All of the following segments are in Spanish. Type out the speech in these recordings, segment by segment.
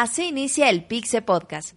Así inicia el Pixe Podcast.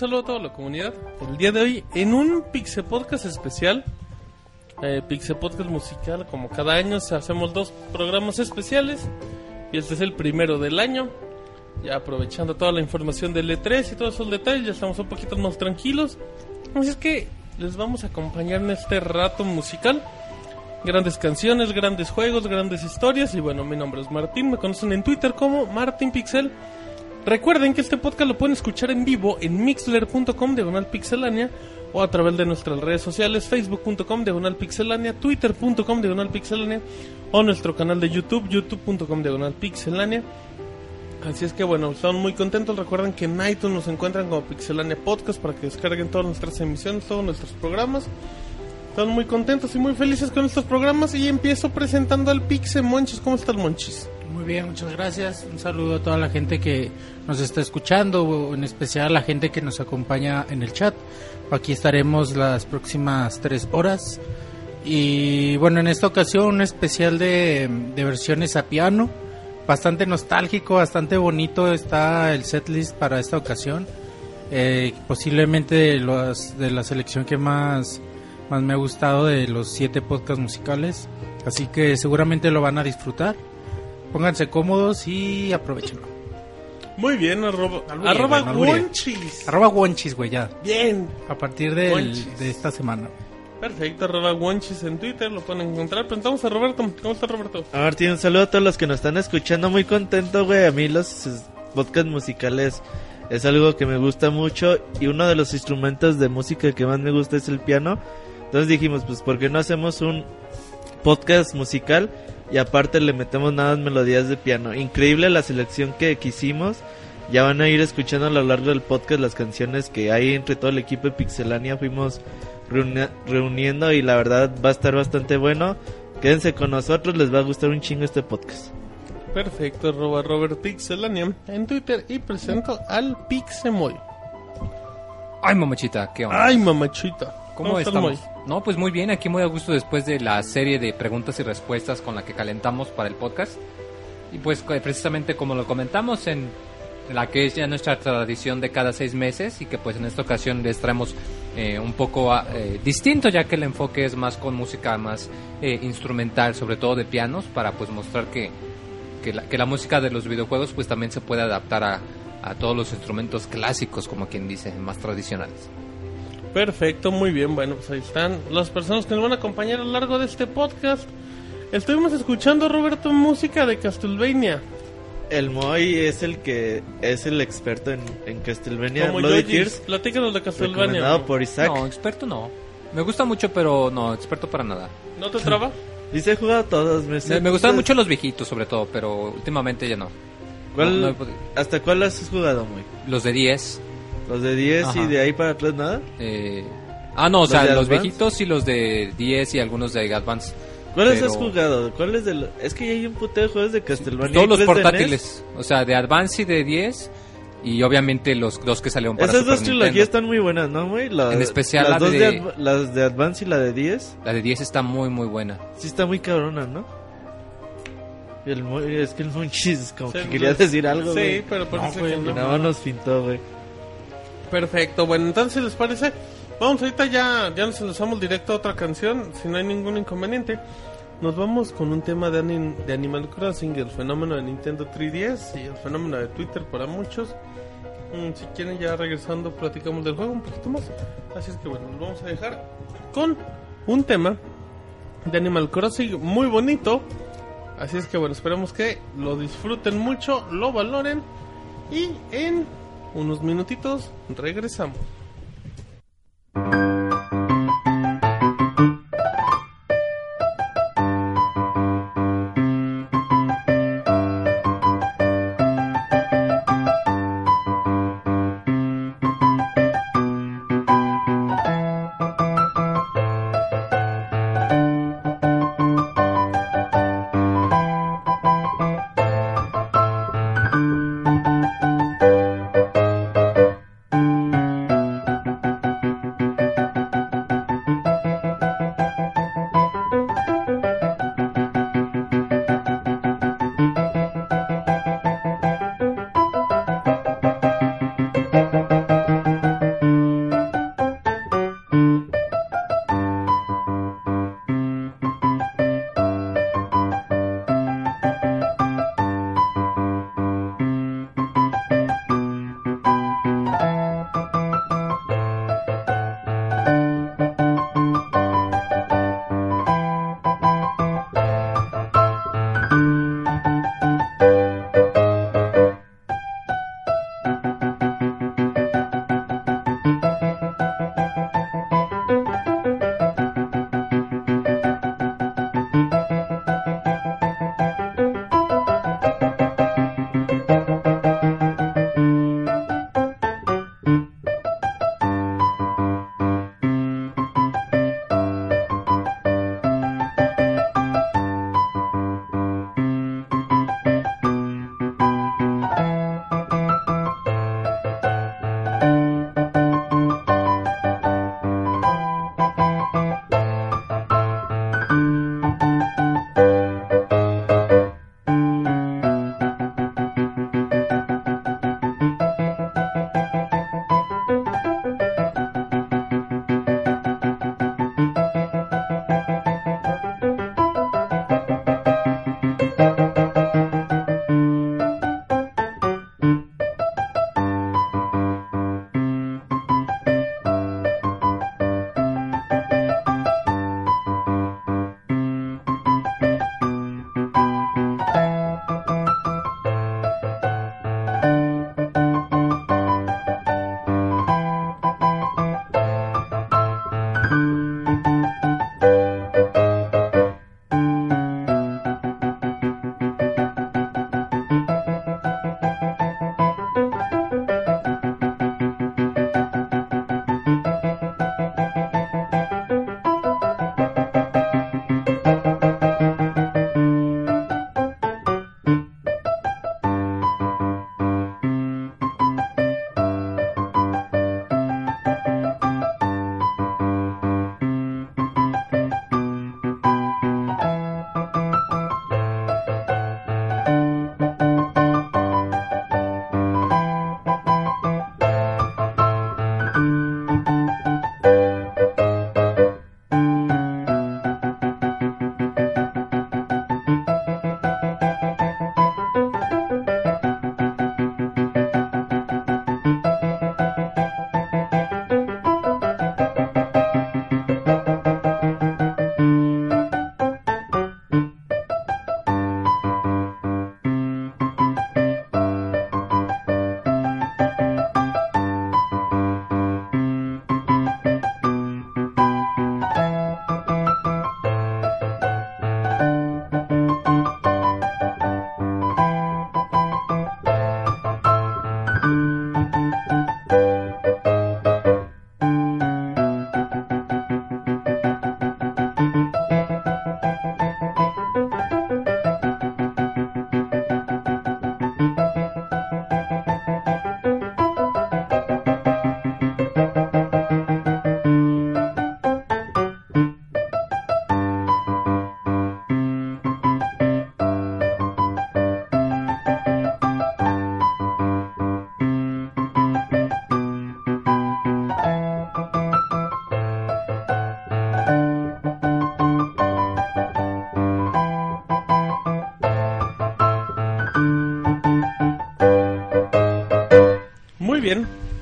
Saludo a toda la comunidad. El día de hoy, en un Pixe Podcast especial, eh, Pixe Podcast musical, como cada año, hacemos dos programas especiales. Y este es el primero del año. Ya aprovechando toda la información del E3 y todos esos detalles, ya estamos un poquito más tranquilos. Así es que les vamos a acompañar en este rato musical. Grandes canciones, grandes juegos, grandes historias. Y bueno, mi nombre es Martín, me conocen en Twitter como Martín Pixel. Recuerden que este podcast lo pueden escuchar en vivo en mixler.com diagonal pixelania o a través de nuestras redes sociales facebook.com diagonal pixelania, twitter.com diagonal pixelania o nuestro canal de YouTube youtube.com diagonal pixelania. Así es que bueno, estamos muy contentos. Recuerden que en iTunes nos encuentran como Pixelania Podcast para que descarguen todas nuestras emisiones, todos nuestros programas. Estamos muy contentos y muy felices con estos programas y empiezo presentando al Pixe Monchis. ¿Cómo está el Monchis? Muy bien, muchas gracias. Un saludo a toda la gente que nos está escuchando, en especial a la gente que nos acompaña en el chat. Aquí estaremos las próximas tres horas. Y bueno, en esta ocasión un especial de, versiones a piano. Bastante nostálgico, bastante bonito está el setlist para esta ocasión. Eh, posiblemente de, los, de la selección que más, más me ha gustado de los siete podcasts musicales. Así que seguramente lo van a disfrutar. Pónganse cómodos y aprovechenlo. Muy bien, arroba, arroba. Wonchis. Arroba Wonchis, güey, ya. Bien, A partir del- Wonchis. de esta semana. perfecto, arroba Wonchis en Twitter, lo pueden encontrar. Preguntamos a Roberto, ¿cómo está Roberto? A Martín, un saludo a todos los que nos están escuchando. Muy contento, güey. A mí los podcasts musicales es algo que me gusta mucho. Y uno de los instrumentos de música que más me gusta es el piano. Entonces dijimos, pues, ¿por qué no hacemos un podcast musical? Y aparte le metemos nada más melodías de piano. Increíble la selección que, que hicimos. Ya van a ir escuchando a lo largo del podcast las canciones que hay entre todo el equipo de Pixelania. Fuimos reuni- reuniendo y la verdad va a estar bastante bueno. Quédense con nosotros, les va a gustar un chingo este podcast. Perfecto, arroba Robert Pixelania en Twitter y presento al Pixemoy. Ay, mamachita, ¿qué onda? Ay, mamachita. ¿Cómo, estamos? No, pues muy bien, aquí muy a gusto después de la serie de preguntas y respuestas con la que calentamos para el podcast. Y pues precisamente como lo comentamos en la que es ya nuestra tradición de cada seis meses y que pues en esta ocasión les traemos eh, un poco ah, eh, distinto, ya que el enfoque es más con música más eh, instrumental, sobre todo de pianos, para pues mostrar que, que, la, que la música de los videojuegos pues también se puede adaptar a, a todos los instrumentos clásicos, como quien dice, más tradicionales. Perfecto, muy bien. Bueno, pues ahí están las personas que nos van a acompañar a lo largo de este podcast. Estuvimos escuchando, Roberto, música de Castlevania. El Moy es el que es el experto en, en Castlevania Como Bloody. Tears, Platícanos de Castlevania. recomendado por Isaac. No, experto no. Me gusta mucho, pero no, experto para nada. ¿No te traba? Dice he jugado todos, me, Me, me gustan mucho los viejitos, sobre todo, pero últimamente ya no. ¿Cuál- no. ¿Hasta cuál has jugado, Moy? Los de 10. ¿Los de 10 y de ahí para atrás nada? eh, Ah, no, o ¿Los sea, los Advance? viejitos y los de 10 y algunos de Advance. ¿Cuáles Pero- has jugado? ¿Cuáles de lo- Es que ya hay un putero de juegos de Castlevania. Todos los portátiles, o sea, de Advance y de 10 y obviamente los dos que salieron para Esas Super dos trilogías Nintendo. están muy buenas, ¿no, güey? La- En especial las la dos de- de... Las de Advance y la de 10. La de 10 está muy muy buena. Sí está muy cabrona, ¿no? El es que el Monchis como que quería no- decir algo, Sí, güey. pero parece No, güey, que no. nada más nos pintó, güey. Perfecto, bueno, entonces les parece. Vamos, ahorita ya, ya nos enlazamos directo a otra canción, si no hay ningún inconveniente. Nos vamos con un tema de, anim- de Animal Crossing, el fenómeno de Nintendo 3DS y el fenómeno de Twitter para muchos. Mm, si quieren, ya regresando, platicamos del juego un poquito más. Así es que bueno, nos vamos a dejar con un tema de Animal Crossing muy bonito. Así es que bueno, esperemos que lo disfruten mucho, lo valoren y en unos minutitos regresamos.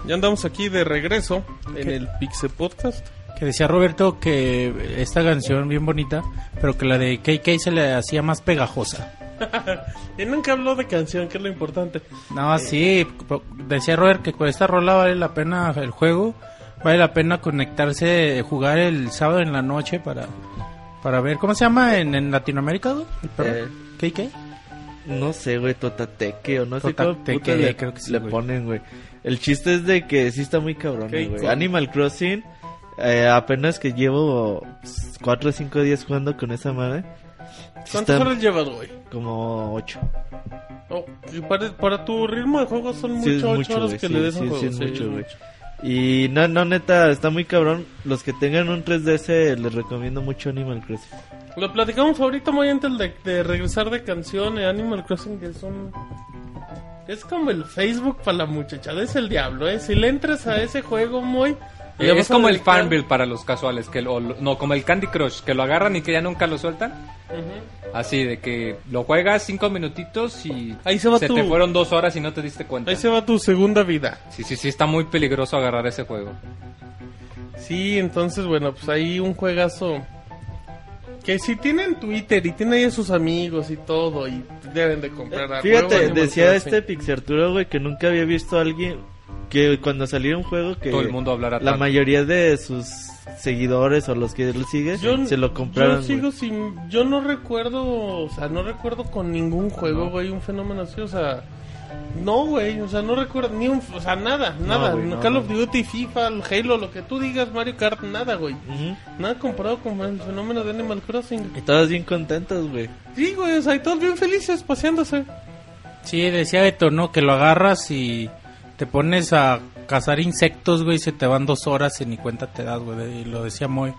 Ya andamos aquí de regreso en el Pixel Podcast. Que decía Roberto que esta canción bien bonita, pero que la de KK se le hacía más pegajosa. y nunca habló de canción, que es lo importante. No, sí, decía Robert que con esta rola vale la pena el juego, vale la pena conectarse, jugar el sábado en la noche para para ver, ¿cómo se llama en, en Latinoamérica? Eh, KK. No sé, güey, Totateque o no sé cómo Totateque, puta le, creo que sí, le güey. ponen, güey. El chiste es de que sí está muy cabrón, güey. ¿Cómo? Animal Crossing, eh, apenas que llevo 4 o 5 días jugando con esa madre. ¿Cuántas horas llevas, güey? Como 8. Oh, y para, para tu ritmo de juego son Sí, mucho, mucho, horas que sí, le des a sí, un sí, juego. es sí, mucho, güey. Y no, no, neta, está muy cabrón. Los que tengan un 3DS les recomiendo mucho Animal Crossing. Lo platicamos ahorita muy antes de, de regresar de canción. eh, Animal Crossing que es un... Es como el Facebook para la muchachada, es el diablo, ¿eh? Si le entras a ese juego muy... Eh, es como el Farmville para los casuales, que lo, lo- no, como el Candy Crush, que lo agarran y que ya nunca lo sueltan. Así de que lo juegas cinco minutitos y Ahí se va tu- te fueron dos horas y no te diste cuenta. Ahí se va tu segunda vida. Sí, sí, sí, está muy peligroso agarrar ese juego. Sí, entonces, bueno, pues ahí un juegazo. Que si tienen Twitter y tienen ahí a sus amigos y todo, y deben de comprar a huevo Fíjate, Animal decía este Pixarturo, güey, que nunca había visto a alguien que cuando saliera un juego que Todo el mundo hablara la tanto. mayoría de sus seguidores o los que él sigue Yo, se lo compraron. yo sigo güey. sin. Yo no recuerdo. O sea, no recuerdo con ningún juego, güey, un fenómeno así. O sea, no, güey. O sea, no recuerdo ni un. O sea, nada, nada. no, Call no. of Duty, FIFA, Halo, lo que tú digas, Mario Kart, nada, güey. Ujú. Nada comparado con el fenómeno de Animal Crossing. Y todos bien contentos, güey. Sí, güey, o sea, y todos bien felices paseándose. Sí, decía Beto, ¿no? Que lo agarras y te pones a cazar insectos, güey, y se te van dos horas y ni cuenta te das, güey. Y lo decía Moy.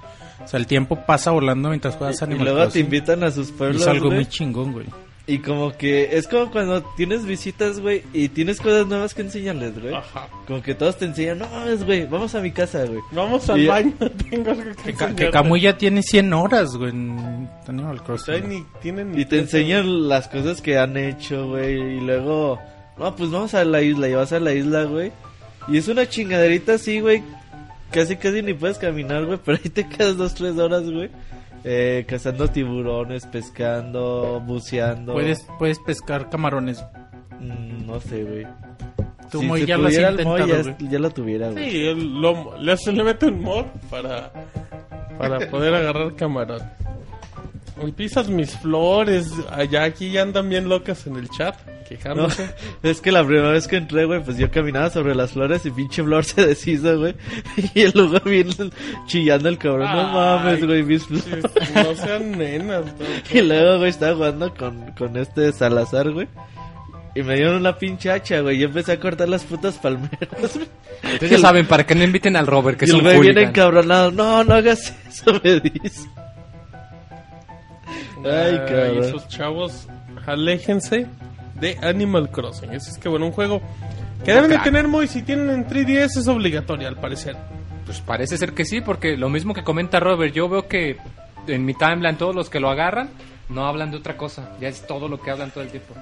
O sea, el tiempo pasa volando mientras juegas Y Animal luego te Crossing. invitan a sus Y pueblos, es algo muy chingón, güey. Y como que es como cuando tienes visitas, güey, y tienes cosas nuevas que enseñarles, güey. Ajá. Como que todos te enseñan, no mames, güey, vamos a mi casa, güey. Vamos al Y- baño, tengo algo que Que, que Camuy ya tiene 100 horas, güey, en Animal Crossing. ni tienen ni Y te enseñan las cosas que han hecho, güey. Y luego, no, pues vamos a la isla. Y vas a la isla, güey. Y es una chingaderita así, güey. Casi, casi ni puedes caminar, güey. Pero ahí te quedas dos, tres horas, güey. Eh, cazando tiburones, pescando, buceando. Puedes, puedes pescar camarones. Mm, no sé, güey. Tú, Si ya lo has pudiera el Moy, intentado, ya, güey. ya lo tuviera, güey. Sí, el lomo. Le, hace- le mete un mod para, para poder agarrar camarón. Y pisas mis flores. Allá aquí ya andan bien locas en el chat, No, quejándose. es que la primera vez que entré, güey, pues yo caminaba sobre las flores y pinche flor se deshizo, güey. Y el lugar bien chillando el cabrón. No Ay, mames, güey, mis flores. No sean nenas. no. Y luego, güey, estaba jugando con, con este Salazar, güey. Y me dieron una pinche hacha, güey. Y empecé a cortar las putas palmeras. Ustedes ya saben, para que no inviten al Robert, que y es el un güey viene hooligan. encabronado. No, no hagas eso, me dice. Ay, cabrón. esos chavos, aléjense de Animal Crossing. Así es que, bueno, un juego que deben de tener muy. Si tienen en 3DS es obligatorio, al parecer. Pues parece ser que sí, porque lo mismo que comenta Robert, yo veo que en mi timeline todos los que lo agarran no hablan de otra cosa, ya es todo lo que hablan todo el tiempo.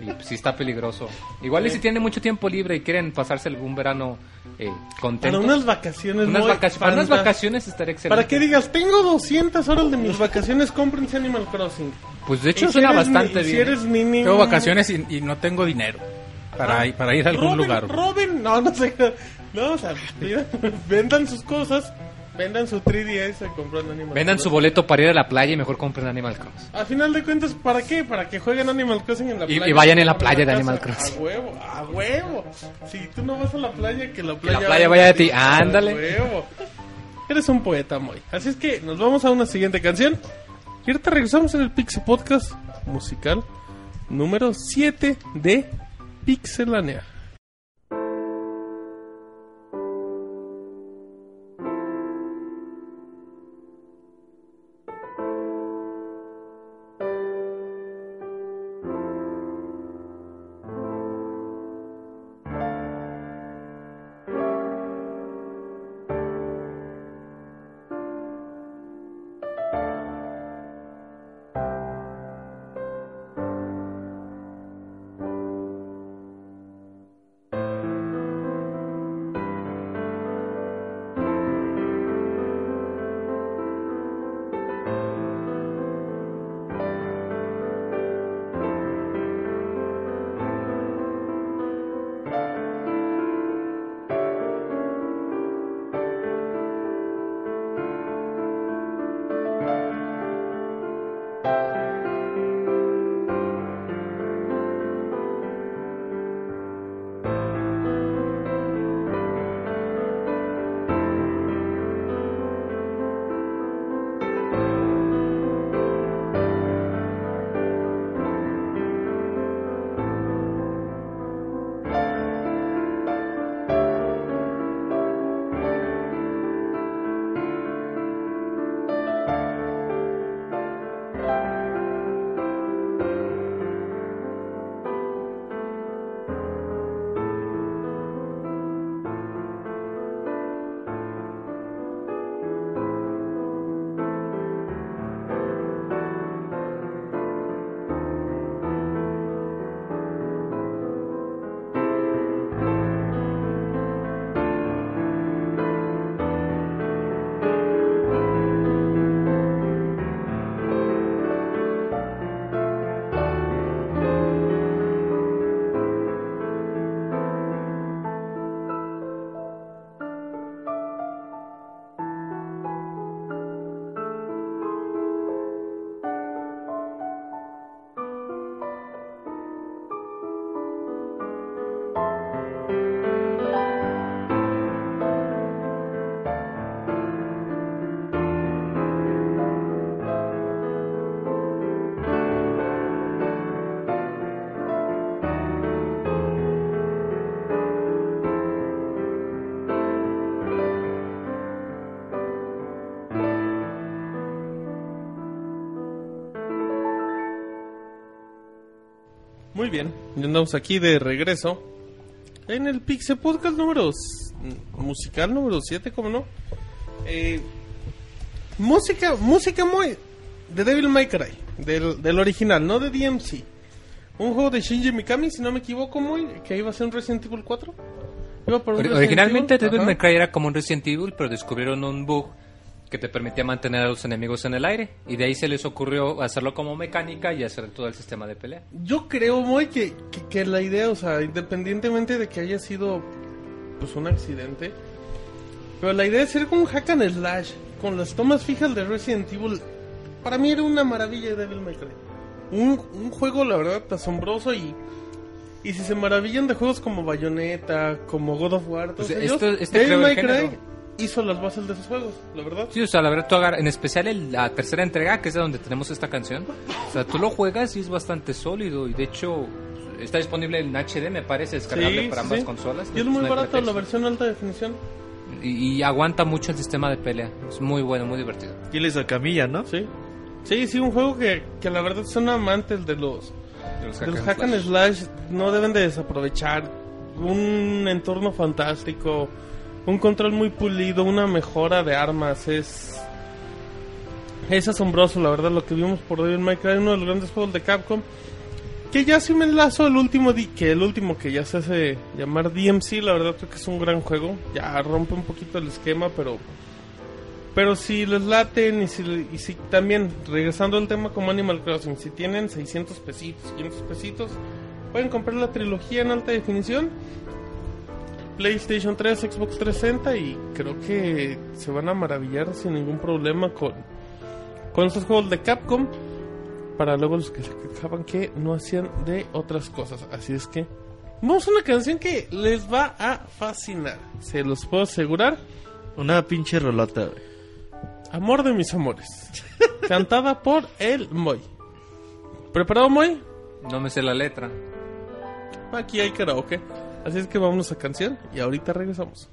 Y pues, sí está peligroso. Igual y si tienen mucho tiempo libre y quieren pasarse algún verano eh, Para contentos. unas vacaciones, unas, vacaciones, para unas vacaciones estaría excelente. Para que digas, tengo 200 horas de mis vacaciones, cómprense Animal Crossing. Pues de Y hecho si suena bastante y Si bien. eres niño. Tengo vacaciones y, y no tengo dinero para, ir- para ir a algún Roben, lugar. roben, no, no sé. No, o sea, vendan sus cosas, vendan su 3DS y compran Animal Vendan su Crossing. boleto para ir a la playa y mejor compren Animal Cross. A final de cuentas, ¿para qué? Para que jueguen Animal Crossing en la Y- playa. y vayan en la playa de. Animal Crossing. A huevo, a huevo. Si tú no vas a la playa, que la playa, playa vaya de ti. Ándale. A huevo. Eres un poeta, Moy. Así es que nos vamos a una siguiente canción. Y ahorita regresamos en el Pixel Podcast musical número 7 de Pixelania. Muy bien, ya andamos aquí de regreso en el Pixel Podcast número musical número 7, ¿cómo no? Eh, música, música muy de Devil May Cry, del, del original, no de DMC. Un juego de Shinji Mikami, si no me equivoco, muy que iba a ser un Resident Evil 4. Iba por un Ori- Resident Originalmente Evil, Devil. May Cry era como un Resident Evil, pero descubrieron un bug que te permitía mantener a los enemigos en el aire. Y de ahí se les ocurrió hacerlo como mecánica y hacer todo el sistema de pelea. Yo creo muy que, que, que la idea, o sea, independientemente de que haya sido pues un accidente, pero la idea de ser como un hack and slash con las tomas fijas de Resident Evil, para mí era una maravilla de Devil May Cry. Un, un juego, la verdad, asombroso y y si se maravillan de juegos como Bayonetta, como God of War, todos Pues ellos, esto- este Devil May Cry. Hizo las bases de esos juegos, la verdad. Sí, o sea, la verdad, tú agar- en especial el- la tercera entrega, que es de donde tenemos esta canción. O sea, tú lo juegas y es bastante sólido. Y de hecho, está disponible en HD, me parece, descargable Sí, para sí, ambas sí. consolas. Y es muy No hay barato la versión alta definición. Y, y aguanta mucho el sistema de pelea. Es muy bueno, muy divertido. Y le hizo Camilla, ¿no? Sí. Sí, sí, un juego que, que la verdad son amantes de los, De los de los hack hack and and slash. No deben de desaprovechar un entorno fantástico, un control muy pulido, una mejora de armas. Es, es asombroso, la verdad, lo que vimos por Devil May Cry, uno de los grandes juegos de Capcom. Que ya si me enlazo el último, que el último que ya se hace llamar DMC, la verdad creo que es un gran juego. Ya rompe un poquito el esquema, pero pero si les laten y si, y si también, regresando al tema como Animal Crossing, si tienen 600 pesitos, 500 pesitos, pueden comprar la trilogía en alta definición. PlayStation 3, Xbox 360 y creo que se van a maravillar sin ningún problema con, con estos juegos de Capcom. Para luego los que se quejaban que no hacían de otras cosas. Así es que vamos a una canción que les va a fascinar. Se los puedo asegurar. Una pinche rolota, güey. Amor de mis amores. Cantada por el Moy. ¿Preparado, Moy? No me sé la letra. Aquí hay karaoke. Así es que vámonos a canción y ahorita regresamos.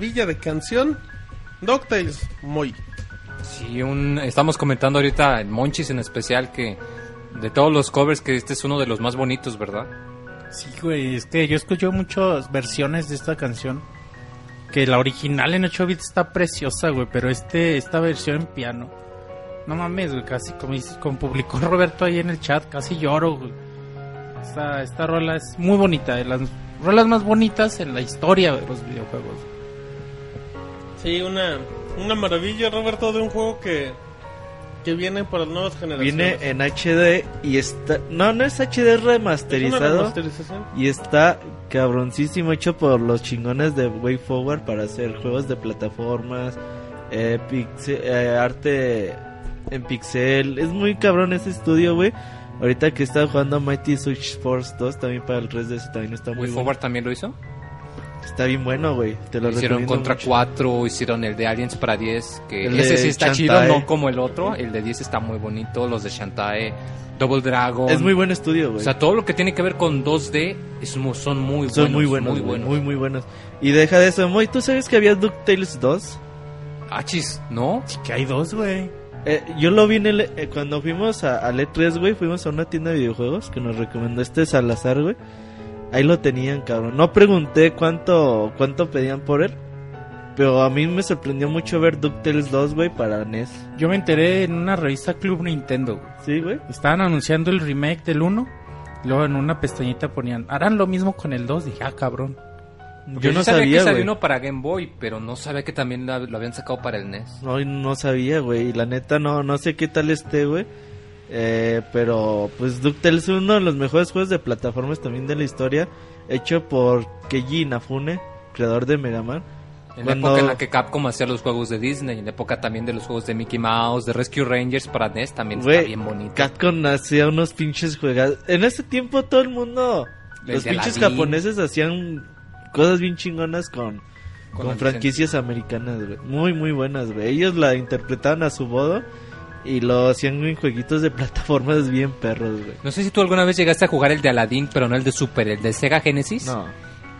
Maravilla de canción. DuckTales, muy. Sí, un, estamos comentando ahorita en Monchis en especial que de todos los covers que este es uno de los más bonitos, ¿verdad? Sí, güey, es que yo escucho muchas versiones de esta canción. Que la original en 8 bits está preciosa, güey, pero este esta versión en piano. No mames, güey, casi como, como publicó Roberto ahí en el chat, casi lloro, güey. Esta, esta rola es muy bonita, de las rolas más bonitas en la historia de los videojuegos. Sí, una, una maravilla, Roberto, de un juego que, que viene para las nuevas generaciones. Viene en HD y está... No, no es HD, es Es una remasterizado. remasterización. Y está cabroncísimo hecho por los chingones de Way Forward para hacer juegos de plataformas, eh, pixe- eh, arte en pixel. Es muy cabrón ese estudio, güey. Ahorita que está jugando Mighty Switch Force 2 también para el 3DS también está muy Way bueno. Forward también lo hizo. Está bien bueno, güey. Te lo hicieron Contra mucho. 4, hicieron el de Aliens para 10, que El ese sí está Shantae. chido, no como el otro. El de 10 está muy bonito, los de Shantae, Double Dragon. Es muy buen estudio, O güey. sea, todo lo que tiene que ver con 2D es son muy buenos. Son muy buenos, Muy güey, buenos. muy, muy buenos. Y deja de eso, Moy, ¿tú sabes que había DuckTales 2? Achis, ¿no? Sí que hay dos, güey. Eh, yo lo vi en el, eh, cuando fuimos a, al E3, güey, fuimos a una tienda de videojuegos que nos recomendó este Salazar, güey. Ahí lo tenían, cabrón. No pregunté cuánto cuánto pedían por él, pero a mí me sorprendió mucho ver DuckTales 2, güey, para NES. Yo me enteré en una revista Club Nintendo, güey. Sí, güey. Estaban anunciando el remake del 1. Luego en una pestañita ponían, harán lo mismo con el 2. Dije, ah, cabrón. Yo no sabía, sabía, que salió uno para Game Boy, pero no sabía que también lo habían sacado para el NES. No, no sabía, güey. Y la neta no, no sé qué tal esté, güey. Eh, pero pues DuckTales es uno de los mejores juegos de plataformas también de la historia. Hecho por Keiji Inafune, creador de Mega Man. En Cuando- la época en la que Capcom hacía los juegos de Disney, en la época también de los juegos de Mickey Mouse, de Rescue Rangers para NES, también está Güey, bien bonito. Capcom hacía unos pinches juegos. En ese tiempo todo el mundo, los pinches Aladdin. japoneses hacían cosas bien chingonas con, Con franquicias americanas. Muy, muy buenas. Ellos la interpretaban a su modo y lo hacían en jueguitos de plataformas bien perros, güey. No sé si tú alguna vez llegaste a jugar el de Aladdin, pero no el de Super, el de Sega Genesis. No.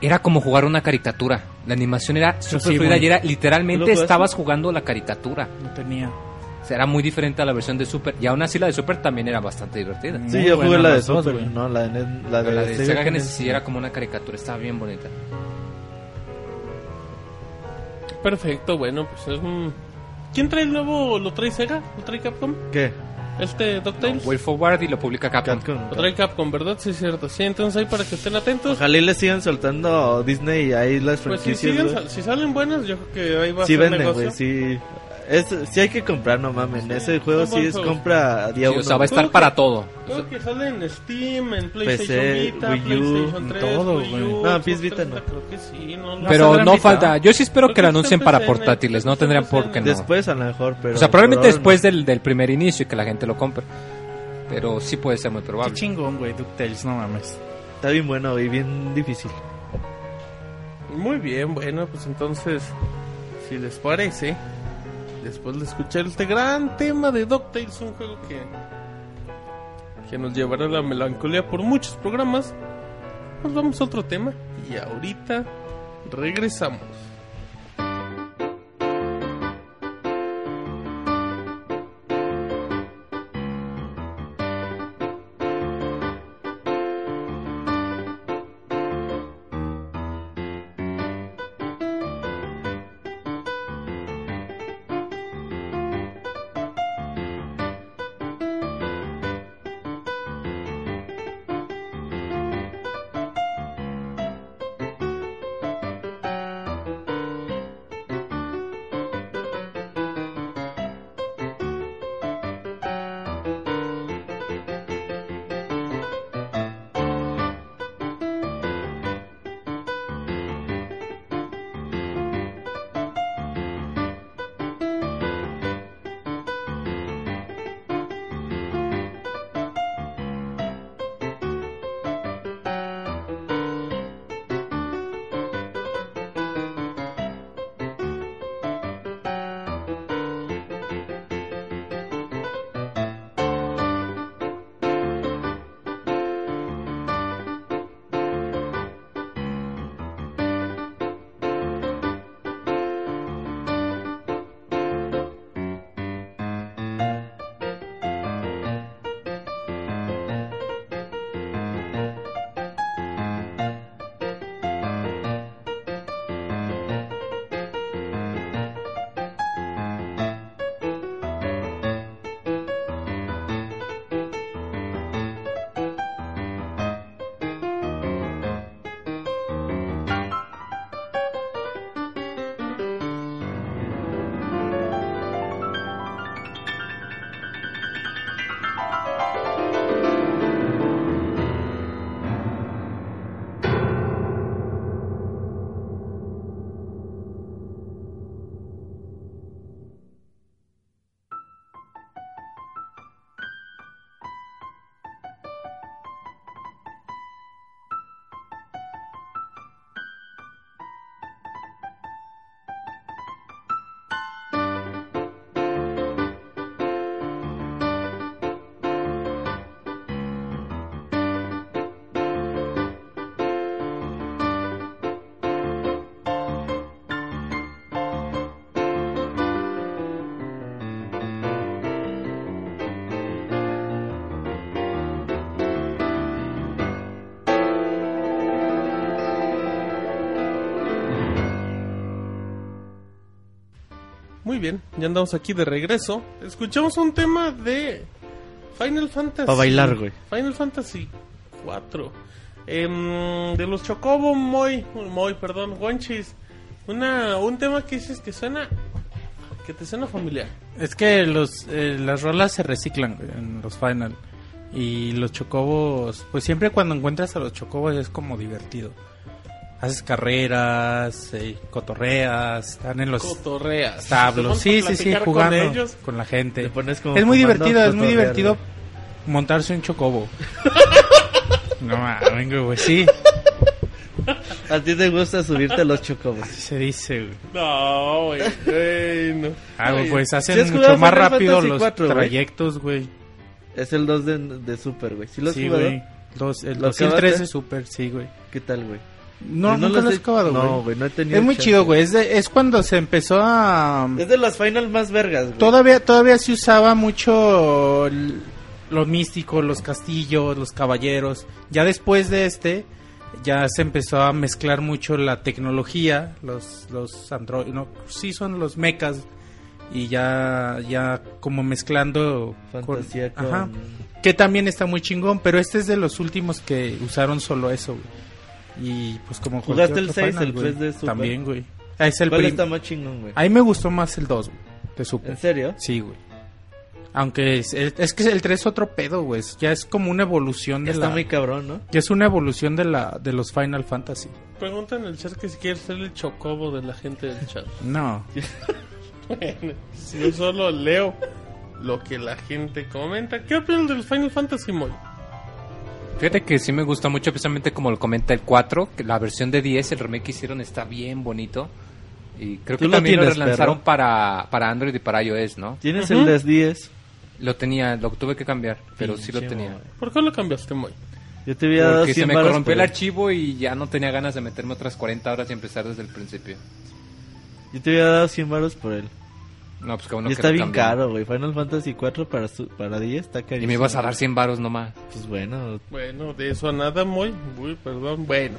Era como jugar una caricatura. La animación era súper sí, fluida y era ¿Tú literalmente estabas jugando la caricatura. No tenía. O sea, era muy diferente a la versión de Super. Y aún así la de Super también era bastante divertida. Mm. Sí, Muy yo jugué la de dos, Super, güey. no, la de, la de, la de Sega Sega Genesis Genesis. sí era como una caricatura, estaba bien bonita. Perfecto, bueno, pues es un... ¿Quién trae el nuevo? ¿Lo trae Sega? ¿Lo trae Capcom? ¿Qué? Este DuckTales. Way Forward y lo publica Capcom. Capcom. Lo trae Capcom, ¿verdad? Sí, es cierto. Sí, entonces ahí para que estén atentos. Ojalá y le sigan soltando Disney y ahí las Pues si, franquicias, siguen, si salen buenas, yo creo que ahí va Sí a ser venden, negocio. güey, sí. Es, sí hay que comprar, no mames. Sí, Ese juego sí es compra a día Sí, uno. o sea, va a estar para que- todo. Creo que sale en Steam, en PlayStation PC, Vita, Wii U, PlayStation en 3, todo, Wii güey. U, No, PS Vita 360, no. Creo que sí, no, no. Pero no falta. Yo sí espero Creo que lo anuncien para portátiles. No tendrían por qué no. Después a lo mejor, pero... O sea, probablemente después del, del primer inicio y que la gente lo compre. Pero sí puede ser muy Qué probable. chingón, güey, DuckTales, no mames. Está bien bueno, güey, bien difícil. Muy bien, bueno, pues entonces, si les parece, después de escuchar este gran tema de DuckTales, un juego que, que nos llevará a la melancolía por muchos programas, pues vamos a otro tema y ahorita regresamos. Ya andamos aquí de regreso. Escuchamos un tema de Final Fantasy. Pa' bailar, güey. Final Fantasy 4. de los Chocobo Moy, Moy, perdón, Wanchis. Una, un tema que dices que suena, que te suena familiar. Es que los, eh, las rolas se reciclan en los final. Y los chocobos, pues siempre cuando encuentras a los chocobos es como divertido. Haces carreras, eh, cotorreas, están en los Cotorreas. establos. Te Sí, sí, sí, platicar con jugando ellos. con la gente. Te pones como Es muy divertido, es muy divertido montarse un chocobo. no mames, güey, sí, A ti te gusta subirte a los chocobos. así se dice, güey. No, güey. güey, no. Ah, güey, pues hacen ¿Sí mucho más rápido los 4, güey? trayectos, güey. Es el 2 de, de Super, güey. ¿Sí lo has Sí, güey. Los, el ¿Lo 2 y el acabaste? 3 es super, sí, güey. ¿Qué tal, güey? No, Yo nunca los lo he- has acabado, güey. No, güey, no he tenido Es muy chance. chido, güey. Es, de- es cuando se empezó a... Es de las final más vergas, güey. Todavía, todavía se usaba mucho l- lo místico, los castillos, los caballeros. Ya después de este, ya se empezó a mezclar mucho la tecnología, los, los androides, no, sí son los mechas. Y ya, ya como mezclando Fantasía con... Ajá. Que también está muy chingón, pero este es de los últimos que usaron solo eso, güey. Y pues como ¿Jugaste el otro 6, Final, el güey. 3 de Super? También, güey. Ah, es el ¿Cuál prim- está más chingón, güey? A mí me gustó más el 2, güey, de Super. ¿En serio? Sí, güey. Aunque es, es- que el 3 es otro pedo, güey. Ya es como una evolución de Está la... muy cabrón, ¿no? Ya es una evolución de la de los Final Fantasy. Pregunta en el chat que si quieres ser el chocobo de la gente del chat. No. Bueno, si yo solo leo lo que la gente comenta. ¿Qué opinan del Final Fantasy Moy? Fíjate que sí me gusta mucho, precisamente como lo comenta el 4, que la versión de 10, el remake que hicieron está bien bonito. Y creo que lo también lo relanzaron para, para Android y para iOS, ¿no? Tienes el des 10. Lo tenía, lo tuve que cambiar, pero sí lo tenía. ¿Por qué lo cambiaste, Moy? Yo te había dado Porque 100 se me corrompió el archivo y ya no tenía ganas de meterme otras 40 horas y empezar desde el principio. Yo te había dado 100 varos por él. No, pues que uno y está bien caro, güey. Final Fantasy 4 para, su- para 10 está carísimo. Y me ibas a dar 100 varos nomás. Pues bueno, Bueno, de eso a nada, Moy. Uy, perdón. Bueno,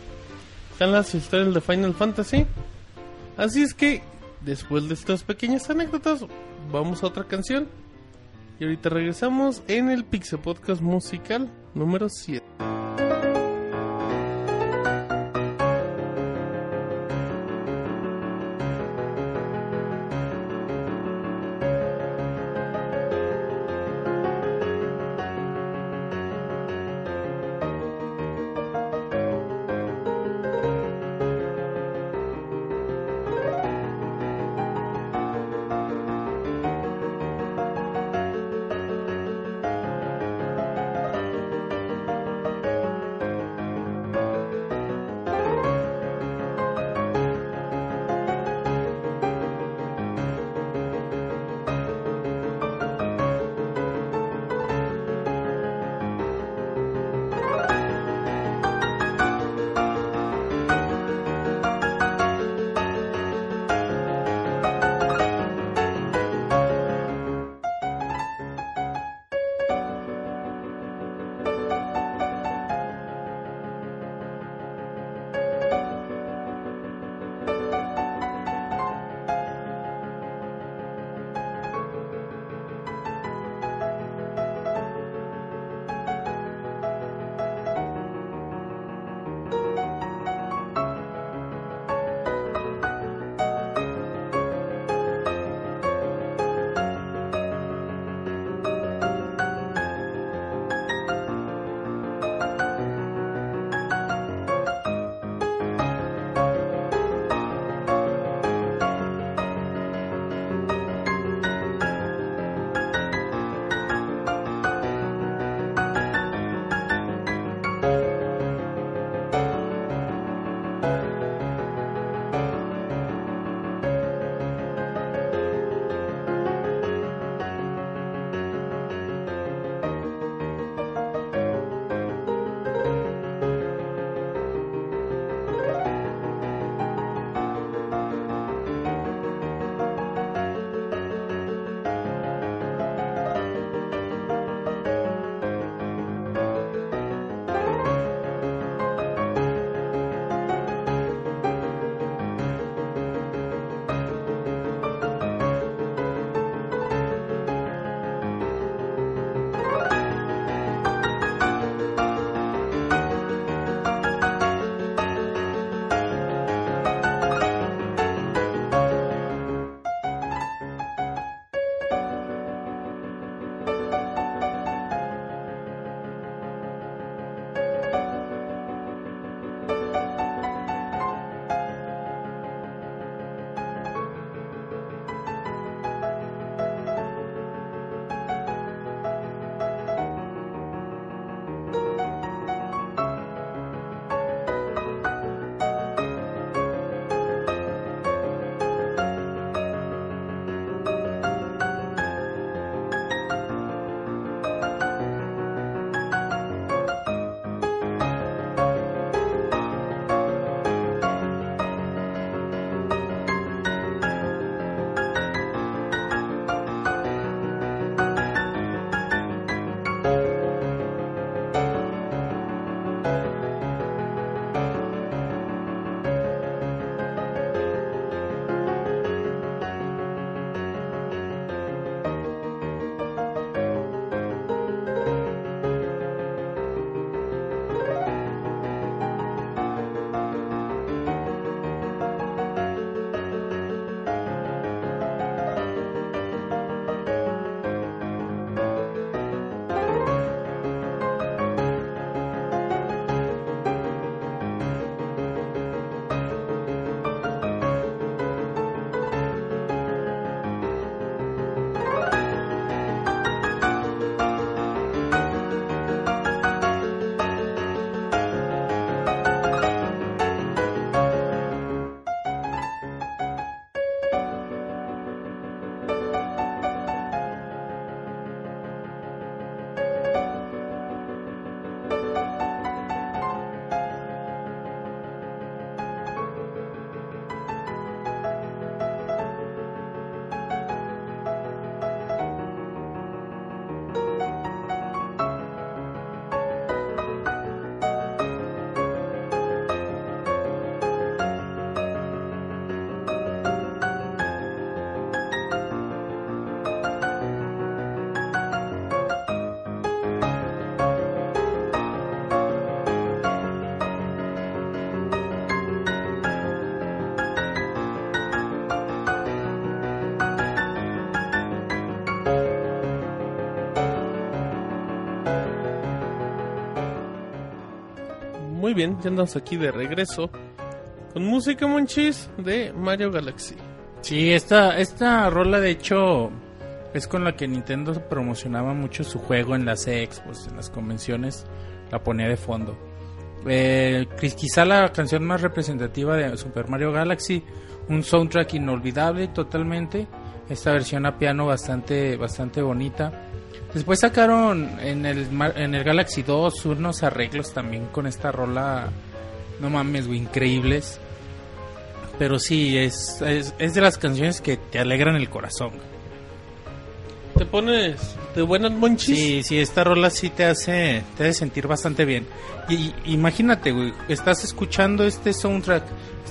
están las historias de Final Fantasy. Así es que, después de estas pequeñas anécdotas, vamos a otra canción. Y ahorita regresamos en el Pixel Podcast musical número 7. Muy bien, ya andamos aquí de regreso con música monchis de Mario Galaxy. Sí, esta, esta rola de hecho es con la que Nintendo promocionaba mucho su juego en las expos, en las convenciones, la ponía de fondo. Eh, quiz- quizá la canción más representativa de Super Mario Galaxy, un soundtrack inolvidable totalmente, esta versión a piano bastante, bastante bonita. Después sacaron en el, en el Galaxy 2 unos arreglos también con esta rola, no mames, güey, increíbles. Pero sí, es, es, es de las canciones que te alegran el corazón. ¿Te pones de buenas monchis? Sí, sí, esta rola sí te hace, te hace sentir bastante bien. Y, y- imagínate, güey, estás escuchando este soundtrack,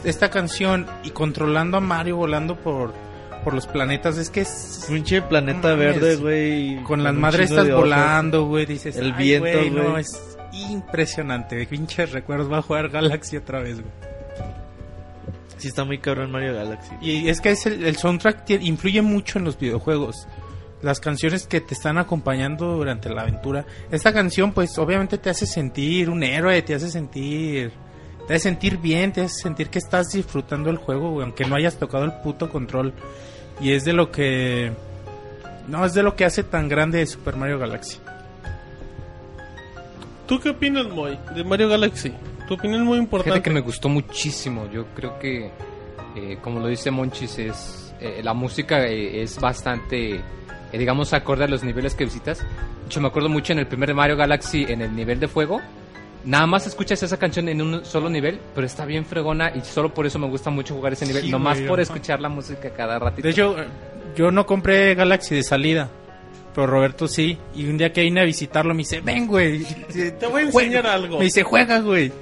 esta canción y controlando a Mario volando por, por los planetas. Es que es... Pinche planeta verde, güey. Con las madres estás volando, güey, dices... El "Ay, viento, güey, no, güey". es impresionante, pinches recuerdos. Va a jugar Galaxy otra vez, güey. Sí, está muy cabrón Mario Galaxy. Y es que es el, el soundtrack influye mucho en los videojuegos. Las canciones que te están acompañando durante la aventura. Esta canción, pues, obviamente te hace sentir un héroe, te hace sentir. Te hace sentir bien, te hace sentir que estás disfrutando el juego, güey, aunque no hayas tocado el puto control. Y es de lo que. No, es de lo que hace tan grande Super Mario Galaxy. ¿Tú qué opinas, Moy, de Mario Galaxy? Tu opinión es muy Fíjate importante. que me gustó muchísimo. Yo creo que, eh, como lo dice Monchis, es eh, la música eh, es bastante, eh, digamos, acorde a los niveles que visitas. De hecho, me acuerdo mucho en el primer Mario Galaxy, en el nivel de fuego. Nada más escuchas esa canción en un solo nivel, pero está bien fregona y solo por eso me gusta mucho jugar ese nivel. Sí, Nomás güey, por escuchar la música cada ratito. De hecho, yo no compré Galaxy de salida. Pero Roberto sí. Y un día que vine a visitarlo me dice, ven, güey. Te voy a enseñar algo. Me dice, juega, güey.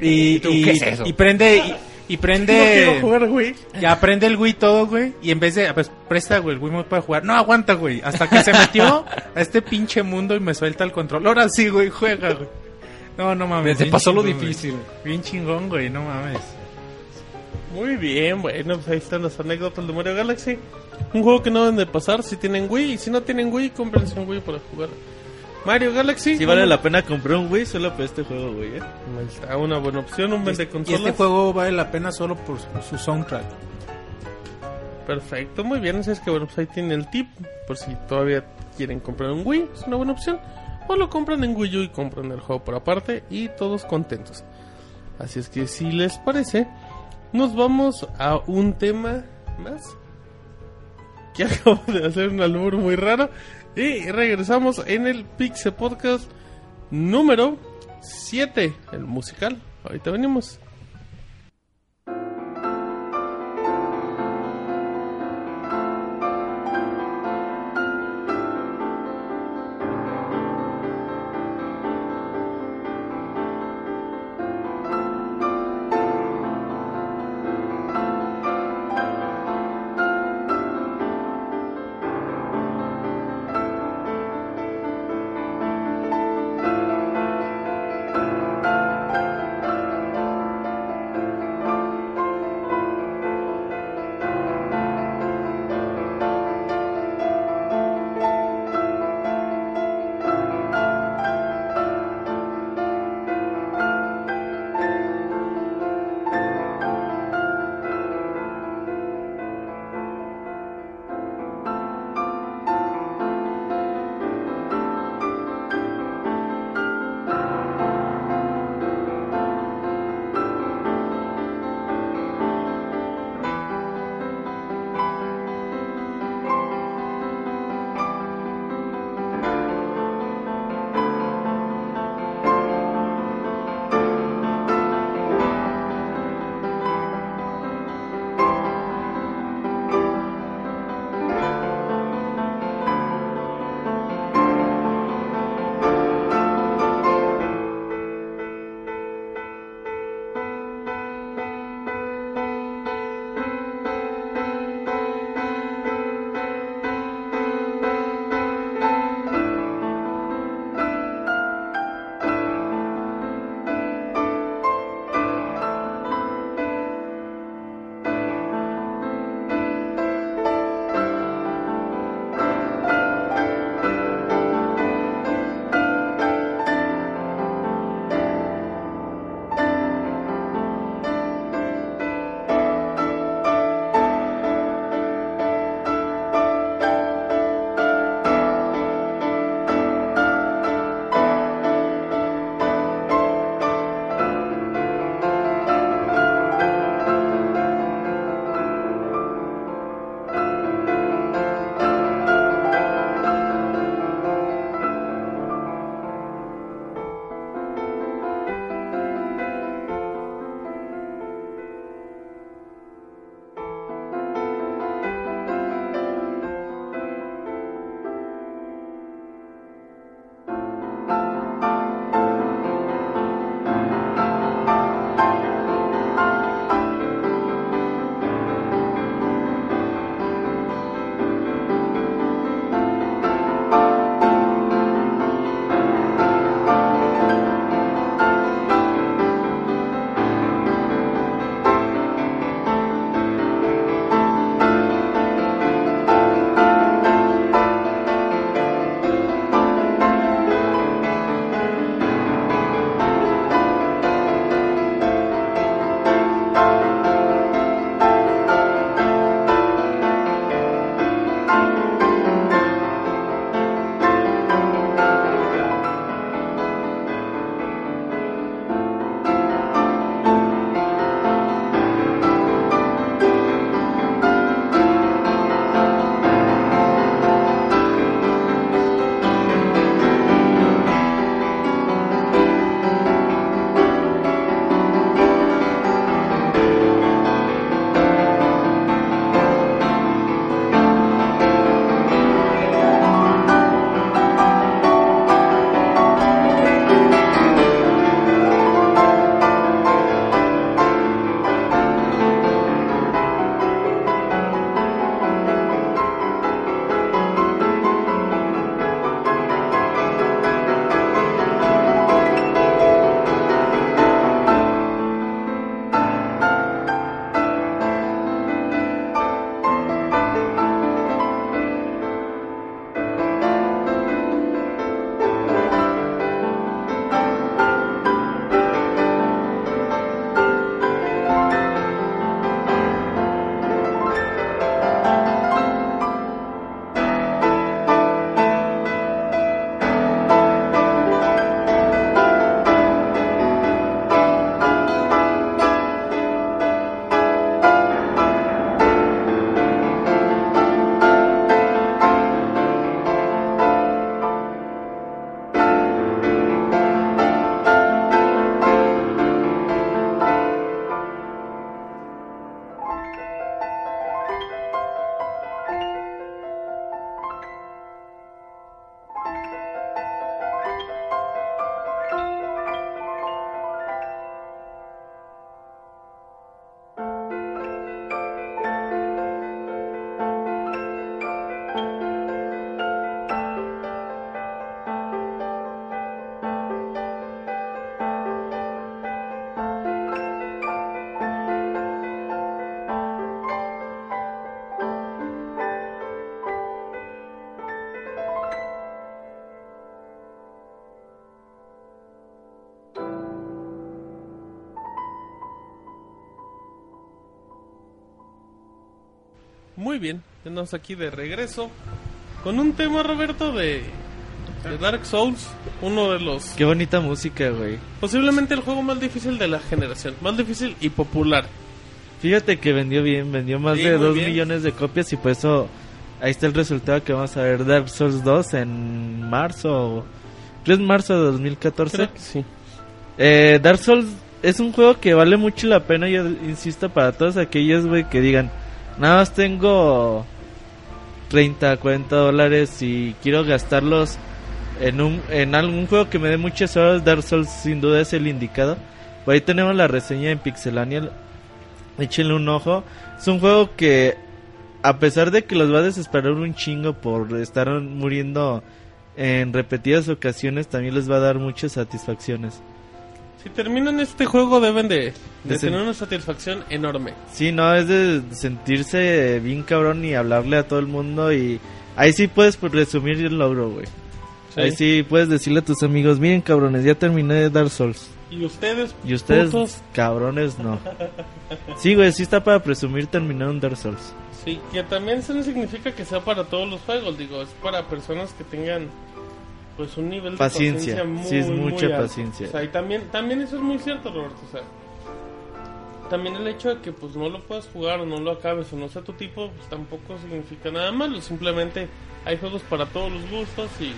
Y, ¿Y tú, y- qué es eso? y prende, y, y No prende... quiero jugar, güey. Ya prende el Wii todo, güey. Y en vez de, pues presta, güey, el Wii me puede jugar. No, aguanta, güey. Hasta que se metió a este pinche mundo y me suelta el control. Ahora sí, güey, juega, güey. No, no mames. Te pasó lo güey. difícil. Bien chingón, güey, no mames. Muy bien, bueno, pues ahí están las anécdotas de Mario Galaxy. Un juego que no deben de pasar si tienen Wii. Y si no tienen Wii, cómprense un Wii para jugar. Mario Galaxy. Sí vale la pena comprar un Wii solo por este juego, güey. ¿eh? Ahí está una buena opción, un vende Y consolas. este juego vale la pena solo por su, su soundtrack. Perfecto, muy bien. Así es que bueno, pues ahí tienen el tip. Por si todavía quieren comprar un Wii, es una buena opción. O lo compran en Wii U y compran el juego por aparte y todos contentos. Así es que si les parece, nos vamos a un tema más. Que acabo de hacer un albur muy raro. Y regresamos en el Pixel Podcast número 7, el musical. Ahorita venimos. Tenemos aquí de regreso con un tema, Roberto, de, de Dark Souls, uno de los... Qué bonita música, güey. Posiblemente el juego más difícil de la generación, más difícil y popular. Fíjate que vendió bien, vendió más Sí, de muy 2 bien. millones de copias y por eso ahí está el resultado que vamos a ver Dark Souls 2 en marzo. Creo es marzo de 2014. Creo que sí. Eh, Dark Souls es un juego que vale mucho la pena, yo insisto, para todos aquellos, güey, que digan, nada más tengo 30, 40 dólares y quiero gastarlos en, un, en algún juego que me dé muchas horas. Dark Souls sin duda es el indicado. Por ahí tenemos la reseña en Pixelania. Échenle un ojo. Es un juego que, a pesar de que los va a desesperar un chingo por estar muriendo en repetidas ocasiones, también les va a dar muchas satisfacciones. Si terminan este juego deben de, de De sen- tener una satisfacción enorme. Sí, no, es de sentirse bien cabrón y hablarle a todo el mundo y ahí sí puedes pues, resumir el logro, güey. Ahí sí puedes decirle a tus amigos, miren cabrones, ya terminé de Dark Souls. Y ustedes, Y ustedes, putos, cabrones, no. Sí, güey, sí está para presumir terminar un Dark Souls. sí, que también eso no significa que sea para todos los juegos, digo, es para personas que tengan pues un nivel de Paciencia, muy, sí, es mucha paciencia. O sea, y también, también eso es muy cierto, Roberto, o sea, también el hecho de que pues no lo puedas jugar o no lo acabes o no sea tu tipo, pues tampoco significa nada malo, simplemente hay juegos para todos los gustos y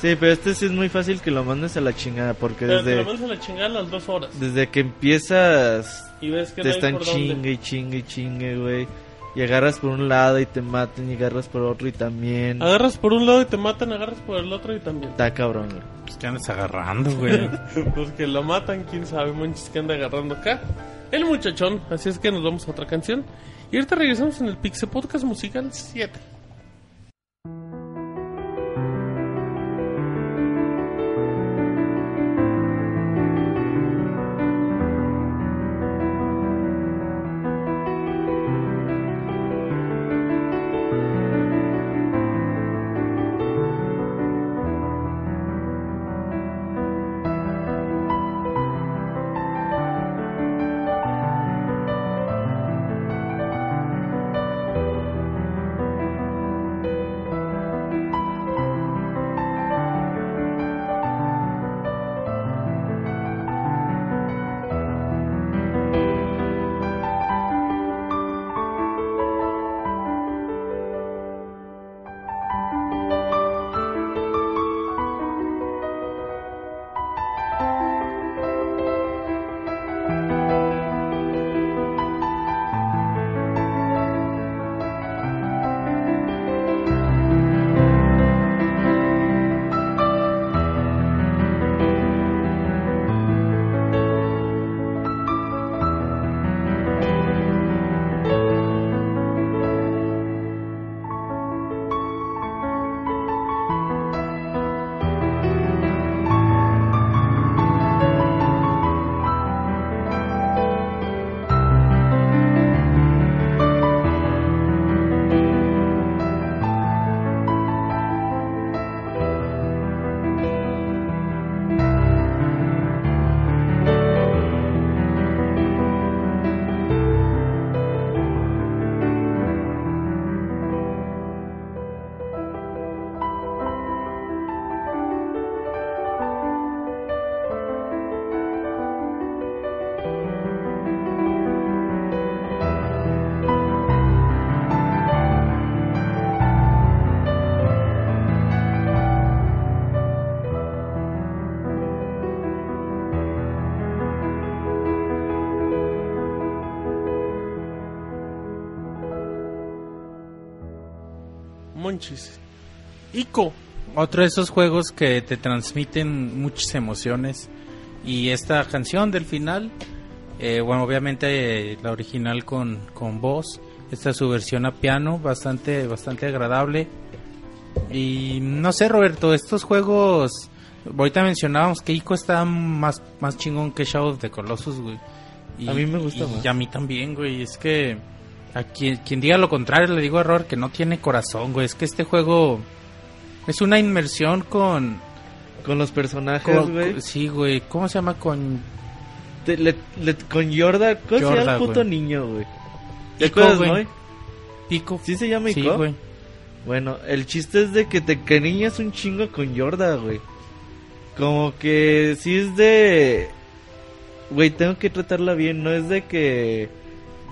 Sí, pero este sí es muy fácil que lo mandes a la chingada porque pero te lo desde, mandas a la chingada a las dos horas. desde que empiezas y ves que te no están chingue y chingue y chingue, güey. Y agarras por un lado y te matan y agarras por otro y también... Agarras por un lado y te matan, agarras por el otro y también. Está cabrón, güey. Pues que andas agarrando, güey. Los que lo matan, quién sabe, manches que anda agarrando acá. El muchachón, así es que nos vamos a otra canción. Y ahorita regresamos en el Pixel Podcast Musical 7. Monchis. Ico. Otro de esos juegos que te transmiten muchas emociones. Y esta canción del final, eh, bueno, obviamente eh, la original con, con voz. Esta es su versión a piano, bastante, bastante agradable. Y no sé, Roberto, estos juegos. Ahorita mencionábamos que Ico está más, más chingón que Shadow of the Colossus, güey. Y- A mí me gusta y- más. Y a mí también, güey. Es que. A quien, quien diga lo contrario, le digo error que no tiene corazón, güey. Es que este juego. Es una inmersión con. Con los personajes, con- güey. con- sí, güey. ¿Cómo se llama? Con. Te- le- le- con Yorda, ¿cómo se llama Yorda, el puto güey. niño, güey? ¿Te Ico, acuerdas, güey. Ico. ¿Sí se llama Sí, Ico? güey. Bueno, el chiste es de que te cariñas un chingo con Yorda, güey. Como que si es de... Güey, tengo que tratarla bien, no es de que...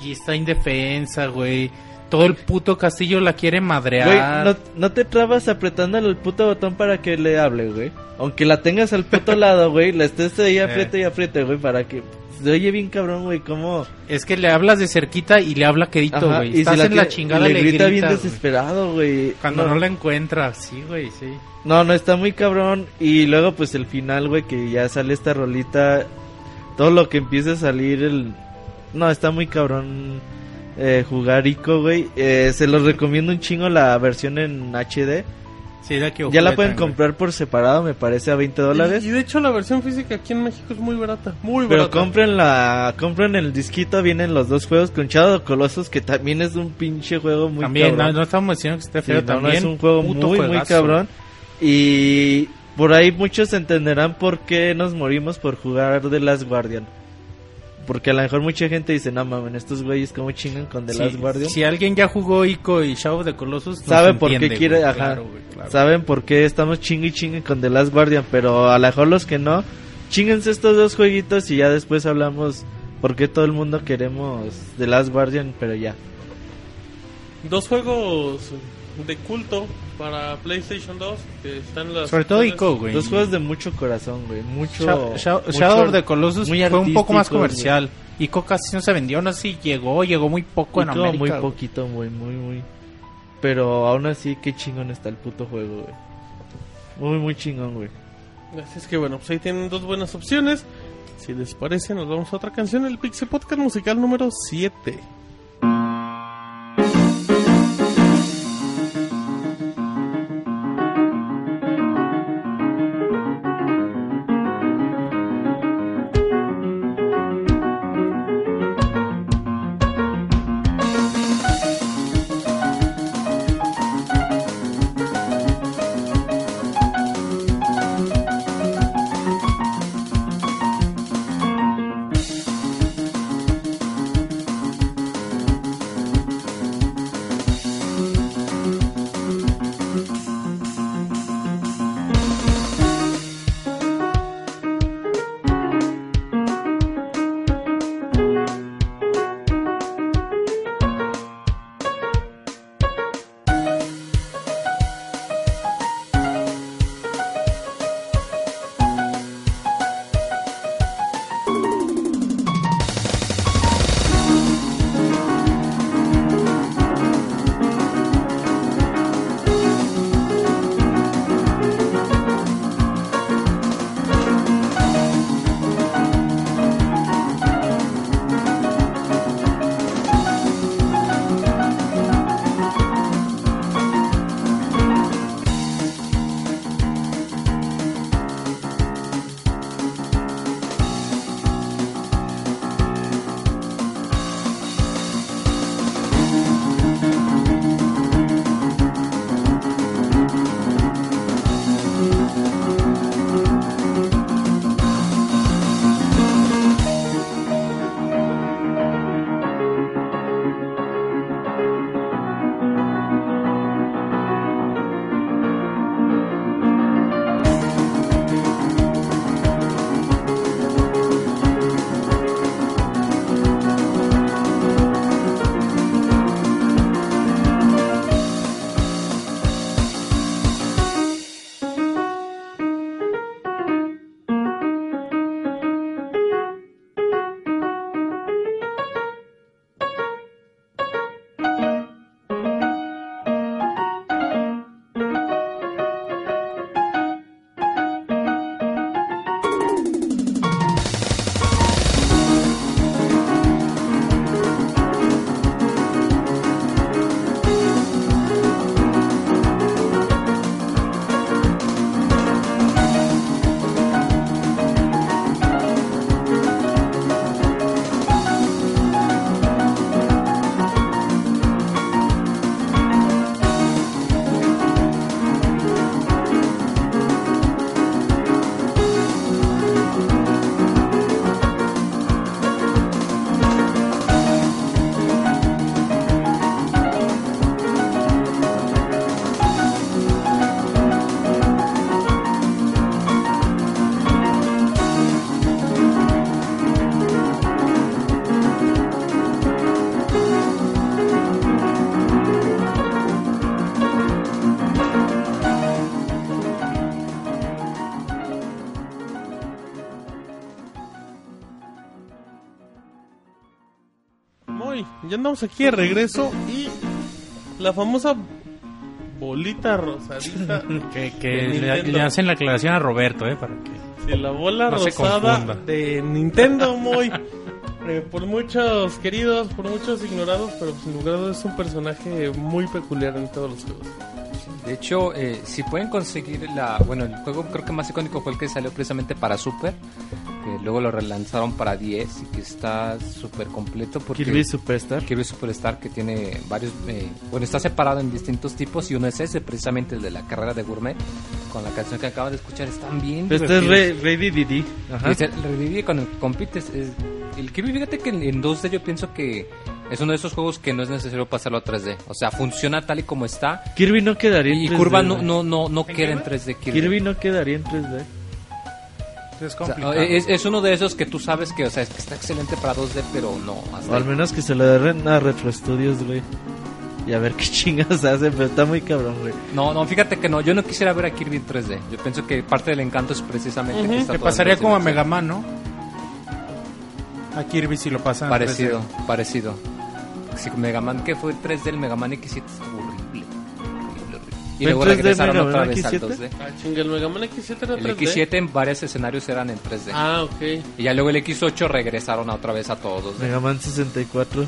Y está indefensa, güey. Todo el puto castillo la quiere Güey, madrear. no, no te trabas apretándole el puto botón para que le hable, güey. Aunque la tengas al puto lado, güey, la estés ahí apriete y apriete, güey, para que... Se oye bien cabrón, güey, como... Es que le hablas de cerquita y le habla quedito, güey. y si Estás en la chingada, le, le grita bien gritas, güey. desesperado, güey. Cuando no. la encuentra, sí, güey, sí. No, no, está muy cabrón. Y luego, pues el final, güey, que ya sale esta rolita. Todo lo que empieza a salir, el. No, está muy cabrón eh, jugar Ico, güey. Eh, se los recomiendo un chingo la versión en HD. Sí, la que Ya la pueden güey. comprar por separado, me parece, a 20 dólares. Y, y de hecho la versión física aquí en México es muy barata, muy Pero barata. compren la, compren el disquito, vienen los dos juegos con Shadow Colossus, que también es un pinche juego muy También, no, cabrón. no estamos diciendo que esté Sí, feo no, no, también. es un juego puto muy, muy juegazo. cabrón. Y por ahí muchos entenderán por qué nos morimos por jugar The Last Guardian. Porque a lo mejor mucha gente dice, no mames, estos güeyes como chingan con The Sí, Last Guardian. Si alguien ya jugó Ico y Shadow of the Colossus, nos Sabe por qué quiere, güey. ajá. Claro, güey, claro. Saben por qué estamos chingue y chingue con The Last Guardian. Pero a lo mejor los que no, chinguense estos dos jueguitos y ya después hablamos por qué todo el mundo queremos The Last Guardian, pero ya. Dos juegos de culto para PlayStation 2 que están las Sobre todo. Ico, güey. Dos juegos de mucho corazón, güey. Mucho. Sha- Sha- mucho- Shadow of the Colossus fue un poco más comercial. Ico casi no se vendió, no sé si llegó, llegó muy poco en América. muy poquito, muy, muy, muy. Pero aún así, qué chingón está el puto juego, güey. Muy, muy chingón, güey. Así es que bueno, pues ahí tienen dos buenas opciones. Si les parece, nos vamos a otra canción, el Pixie Podcast musical número 7. Ya andamos aquí de regreso y la famosa bolita rosadita. Que, que le, le hacen la aclaración a Roberto, ¿eh? Para que... Sí, la bola No rosada de Nintendo muy eh, por muchos queridos, por muchos ignorados, pero sin lugar a dudas es un personaje muy peculiar en todos los juegos. De hecho, eh, si pueden conseguir la... Bueno, el juego creo que más icónico fue el que salió precisamente para Super, que luego lo relanzaron para 10 y que está súper completo porque... Kirby Superstar. Kirby Superstar que tiene varios... eh, bueno, está separado en distintos tipos y uno es ese, precisamente el de la carrera de Gourmet, con la canción que acaban de escuchar, están bien Este es Ready Didi. Ajá. Y es el con el compites. es- el Kirby, fíjate que en, en 2D yo pienso que es uno de esos juegos que no es necesario pasarlo a 3D. O sea, funciona tal y como está. Kirby no quedaría en Y 3D. curva no, no, no, no queda en 3D Kirby. Kirby no quedaría en 3D. Es O sea, complicado. es, es uno de esos que tú sabes que, o sea, es que está excelente para 2D, pero no. hasta O al menos que se lo den a Retro Studios, güey. Y a ver qué chingas hace, pero está muy cabrón, güey. No, no, fíjate que no. Yo no quisiera ver a Kirby en 3D. Yo pienso que parte del encanto es precisamente que está Que pasaría como a dimensiones. Mega Man, ¿no? A Kirby si lo pasan. en Parecido, 3D. parecido. Sí, Mega Man que fue 3D, el Mega Man X7 es horrible. horrible, horrible. Y ¿Fue en luego 3D regresaron Mega otra Man vez al X7? 2D. Ah, chinga, el Mega Man X7 era El 3D. X7 en varios escenarios eran en 3D. Ah, ok. Y ya luego el X8 regresaron a otra vez a todos. Mega Man 64.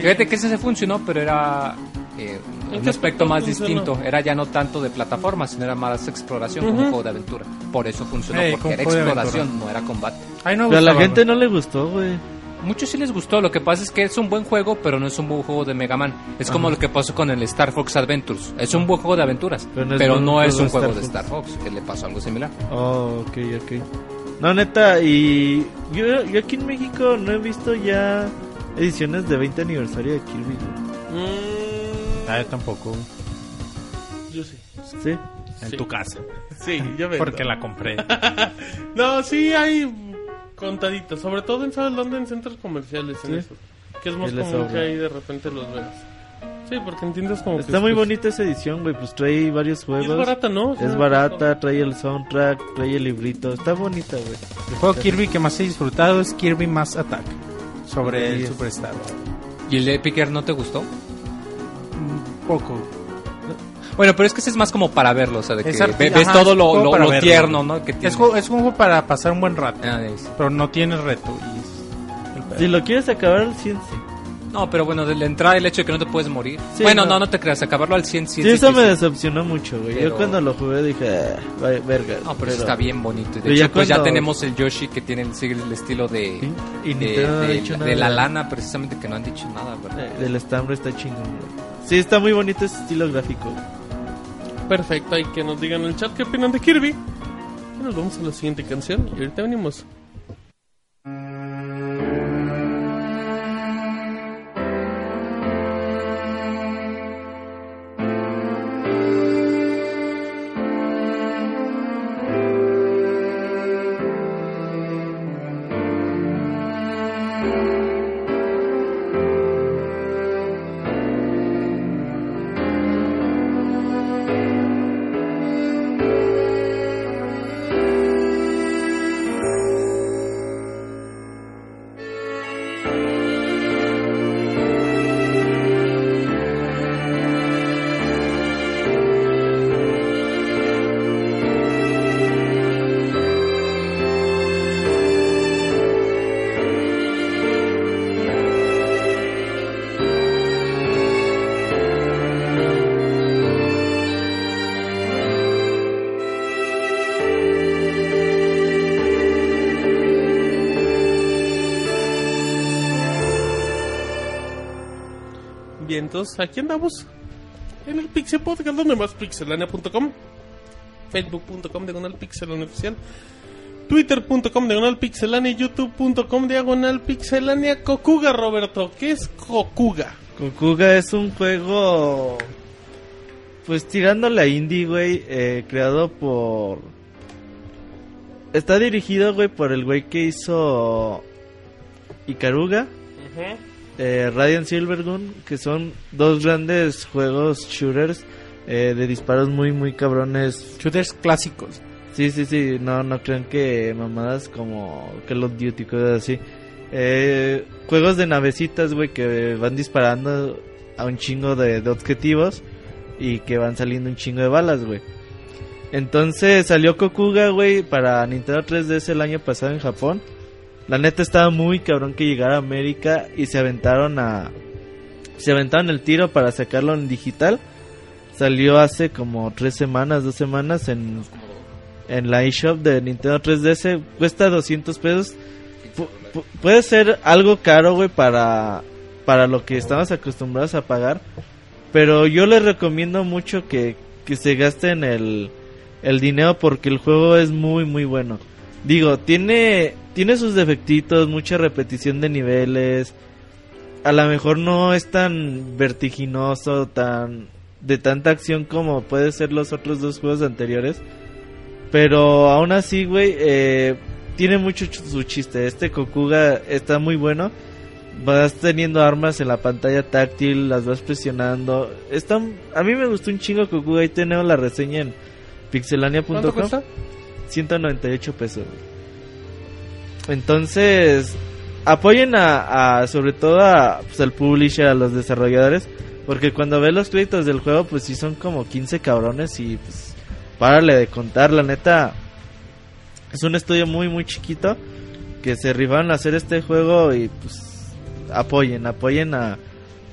Fíjate que ese se funcionó, pero era eh, ¿En un aspecto más funcionó? distinto. Era ya no tanto de plataforma, sino era más exploración como un juego de aventura. Por eso funcionó, Eh, porque como era exploración, no era combate. Ay, no Pero a la gente no le gustó, güey. Muchos sí les gustó, lo que pasa es que es un buen juego, pero no es un buen juego de Mega Man. Es como lo que pasó con el Star Fox Adventures. Es un buen juego de aventuras, Pero pero no es un juego juego de de Star Fox, que le pasó algo similar. Oh, ok, ok. No, neta, y yo, yo aquí en México no he visto ya ediciones de 20 aniversario de Kirby. Mm, Ah, yo tampoco. yo sí. Sí. En Sí. tu casa. Sí, yo vendo. Porque la compré. No, sí hay contaditos, sobre todo en ¿sabes dónde? En centros comerciales, en Sí. eso. Que es más común sobra. que ahí de repente los veas. Sí, porque entiendes como Está es- muy es- bonita esa edición, güey. Pues trae varios y juegos. es barata, ¿no? O sea, Es barata, trae el soundtrack, trae el librito. Está bonita, güey. El juego Kirby que más he disfrutado es Kirby Mass Attack. Sobre el Sí. Superstar. ¿Y el de Epic Air no te gustó? Un poco. Bueno, pero es que ese es más como para verlo, o sea, de que ves ajá, todo lo, lo- lo tierno, ¿no? Que tiene. Es, juego- es un juego para pasar un buen rato. Ah, es- Pero no tiene reto. Y. Si lo quieres acabar al 100, sí. No, pero bueno, de la entrada el hecho de que no te puedes morir. Sí, bueno, no. no. no, te creas, acabarlo al 100 sí Sí, es eso me decepcionó mucho, güey. Yo Pero- cuando lo jugué dije, ah, vaya, verga. No, pero, eso está bien bonito. Y De Pero hecho, ya pues ya cuando- tenemos el Yoshi que tiene el, sigue el estilo de, Sí, y de, no de- de nada. la lana, precisamente, que no han dicho nada, ¿verdad? Eh, Del estambre está chingón, güey. Sí, está muy bonito ese estilo gráfico. güey. Perfecto, hay que nos digan en el chat qué opinan de Kirby. Y nos vamos a la siguiente canción y ahorita venimos. Entonces aquí andamos en el Pixel Podcast, donde más pixelania.com, facebook.com diagonal pixelania oficial, twitter.com diagonal pixelania y youtube.com diagonal pixelania Kokuga, Roberto. ¿Qué es Kokuga? Kokuga es un juego. Pues tirándole a indie, güey. eh, creado por. Está dirigido, güey, por el güey que hizo. Ikaruga. Eh, Radiant Silvergun, que son dos grandes juegos shooters eh, de disparos muy, muy cabrones. Shooters clásicos. Sí, sí, sí, no, no crean que mamadas como Call of Duty, cosas así. Eh, juegos de navecitas, güey, que van disparando a un chingo de, de objetivos y que van saliendo un chingo de balas, güey. Entonces salió Kokuga, güey, para Nintendo 3DS el año pasado en Japón. La neta estaba muy cabrón que llegara a América y se aventaron a... Se aventaron el tiro para sacarlo en digital. Salió hace como tres semanas, dos semanas en, en la eShop de Nintendo 3DS. Cuesta 200 pesos. Pu- pu- puede ser algo caro, güey, para, para lo que estamos acostumbrados a pagar. Pero yo les recomiendo mucho que, que se gasten el, el dinero porque el juego es muy, muy bueno. Digo, tiene, tiene sus defectitos, mucha repetición de niveles. A lo mejor no es tan vertiginoso, tan de tanta acción como puede ser los otros dos juegos anteriores. Pero aún así, güey, eh, tiene mucho ch- su chiste. Este Kokuga está muy bueno. Vas teniendo armas en la pantalla táctil, las vas presionando. Está, a mí me gustó un chingo Kokuga. Ahí tenemos la reseña en ¿Cuánto pixelania.com. cuesta? 198 pesos. Entonces, apoyen a, a- sobre todo a, pues, al publisher, a los desarrolladores, porque cuando ves los créditos del juego, pues sí son como 15 cabrones y pues párale de contar, la neta. Es un estudio muy muy chiquito que se rifaron a hacer este juego y pues apoyen, apoyen a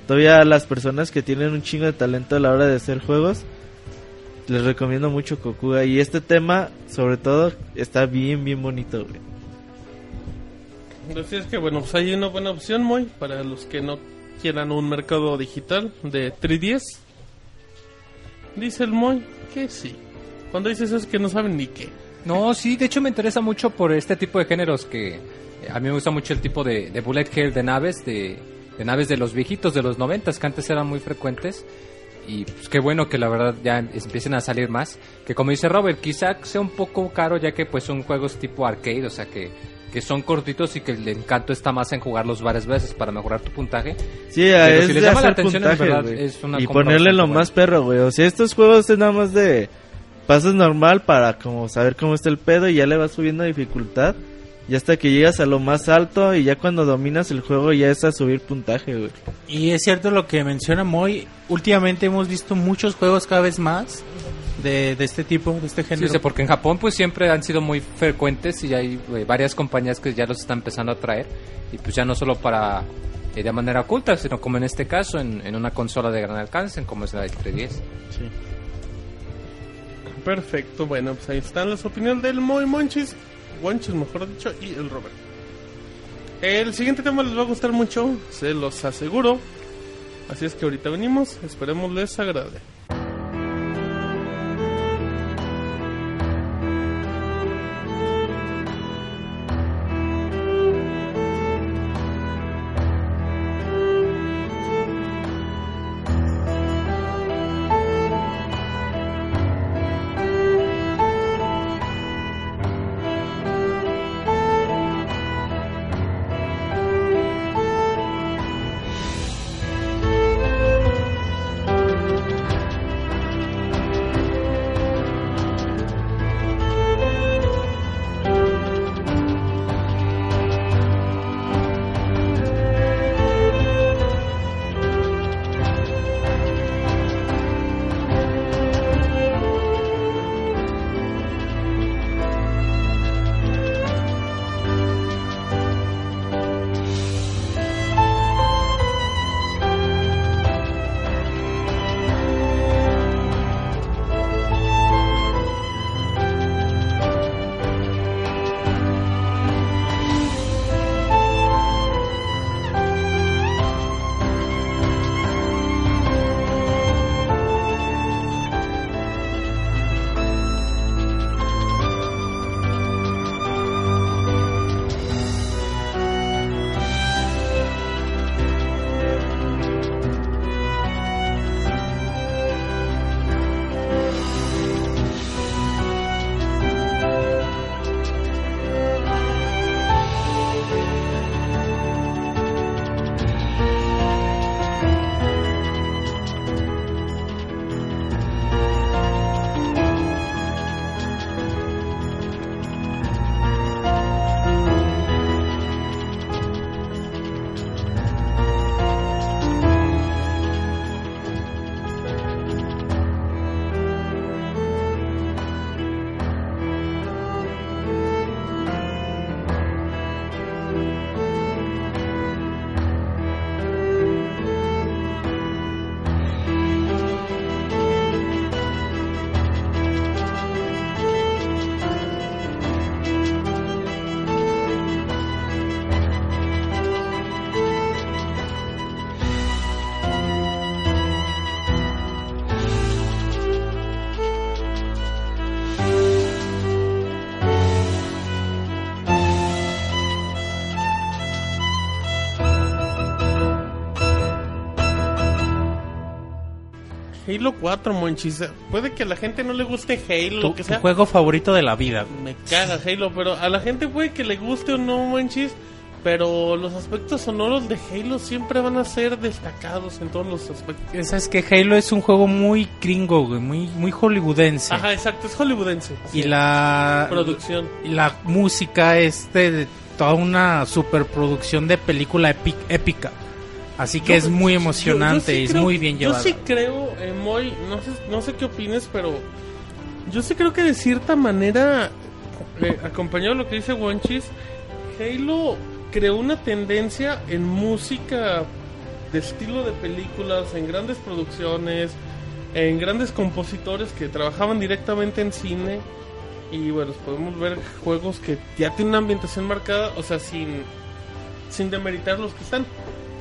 todavía a las personas que tienen un chingo de talento a la hora de hacer juegos. Les recomiendo mucho Kokuga y este tema, sobre todo, está bien, bien bonito, güey. Así es que bueno, pues hay una buena opción, muy para los que no quieran un mercado digital de 3DS. Dice el Moy que sí. Cuando dices eso es que no saben ni qué. No, sí, de hecho me interesa mucho por este tipo de géneros que eh, a mí me gusta mucho el tipo de, de bullet hell de naves, de, de naves de los viejitos de los noventas que antes eran muy frecuentes. Y pues qué bueno que la verdad ya empiecen a salir más. Que como dice Robert, quizá sea un poco caro ya que pues son juegos tipo arcade, o sea que, que son cortitos y que el encanto está más en jugarlos varias veces para mejorar tu puntaje. Sí, Pero es si les llama la atención, en puntaje, verdad, güey. es una Y ponerle lo bastante más perro, güey. O sea, estos juegos es nada más de pasas normal para como saber cómo está el pedo y ya le vas subiendo dificultad. Y hasta que llegas a lo más alto y ya cuando dominas el juego ya es a subir puntaje, güey. Y es cierto lo que menciona Moy. Últimamente hemos visto muchos juegos cada vez más de, de este tipo, de este Sí, género. sí, porque en Japón pues siempre han sido muy frecuentes y hay eh, varias compañías que ya los están empezando a traer y pues ya no solo para eh, de manera oculta, sino como en este caso en, en una consola de gran alcance como es la del 310. Perfecto, bueno, pues ahí están las opiniones del Moy Monchis, Monchis mejor dicho, y el Robert. El siguiente tema les va a gustar mucho, se los aseguro. Así es que ahorita venimos, esperemos les agrade. Halo 4, Monchis. Puede que a la gente no le guste Halo, Tu, lo que tu sea. juego favorito de la vida. Me caga Halo, pero a la gente puede que le guste o no, Monchis. Pero los aspectos sonoros de Halo siempre van a ser destacados en todos los aspectos. Sabes que Halo es un juego muy gringo, güey, muy, muy hollywoodense. Ajá, exacto, es hollywoodense. Y Sí. la producción. y la música es de, de toda una superproducción de película épica. Así que Yo- es muy yo- yo emocionante sí y es creo- muy bien llevada. Yo sí creo, eh, Moy, no sé, no sé qué opines, pero yo sí creo que de cierta manera, eh, acompañado de lo que dice Wonchis, Halo creó una tendencia en música de estilo de películas, en grandes producciones, en grandes compositores que trabajaban directamente en cine. Y bueno, podemos ver juegos que ya tienen una ambientación marcada, o sea, sin, sin demeritar los que están.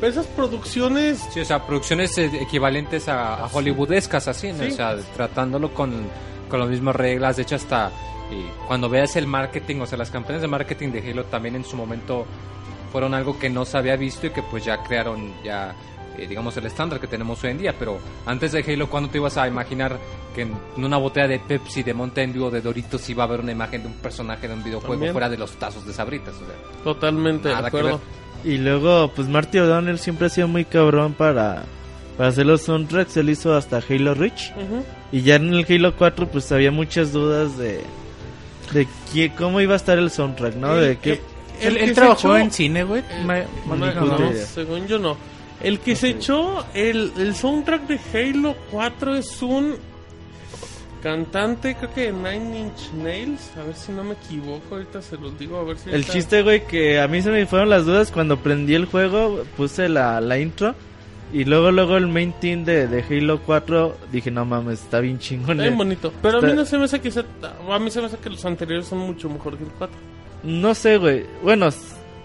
Pero esas producciones Sí, o sea, producciones eh, equivalentes a, a hollywoodescas, así, ¿no? Sí. O sea, tratándolo con, con las mismas reglas. De hecho, hasta eh, cuando veas el marketing, o sea, las campañas de marketing de Halo también en su momento fueron algo que no se había visto y que pues ya crearon ya, eh, digamos, el estándar que tenemos hoy en día. Pero antes de Halo, ¿cuándo te ibas a imaginar que en una botella de Pepsi, de Mountain Dew o de Doritos iba a haber una imagen de un personaje de un videojuego También. fuera de los tazos de sabritas? O sea, Totalmente de acuerdo. Y luego, pues Marty O'Donnell siempre ha sido muy cabrón para, para hacer los soundtracks. Él hizo hasta Halo Reach. Ujú. Y ya en el Halo 4, pues había muchas dudas de, de qué, cómo iba a estar el soundtrack, ¿no? El de qué. Él, el él que trabajó se echó- en cine, güey. Eh, según yo no. El que se echó el, el soundtrack de Halo 4 es un cantante, creo que Nine Inch Nails. A ver si no me equivoco, ahorita se los digo, a ver si... El chiste, güey, que a mí se me fueron las dudas cuando prendí el juego, puse la, la intro. Y luego, luego el main team de, de Halo 4, dije, no mames, está bien chingón. Está bien eh". bonito. Pero a mí no se me hace que sea... A mí se me hace que los anteriores son mucho mejor que el 4. No sé, güey. Bueno,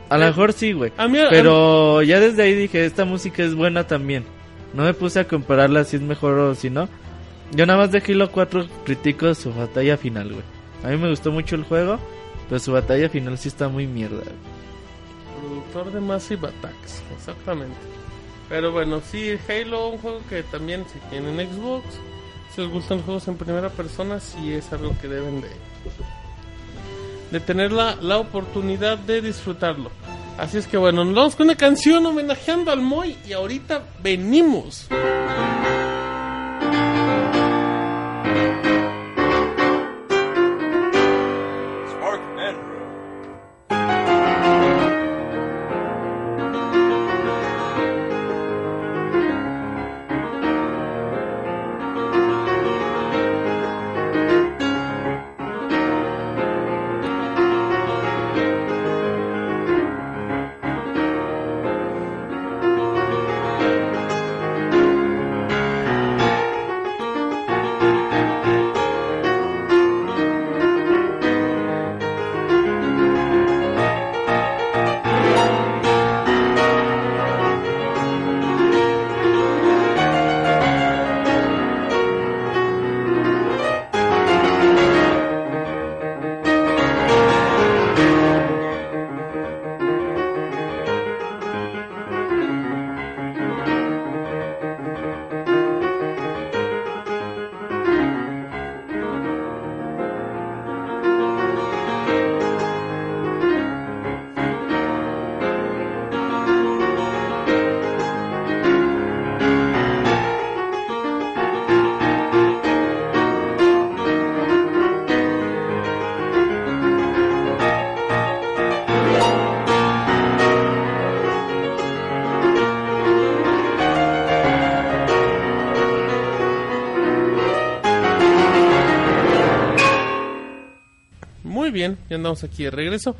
a lo Eh, mejor sí, güey. A mí... a- Pero ya desde ahí dije, esta música es buena también. No me puse a compararla si es mejor o si no. Yo nada más de Halo 4 critico su batalla final, güey. A mí me gustó mucho el juego, pero su batalla final sí está muy mierda. güey. Productor de Massive Attacks, exactamente. Pero bueno, sí, Halo, un juego que también si tienen Xbox, si les gustan los juegos en primera persona, sí es algo que deben de, de tener la, la oportunidad de disfrutarlo. Así es que bueno, nos vamos con una canción homenajeando al Moy y ahorita venimos. Ya andamos aquí de regreso.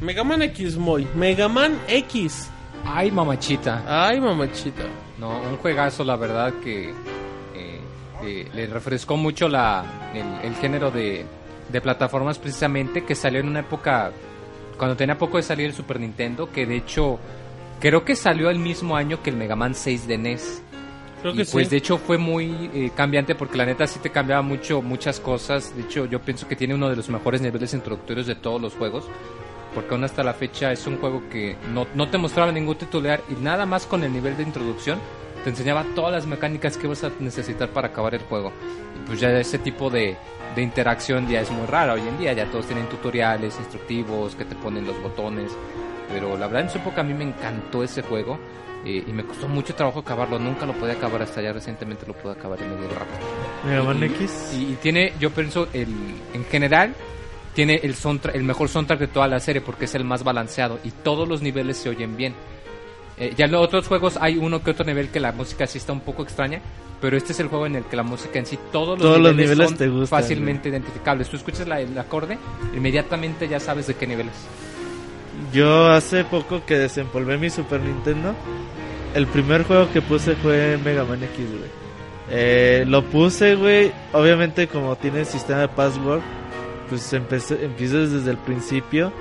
Mega Man X Moy, Mega Man X. Ay, mamachita. Ay, mamachita. No, un juegazo, la verdad, que eh, eh, le refrescó mucho la, el, el género de, de plataformas precisamente, que salió en una época, cuando tenía poco de salir el Super Nintendo, que de hecho creo que salió el mismo año que el Mega Man 6 de NES. Creo Y que pues sí. de hecho fue muy eh, cambiante porque la neta sí te cambiaba mucho muchas cosas. De hecho yo pienso que tiene uno de los mejores niveles introductorios de todos los juegos. Porque aún hasta la fecha es un juego que no, no te mostraba ningún titular y nada más con el nivel de introducción te enseñaba todas las mecánicas que vas a necesitar para acabar el juego. Y pues ya ese tipo de, de interacción ya es muy rara hoy en día, ya todos tienen tutoriales instructivos que te ponen los botones, pero la verdad en su época a mí me encantó ese juego eh, y me costó mucho trabajo acabarlo, nunca lo podía acabar hasta ya recientemente lo pude acabar en medio rápido. Mega Man X. Y, y tiene, yo pienso, el, en general, tiene el, soundtra- el mejor soundtrack de toda la serie porque es el más balanceado y todos los niveles se oyen bien. Eh, ya en los otros juegos hay uno que otro nivel que la música sí está un poco extraña, pero este es el juego en el que la música en sí, todos los Todos los niveles, niveles son te gustan, fácilmente identificables. Tú escuchas la- el acorde, inmediatamente ya sabes de qué nivel es. Yo hace poco que desempolvé mi Super Nintendo, el primer juego que puse fue Mega Man X, güey. Eh, lo puse, güey, obviamente como tiene sistema de password, pues empecé, empiezas desde el principio.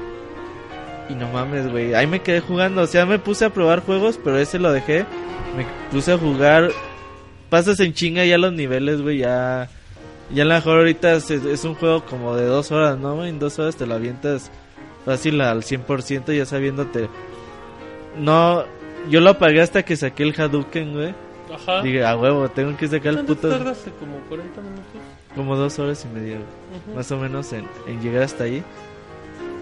Y no mames, güey, ahí me quedé jugando, o sea, me puse a probar juegos, pero ese lo dejé. Me puse a jugar, pasas en chinga ya los niveles, güey, ya... Ya a lo mejor ahorita es, un juego como de dos horas, ¿no? En dos horas te lo avientas fácil al 100% ya sabiéndote. No, yo lo apagué hasta que saqué el Hadouken, güey. Ajá. Dije, a huevo, tengo que sacar el ¿Cuánto puto... tardaste? ¿Como 40 minutos? Como dos horas y media, güey. Más o menos en, en llegar hasta ahí.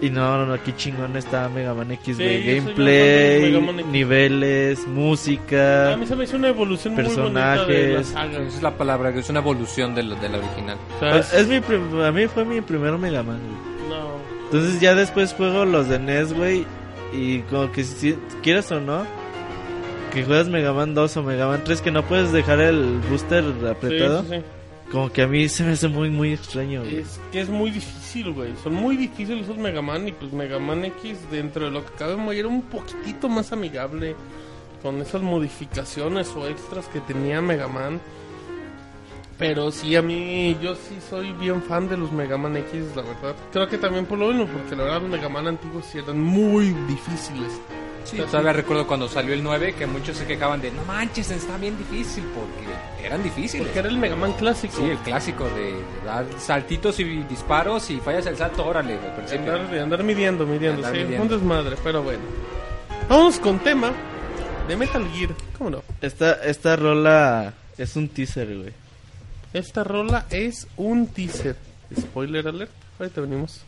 Y no, no, no, aquí chingón está Mega Man X, Sí, güey. Gameplay, de Mega Man X. niveles, música. A mí se me hizo una evolución muy bonita de la Personajes. saga. Esa es la palabra, que es una evolución de, lo- de la original. O sea, es mi a mí fue mi primer Mega Man, güey. no. Entonces ya después juego los de NES, güey. Y como que si quieres o no, que juegas Mega Man 2 o Mega Man 3, que no puedes dejar el booster apretado. Sí, sí, sí. Como que a mí se me hace muy, muy extraño, güey. Es que es muy difícil, güey. Son muy difíciles esos Mega Man y pues Mega Man X dentro de lo que cabe era un poquitito más amigable con esas modificaciones o extras que tenía Mega Man. Pero sí, a mí, yo sí soy bien fan de los Mega Man X, la verdad. Creo que también por lo mismo, porque la verdad los Mega Man antiguos sí eran muy difíciles. Sí, todavía recuerdo cuando salió el 9 que muchos se quejaban de no manches, está bien difícil porque eran difíciles. Porque era el Mega Man clásico. Sí, el clásico de dar saltitos y disparos y fallas el salto, órale, al andar, midiendo, midiendo, Andar sí, midiendo. un desmadre, pero bueno. Vamos con tema de Metal Gear, ¿cómo no? Esta, esta rola es un teaser, güey. Esta rola es un teaser. Spoiler alert, ahorita venimos.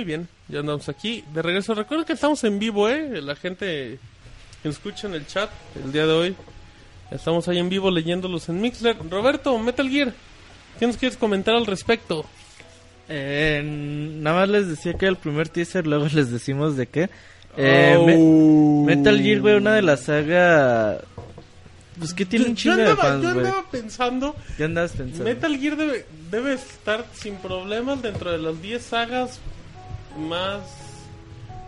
Muy bien, ya andamos aquí. De regreso, recuerden que estamos en vivo, ¿eh? La gente que escucha en el chat el día de hoy. Estamos ahí en vivo leyéndolos en Mixler. Roberto, Metal Gear, ¿qué nos quieres comentar al respecto? Eh, nada más les decía que el primer teaser, luego les decimos de qué. Eh, Oh. Me- Metal Gear, güey, una de las sagas... Pues que tiene un chingo de fans, yo andaba pensando, ¿Qué andas pensando? Metal Gear debe, debe estar sin problemas dentro de las 10 sagas más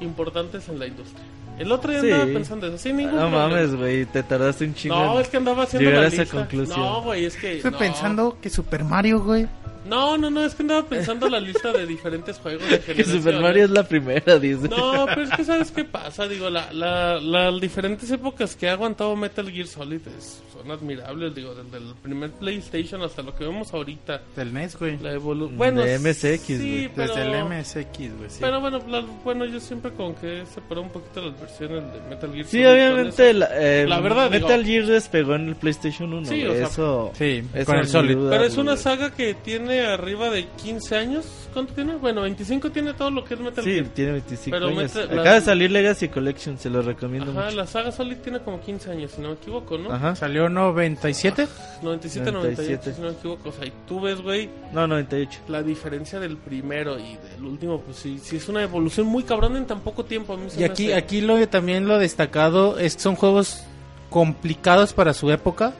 importantes en la industria. El otro día Sí. andaba pensando eso, sin ningún No problema. mames, güey, te tardaste un chingo. No, en es que andaba haciendo llegar la a esa lista. conclusión. No, güey, es que Estoy no. pensando que Super Mario, güey. No, no, no, es que andaba pensando la lista de diferentes juegos de Que. Super Mario es la primera, dice. No, pero es que sabes qué pasa, digo, la, la, las diferentes épocas que ha aguantado Metal Gear Solid es- son admirables, digo, desde el primer PlayStation hasta lo que vemos ahorita, Del NES, güey. la evolución. Bueno, De MSX, sí, güey. pero, Desde el MSX, güey. Sí. pero bueno, la- bueno, yo siempre con que separó un poquito las versiones de Metal Gear Sí, Solid con obviamente, la, eh, La verdad, Metal digo- Gear despegó en el PlayStation 1. Sí, o sea, eso, sí, eso con el Solid. duda, Pero es una saga que tiene arriba de 15 años. ¿Cuánto tiene? Bueno, 25 tiene todo lo que es Metal Sí, Gear. tiene 25 Pero años. mete- Acaba la- de salir Legacy Collection, se lo recomiendo Ajá, mucho. la saga Solid tiene como 15 años, si no me equivoco, ¿no? Ajá. Salió 97. 97, 98, 97. si no me equivoco. O sea, y tú ves, güey, No, 98. la diferencia del primero y del último, pues sí, sí es una evolución muy cabrón en tan poco tiempo. A mí se Y me aquí, hace- aquí lo también lo destacado es son juegos complicados para su época.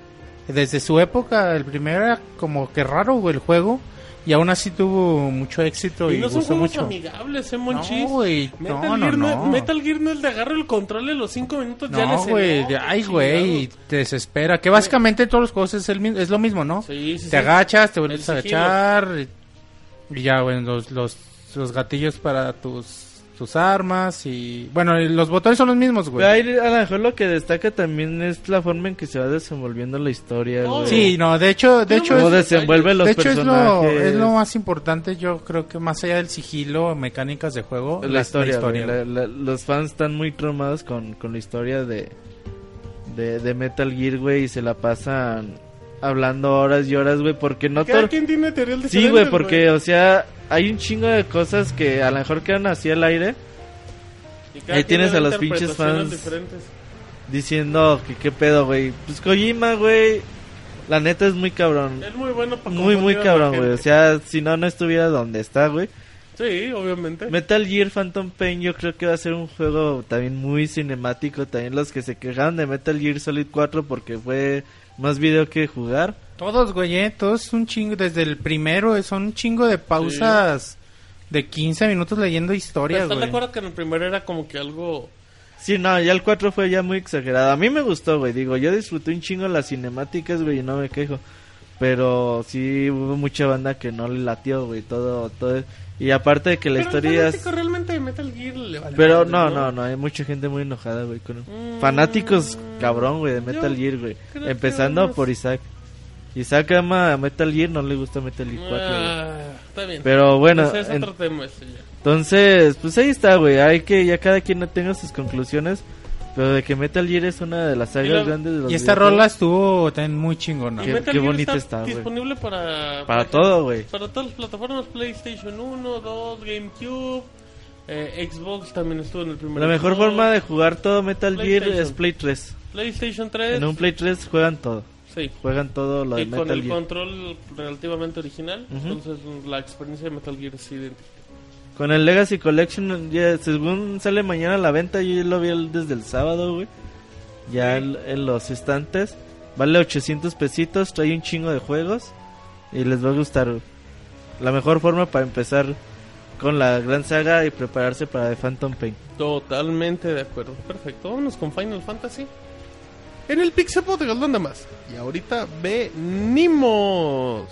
Desde su época, el primero era como que raro güey, el juego. Y aún así tuvo mucho éxito y, Y no son gustó juegos mucho. amigables, eh, Monchis. No, güey. Metal, No, no, Gear no. Metal Gear no agarro el control en los 5 minutos ya No, les güey. enoja, de- Ay, güey. Te desespera. Que básicamente en todos los juegos es, el, es lo mismo, ¿no? Sí, sí, te sí. agachas, te vuelves a El agachar. Y, y ya, güey, los, los, los gatillos para tus, tus armas. Y bueno, y los botones son los mismos, güey. Ahí a lo mejor lo que destaca también es la forma en que se va desenvolviendo la historia, No, güey. Sí, no, de hecho, de hecho, es- desenvuelve los de hecho es lo, personajes. es lo más importante, yo creo que más allá del sigilo, mecánicas de juego, la, historia, güey. güey. La- la- los fans están muy traumados con, con la historia de, de, de Metal Gear, güey, y se la pasan hablando horas y horas, güey, porque no Cada todo... quien tiene teorías Sí, güey, porque, o sea, hay un chingo de cosas que a lo mejor quedan así al aire Y ahí tienes a los pinches fans. diferentes. diciendo que qué pedo, güey. Pues Kojima, güey, la neta es muy cabrón. Es muy bueno para Muy, muy cabrón, güey. O sea, si no, no estuviera donde está, güey. Sí, obviamente. Metal Gear Phantom Pain yo creo que va a ser un juego también muy cinemático. También los que se quejaron de Metal Gear Solid 4 porque fue más video que jugar. Todos, güey, eh, todos un chingo, desde el primero, eh, son un chingo de pausas de 15 minutos leyendo historias, ¿Estás de güey. acuerdo que en el primero era como que algo... Sí, no, ya el 4 fue ya muy exagerado. A mí me gustó, güey. Digo, yo disfruté un chingo las cinemáticas, güey, y no me quejo. Pero sí hubo mucha banda que no le latió, güey, todo, todo. Y aparte de que la Pero historia es... realmente de Metal Gear le vale Pero no, no, no, hay mucha gente muy enojada, güey. Con... Mm, Fanáticos cabrón, güey, de Metal yo Gear, güey. Empezando por Isaac. Isaac ama a Metal Gear, no le gusta Metal Gear 4, güey. Ah, está bien. Pero bueno, Ese es en- otro tema ese ya. entonces, pues ahí está, güey. Hay que ya cada quien tenga sus conclusiones. Pero de que Metal Gear es una de las sagas la- grandes de los Y esta rola estuvo también muy chingona. Qué- qué bonita está, güey. disponible para... Para todo, güey. Para todas las plataformas, PlayStation 1, 2, GameCube, eh, Xbox también estuvo en el primer La mejor Xbox, forma de jugar todo Metal Gear es Play 3. PlayStation 3, En un Play 3 juegan todo. sí. Juegan todo lo de Y con Metal el Gear. control relativamente original, Ujú. entonces la experiencia de Metal Gear es idéntica. Con el Legacy Collection, ya, según sale mañana a la venta, yo ya lo vi desde el sábado, güey. Ya Sí. en, en los estantes. Vale 800 pesitos, trae un chingo de juegos. Y les va a gustar. güey. La mejor forma para empezar con la gran saga y prepararse para The Phantom Pain. Totalmente de acuerdo. Perfecto. Vámonos con Final Fantasy. En el Pixel Podcast, ¿dónde más? Y ahorita venimos.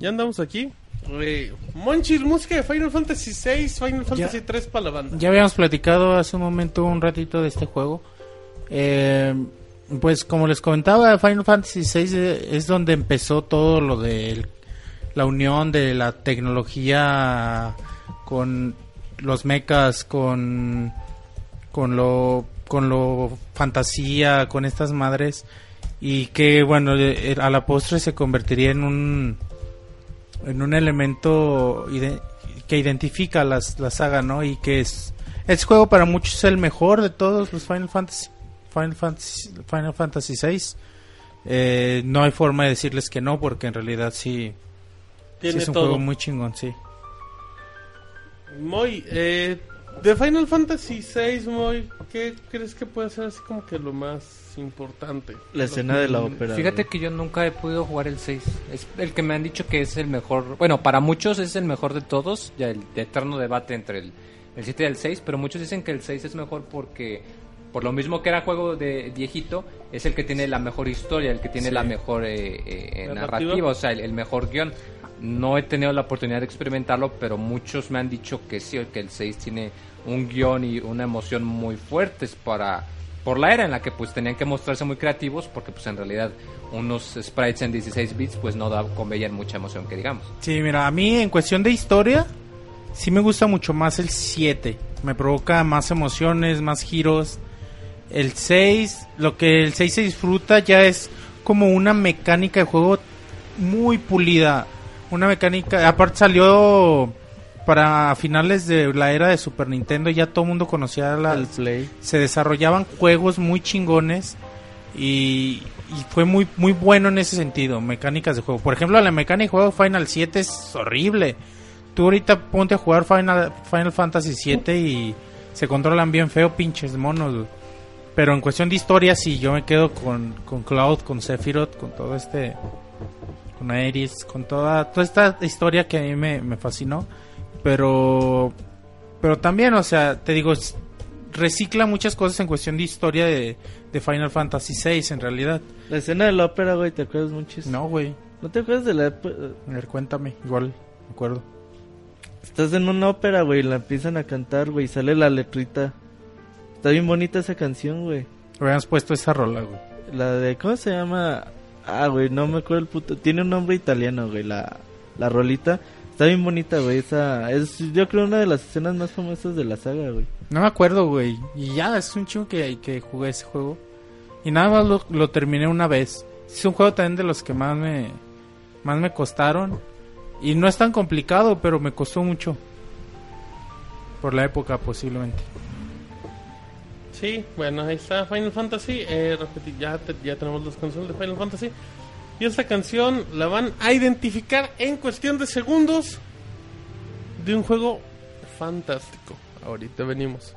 Ya andamos aquí. Eh, Monchis, música de Final Fantasy VI, Final Fantasy 3 para la banda. Ya habíamos platicado hace un momento, un ratito de este juego. Eh, pues como les comentaba, Final Fantasy VI es donde empezó todo lo de la unión de la tecnología con los mechas, con, con lo con lo fantasía, con estas madres y que bueno, eh, a la postre se convertiría en un en un elemento ide- que identifica las, la saga, ¿no? Y que es este juego para muchos es el mejor de todos los Final Fantasy Final Fantasy Final Fantasy 6. no hay forma de decirles que no porque en realidad sí, sí Tiene es un todo. juego muy chingón, sí. Moy, eh, de Final Fantasy VI, Moy, ¿qué crees que puede ser así como que lo más importante? La escena de la ópera. Fíjate que yo nunca he podido jugar el 6. Es el que me han dicho que es el mejor. Bueno, para muchos es el mejor de todos. Ya el eterno debate entre el, el 7 y el 6. Pero muchos dicen que el 6 es mejor porque, por lo mismo que era juego de viejito, es el que tiene la mejor historia, el que tiene Sí. la mejor eh, eh, Narrativa. narrativa, o sea, el, el mejor guion. No he tenido la oportunidad de experimentarlo, pero muchos me han dicho que sí, que el 6 tiene un guion y una emoción muy fuertes para por la era en la que pues tenían que mostrarse muy creativos porque pues en realidad unos sprites en 16 bits pues no da, conveían mucha emoción que digamos. Sí, mira, a mí en cuestión de historia, sí me gusta mucho más el 7. Me provoca más emociones, más giros. El 6, lo que el 6 se disfruta ya es como una mecánica de juego muy pulida. Una mecánica, aparte salió para finales de la era de Super Nintendo, ya todo el mundo conocía la, el play. se desarrollaban juegos muy chingones y, y fue muy muy bueno en ese sentido, mecánicas de juego. Por ejemplo, la mecánica de juego Final 7 es horrible. Tú ahorita ponte a jugar Final, Final Fantasy 7 y se controlan bien feo, pinches monos. Pero en cuestión de historia, sí, yo me quedo con, con Cloud, con Sephiroth, con todo este. Con Aeris, con toda, toda esta historia que a mí me, me fascinó. Pero. Pero también, o sea, te digo, recicla muchas cosas en cuestión de historia de, de Final Fantasy VI, en realidad. La escena de la ópera, güey, ¿te acuerdas mucho? No, güey. ¿No te acuerdas de la A ver, cuéntame. Igual, me acuerdo. Estás en una ópera, güey, la empiezan a cantar, güey, y sale la letrita. Está bien bonita esa canción, güey. Habíamos puesto esa rola, güey. La de, ¿cómo se llama? Ah, güey, no me acuerdo el puto. Tiene un nombre italiano, güey, la, la rolita. Está bien bonita, güey, esa... Es, yo creo, una de las escenas más famosas de la saga, güey. No me acuerdo, güey. Y ya, es un chingo que, que jugué ese juego. Y nada más lo, lo terminé una vez. Es un juego también de los que más me, más me costaron. Y no es tan complicado, pero me costó mucho. Por la época, posiblemente. Sí, bueno, ahí está Final Fantasy. Eh, ya, ya tenemos los consolas de Final Fantasy. Y esta canción la van a identificar en cuestión de segundos de un juego fantástico. Ahorita venimos.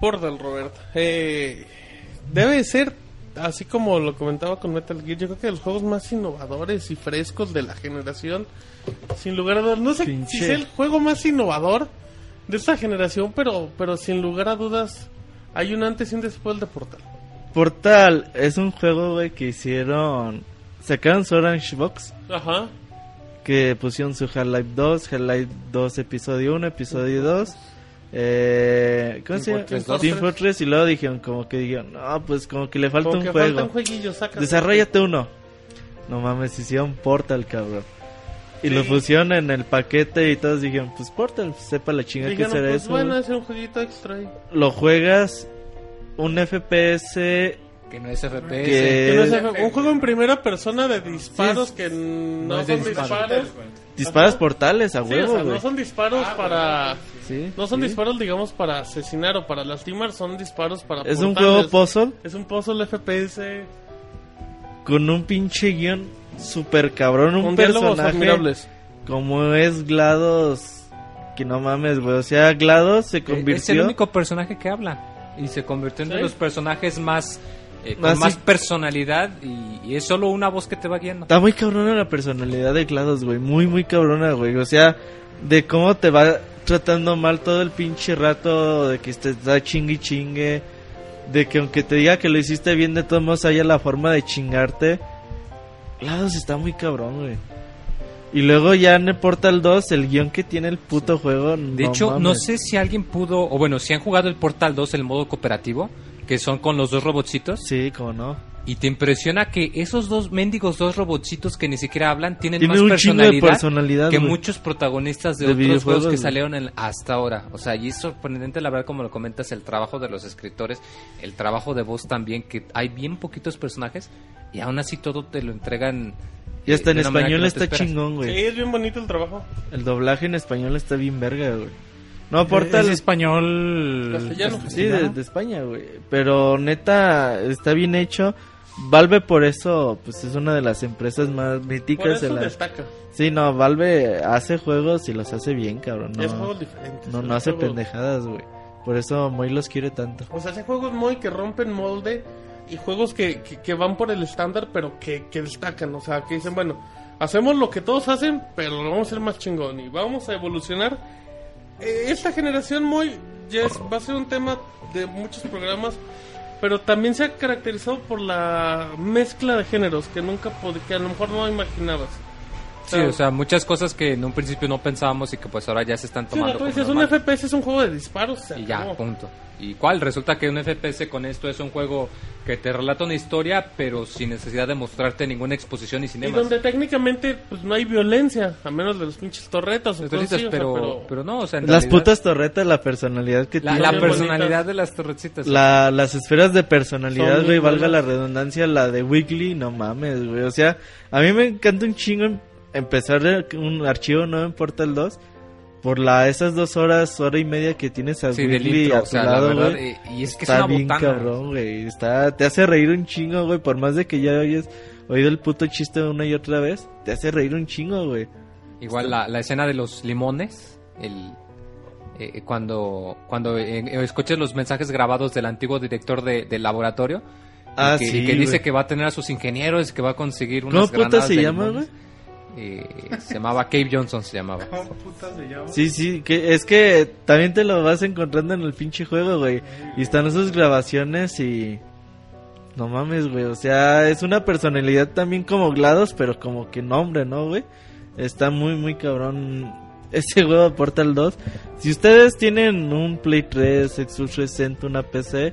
Portal, Roberto. Eh, debe ser, así como lo comentaba con Metal Gear, yo creo que de los juegos más innovadores y frescos de la generación. Sin lugar a dudas, no sé Pinche. si es el juego más innovador de esta generación, pero, pero sin lugar a dudas hay un antes y un después de Portal. Portal es un juego, güey, que hicieron... Sacaron su Orange Box, Ajá. que pusieron su Half-Life 2, Half-Life 2 episodio 1, episodio 2. Eh, ¿Cómo Team se llama? Team Fortress y luego dijeron como que dijeron, no, pues como que le falta Como un que juego. falta un jueguillo. Desarrollate uno. No mames, hicieron Portal, cabrón. Y Sí. lo pusieron en el paquete y todos dijeron, pues Portal, sepa la chinga que será pues eso. bueno, güey". es un jueguito extra ahí. Lo juegas un FPS Que no es FPS. Que- Que no es un juego en primera persona de disparos que no, son disparos. disparos. disparas portales a Sí, o huevo, sea, no son disparos para. Sí, No son sí. disparos, digamos, para asesinar o para lastimar, son disparos para. Es un juego puzzle Es un puzzle FPS con un pinche guion super cabrón, un con personaje admirables. como es GLaDOS, que no mames, güey. O sea, GLaDOS se convirtió... Es el único personaje que habla. Y se convirtió en de Sí. los personajes más. Eh, con Más más, personalidad. Y, y es solo una voz que te va guiando. Está muy cabrona la personalidad de GLaDOS, güey. Muy, muy cabrona, güey. O sea, de cómo te va tratando mal todo el pinche rato, de que te da chingue y chingue. De que aunque te diga que lo hiciste bien, de todos modos haya la forma de chingarte. GLaDOS está muy cabrón, güey. Y luego ya en el Portal 2, el guion que tiene el puto juego. De hecho, no sé si alguien pudo. O bueno, si han jugado el Portal 2 el modo cooperativo. Que son con los dos robotcitos. Sí, cómo no. Y te impresiona que esos dos mendigos dos robotcitos que ni siquiera hablan tienen Tiene más un chingo de personalidad, que muchos protagonistas de, De otros juegos que salieron en- hasta ahora. O sea, y es sorprendente la verdad como lo comentas, el trabajo de los escritores, el trabajo de voz también, que hay bien poquitos personajes y aún así todo te lo entregan. Y hasta eh, en español no está esperas. chingón, Sí, güey. es bien bonito el trabajo. El doblaje en español está bien verga, güey. No, Es Portal... español. Castellano. Sí, de, de España, güey. Pero neta, está bien hecho. Valve por eso, pues es una de las empresas más Por míticas. eso de la... destaca. Sí, no, Valve hace juegos y los hace bien, cabrón. Es No, juegos diferentes. no, es no hace juegos- pendejadas, güey. Por eso Moy los quiere tanto. O sea, hace juegos muy que rompen molde y juegos que, que, que van por el estándar, pero que, que destacan. O sea, que dicen, bueno, hacemos lo que todos hacen, pero lo vamos a hacer más chingón y vamos a evolucionar. Eh, esta generación muy ya es- va a ser un tema de muchos programas, pero también se ha caracterizado por la mezcla de géneros que nunca que a lo mejor no imaginabas. Sí, o sea, muchas cosas que en un principio no pensábamos y que pues ahora ya se están Sí, tomando. no, tú como dices, un. FPS es un juego de disparos. se Y ya, punto. ¿Y cuál? Resulta que un FPS con esto es un juego que te relata una historia, pero sin necesidad de mostrarte ninguna exposición y Y cinemas. donde técnicamente pues no hay violencia, a menos de los pinches torretas o Los cosas o sea, pero, pero, no, o sea, en Las realidad, putas torretas, la personalidad que La, tienen. la personalidad bonitas. de las torrecitas. La- las esferas de personalidad, Son güey, valga la redundancia, la de Weekly, no mames, güey. O sea, a mí me encanta un chingo em- empezar un archivo nuevo en Portal 2 por la esas dos horas, hora y media que tienes a Sí, Weekly intro, a o tu sea, la lado, verdad, güey. eh, y es que Está es una bien botana. cabrón, güey. Está, te hace reír un chingo, güey. Por más de que ya hayas oído el puto chiste una y otra vez, te hace reír un chingo, güey. Igual la, la escena de los limones, el eh, cuando cuando eh, eh, escuches los mensajes grabados del antiguo director de- del laboratorio y Ah, que, sí, y que dice güey. que va a tener a sus ingenieros que va a conseguir ¿Cómo unas puta granadas se de llama, limones. Eh, se llamaba Cave Johnson se llamaba Sí, sí, que es que también te lo vas encontrando en el pinche juego, güey. Y están esas grabaciones y... No mames, güey. O sea, es una personalidad también como GLaDOS, pero como que nombre, ¿no, güey? Está muy, muy cabrón ese juego de Portal 2. Si ustedes tienen un Play 3, Xbox 360, una PC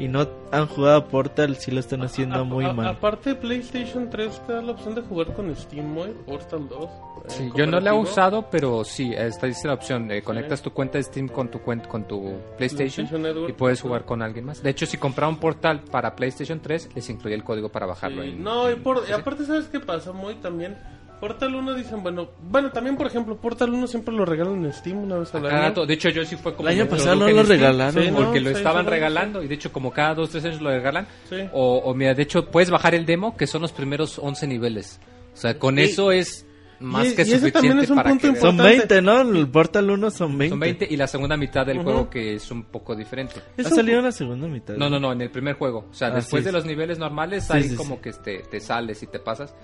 y no han jugado a Portal, sí lo están haciendo A- muy a- mal. Aparte, PlayStation 3 te da la opción de jugar con Steam, güey, Portal 2. eh, Sí, yo no la he usado pero sí esta dice la opción eh, conectas tu cuenta de Steam con tu cuenta con tu PlayStation PlayStation Network. y puedes jugar con alguien más de hecho si compraron Portal para PlayStation 3 les incluye el código para bajarlo Sí, en- No, y, por- y Sí. aparte, ¿sabes qué pasa? Muy también. Portal 1 dicen, bueno, bueno, también por ejemplo, Portal 1 siempre lo regalan en Steam una vez al Cada año. De hecho, yo sí fue como. El año pasado no lo en regalaron, Sí, porque no, lo sí, estaban sí, regalando. Y de hecho, como cada dos, tres años lo regalan. Sí. O, o mira, de hecho, puedes bajar el demo, que son los primeros 11 niveles. O sea, con Y- eso es. más Y- que y suficiente también es un para punto que veas. Son Importante. 20, ¿no? El Portal 1 son 20. Son 20 y la segunda mitad del Ujú. juego que es un poco diferente. Ha salido la segunda mitad. No, no, no, en el primer juego. O sea, Ah, después sí, de los niveles normales, Sí, ahí sí, como sí. que te, te sales y te pasas.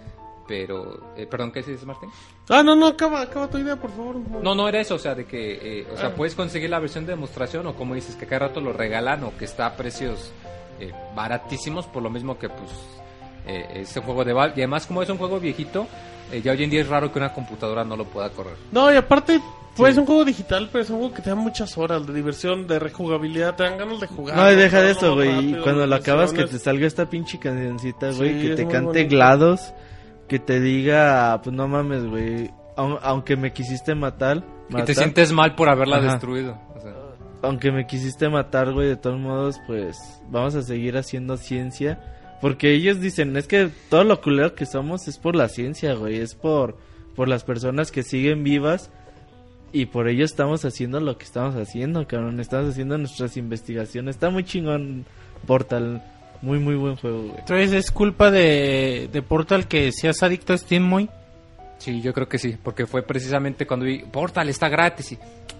Pero, eh, perdón, ¿qué dices, Martín? Ah, no, no, acaba, acaba tu idea, por favor. No, no era eso, o sea, de que, eh, o sea, Ah. puedes conseguir la versión de demostración o como dices, que cada rato lo regalan o que está a precios eh, baratísimos, por lo mismo que, pues, eh, es un juego de Valve. Y además, como es un juego viejito, eh, ya hoy en día es raro que una computadora no lo pueda correr. No, y aparte, pues es un juego digital, pero es un juego que te da muchas horas de diversión, de rejugabilidad, te dan ganas de jugar. No, y deja de más güey. Cuando lo acabas, que te salga esta pinche cancioncita, güey. Sí, que te cante bonito. GLaDOS. Que te diga, pues no mames, güey. au- Aunque me quisiste matar. Y matar te sientes mal por haberla Ajá. destruido. o sea. Aunque me quisiste matar, güey. De todos modos, pues vamos a seguir haciendo ciencia. Porque ellos dicen, es que todo lo culero que somos es por la ciencia, güey. Es por, por las personas que siguen vivas. Y por ello estamos haciendo lo que estamos haciendo, cabrón. Estamos haciendo nuestras investigaciones. Está muy chingón Portal. Muy, muy buen juego, güey. Entonces es culpa de, de Portal que seas adicto a Steam muy. Sí, yo creo que sí, porque fue precisamente cuando vi Portal está gratis y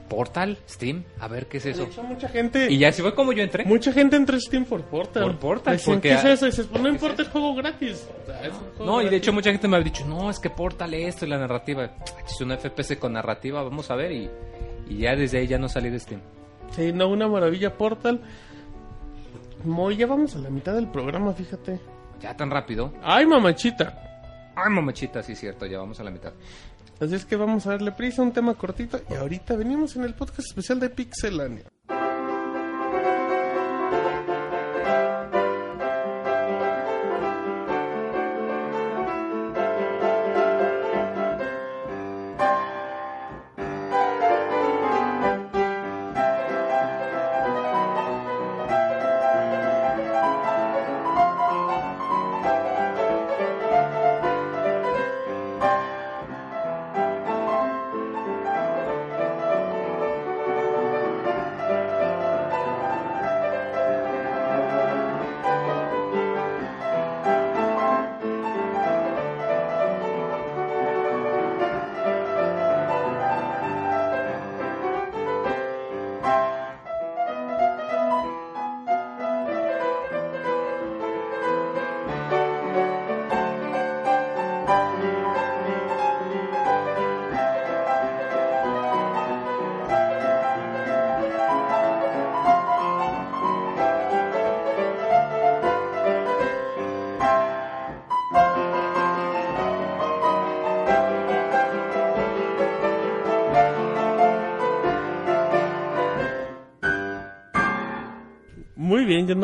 Portal, Steam, a ver qué es De eso. hecho, mucha gente, Y ya así fue como yo entré. mucha gente entra a Steam por Portal. Por Portal, Decían, porque ¿qué es eso? Y dices, pues no importa el juego gratis. O sea, es un juego No, y de gratis. hecho mucha gente me ha dicho, no, es que Portal esto y la narrativa. Es un FPS con narrativa, vamos a ver. Y, y ya desde ahí ya no salí de Steam. Sí, no, una maravilla Portal. Moy, ya vamos a la mitad del programa, fíjate. Ya tan rápido. Ay, mamachita. Ay, mamachita, sí, cierto, ya vamos a la mitad. Así es que vamos a darle prisa, un tema cortito. Y ahorita venimos en el podcast especial de Pixelania.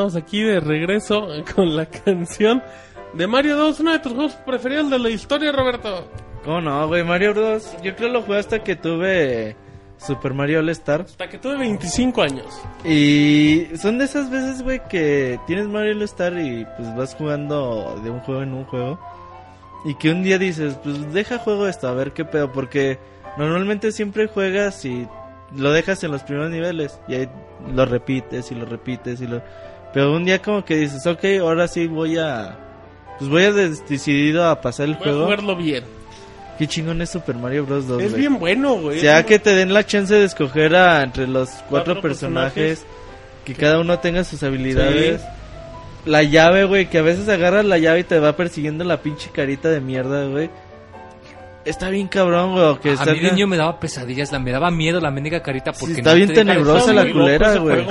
Andamos aquí de regreso con la canción de Mario 2, uno de tus juegos preferidos de la historia, Roberto. ¿Cómo no, güey? Mario Bros. Yo creo lo jugué hasta que tuve Super Mario All Star. Hasta que tuve 25 años. Y son de esas veces, güey, que tienes Mario All Star y pues vas jugando de un juego en un juego. Y que un día dices, pues deja juego esto, a ver qué pedo. Porque normalmente siempre juegas y lo dejas en los primeros niveles. Y ahí lo repites y lo repites y lo... Pero un día como que dices, ok, ahora sí voy a... Pues voy a decidido a pasar el Voy a juego. jugarlo bien. Qué chingón es Super Mario Bros. 2, Es güey. bien bueno, güey. O sea, que te den la chance de escoger a, entre los cuatro, Cuatro personajes, personajes. que cada uno tenga sus habilidades. La llave, güey, que a veces agarras la llave y te va persiguiendo la pinche carita de mierda, güey. Está bien cabrón, güey. Que a está mí de niño me daba pesadillas, la, me daba miedo la mendiga carita porque está no bien te tenebrosa Está la culera, güey.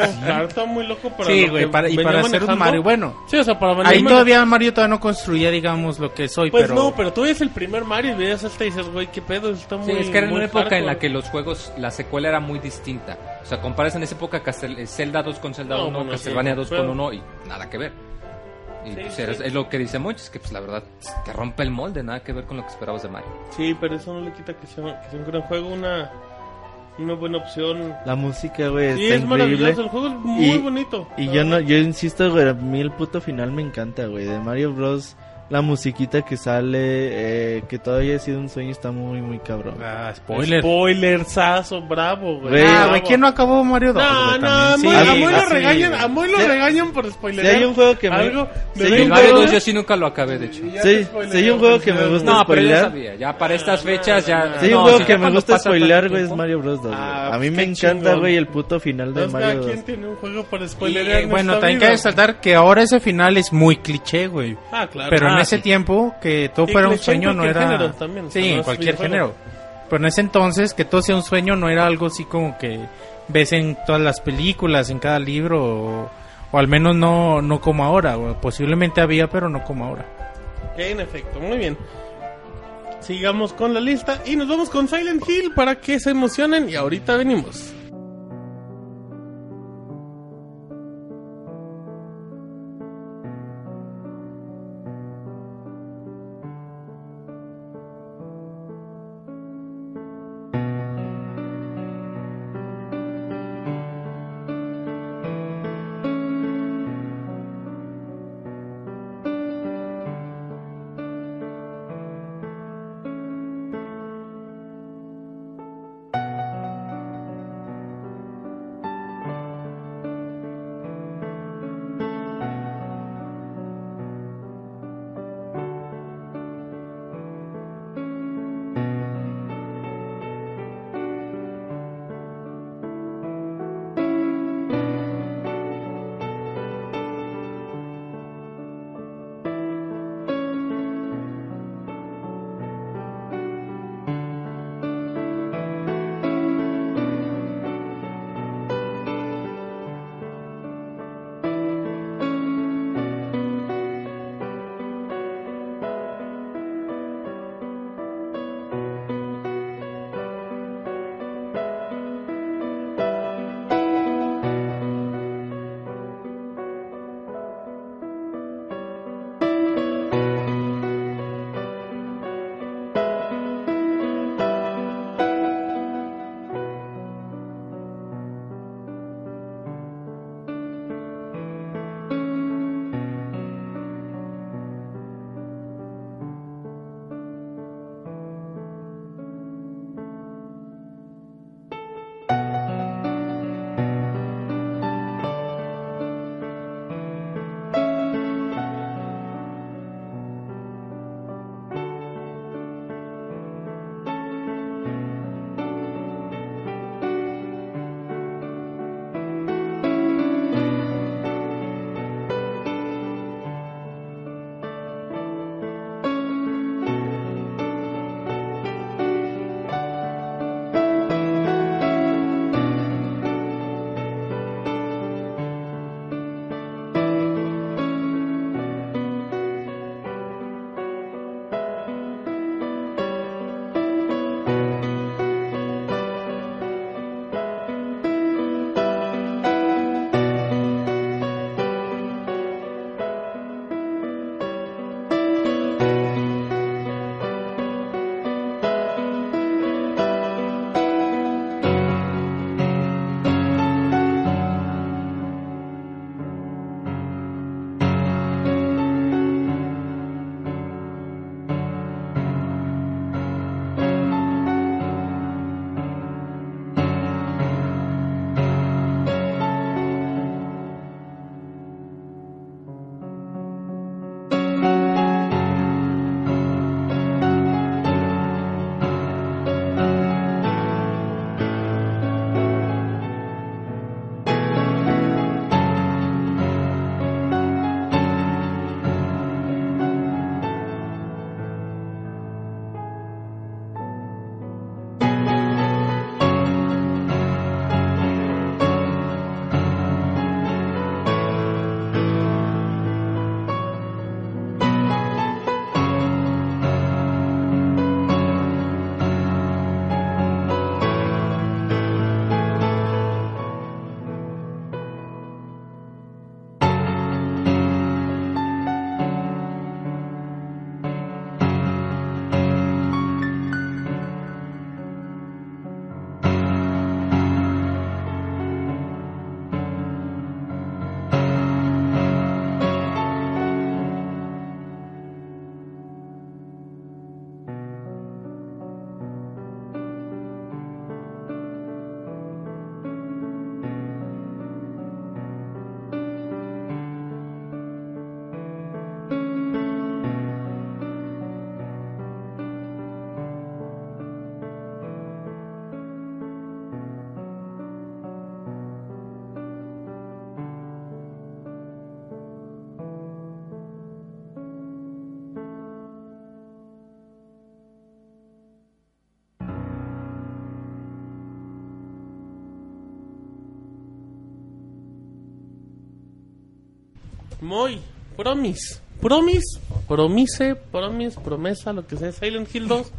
Está muy loco para Sí, güey, que para, y para ser un. Mario. Bueno, Sí, o sea, para ahí todavía Mario todavía no construía, digamos, lo que soy, Pues pero... no, pero tú ves el primer Mario y ves este y dices, güey, qué pedo, está muy Sí, es que era una época en la hardcore. que los juegos, la secuela era muy distinta. O sea, comparas en esa época Castel- eh, Zelda 2 con Zelda No, 1, bueno, Castlevania sí, 2 pero- con 1 y nada que ver. Y Sí, pues, sí. es lo que dice muchos, que pues la verdad te rompe el molde, nada que ver con lo que esperabas de Mario. Sí, pero eso no le quita que sea, que sea un gran juego, una, una buena opción. La música, güey, Sí, está es increíble. maravilloso, el juego es muy Y- bonito. Y yo no, yo insisto, güey, a mí el puto final me encanta, güey. De Mario Bros. La musiquita que sale, eh, que todavía ha sido un sueño, está muy, muy cabrón. Ah, spoiler. Spoilersazo, bravo, güey. Ah, güey, ¿quién no acabó Mario 2? No, no, a Sí, Moy- Moy lo regañan, a Moy lo Sí. regañan por spoiler. Si hay un juego que me- algo si hay un Mario juego- 2 yo sí nunca lo acabé, de hecho. Sí, sí hay un juego que me gusta No, pero yo ya spoilear. sabía. Ya para estas fechas ya... Sí, hay un no, juego sí, que me gusta spoilear, güey, es. Mario Bros. 2, güey. Ah, A mí pues me encanta, güey, el puto final de Mario cada 2. quien tiene un juego para Y, spoilerear eh, en bueno, también cabe resaltar que ahora ese final es muy cliché, güey. Ah, claro. Pero Ah, ese tiempo, que todo fuera un sueño no era... género también, o sí, en cualquier género. Pero en ese entonces, que todo sea un sueño no era algo así como que ves en todas las películas, en cada libro, o, o al menos no, no como ahora. güey. Posiblemente había, pero no como ahora. En efecto, muy bien. Sigamos con la lista y nos vamos con Silent Hill para que se emocionen y ahorita venimos. Muy. Promise. Promise. Promise. Promise. Promesa. Lo que sea. Silent Hill 2.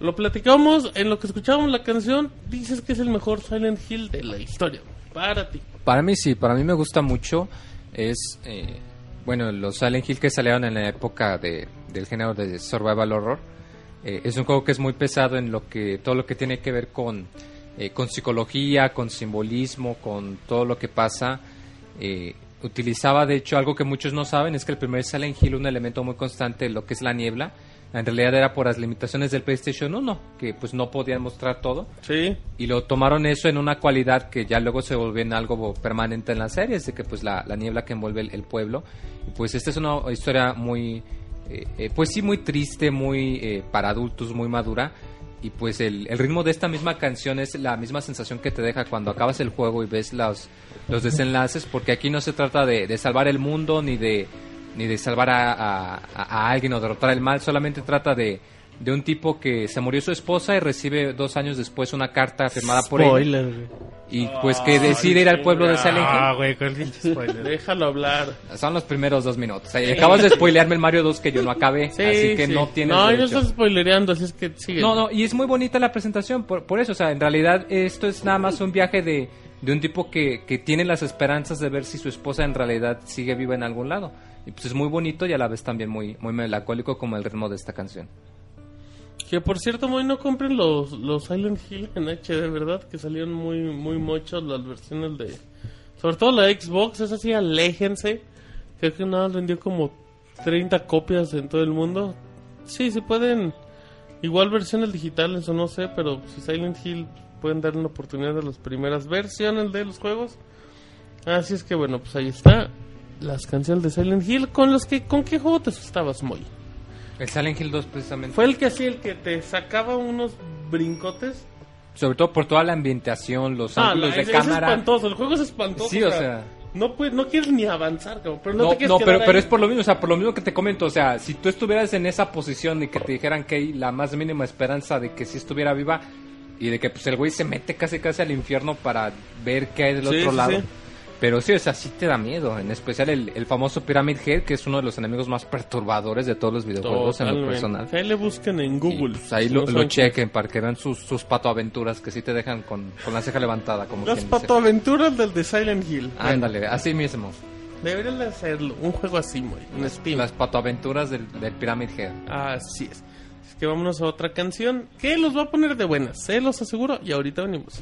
Lo platicamos en lo que escuchábamos la canción. Dices que es el mejor Silent Hill de la historia. Para ti. Para mí sí, para mí me gusta mucho. Es, eh, bueno, los Silent Hill que salieron en la época de, del género de Survival Horror. Eh, es un juego que es muy pesado en lo que todo lo que tiene que ver con, eh, con psicología, con simbolismo, con todo lo que pasa. Utilizaba, de hecho, algo que muchos no saben, es que el primer Silent Hill, un elemento muy constante, lo que es la niebla, en realidad era por las limitaciones del PlayStation 1, que pues no podían mostrar todo. Sí. Y lo tomaron eso en una cualidad que ya luego se volvió en algo permanente en la serie, es de que pues la, la niebla que envuelve el, el pueblo. Y pues esta es una historia muy, eh, eh, pues sí, muy triste, muy eh, para adultos, muy madura. Y pues el, el ritmo de esta misma canción es la misma sensación que te deja cuando acabas el juego y ves los, los desenlaces, porque aquí no se trata de, de salvar el mundo ni de, ni de salvar a, a- alguien o derrotar el mal, solamente trata de, de un tipo que se murió su esposa y recibe dos años después una carta firmada por él. Spoiler, güey. Y pues que decide ir al pueblo de Silent Ah, güey, spoiler. Déjalo hablar. Son los primeros dos minutos. Y acabas de spoilearme el Mario 2 que yo no acabé. Sí, así que sí. no tienes No, yo estoy spoilereando, así es que sigue. No, no, y es muy bonita la presentación, por, por eso, o sea, en realidad esto es nada más un viaje de, de un tipo que, que tiene las esperanzas de ver si su esposa en realidad sigue viva en algún lado. Y pues es muy bonito y a la vez también muy, muy melancólico como el ritmo de esta canción. Que por cierto, muy no compren los, los Silent Hill en HD, ¿verdad? Que salieron muy, muy muchos las versiones de. Sobre todo la Xbox, esa sí, aléjense. Creo que nada, vendió como 30 copias en todo el mundo. Sí, sí pueden. Igual versiones digitales o no sé, pero si Silent Hill pueden dar una oportunidad a las primeras versiones de los juegos. Así es que bueno, pues ahí está. Las canciones de Silent Hill con los que. ¿Con qué juego te asustabas, Moy? El Silent Hill 2 precisamente. Fue el que hacía el que te sacaba unos brincotes. Sobre todo por toda la ambientación, los Ah, ángulos no, de es, es cámara. espantoso, el juego es espantoso. Sí, o sea. No, puedes, no quieres ni avanzar, cabrón, pero no, No, te quieres no, pero, ahí. pero es por lo mismo, o sea, por lo mismo que te comento, o sea, si tú estuvieras en esa posición y que te dijeran que hay la más mínima esperanza de que si estuviera viva y de que pues el güey se mete casi casi al infierno para ver qué hay del Sí, otro sí, lado. Pero sí, o sea, sí te da miedo, en especial el, el famoso Pyramid Head, que es uno de los enemigos más perturbadores de todos los videojuegos en lo Totalmente. personal. Ahí le busquen en Y, Google. pues, ahí si lo, no lo chequen para que vean sus, sus patoaventuras que sí te dejan con, con la ceja levantada, como Las patoaventuras del de Silent Hill. Ándale, así mismo. Deberían de hacerlo. Un juego así, muy. Un Steam. Las patoaventuras del, del Pyramid Head. Así es. Es que vámonos a otra canción que los va a poner de buenas, se los aseguro. Y ahorita venimos.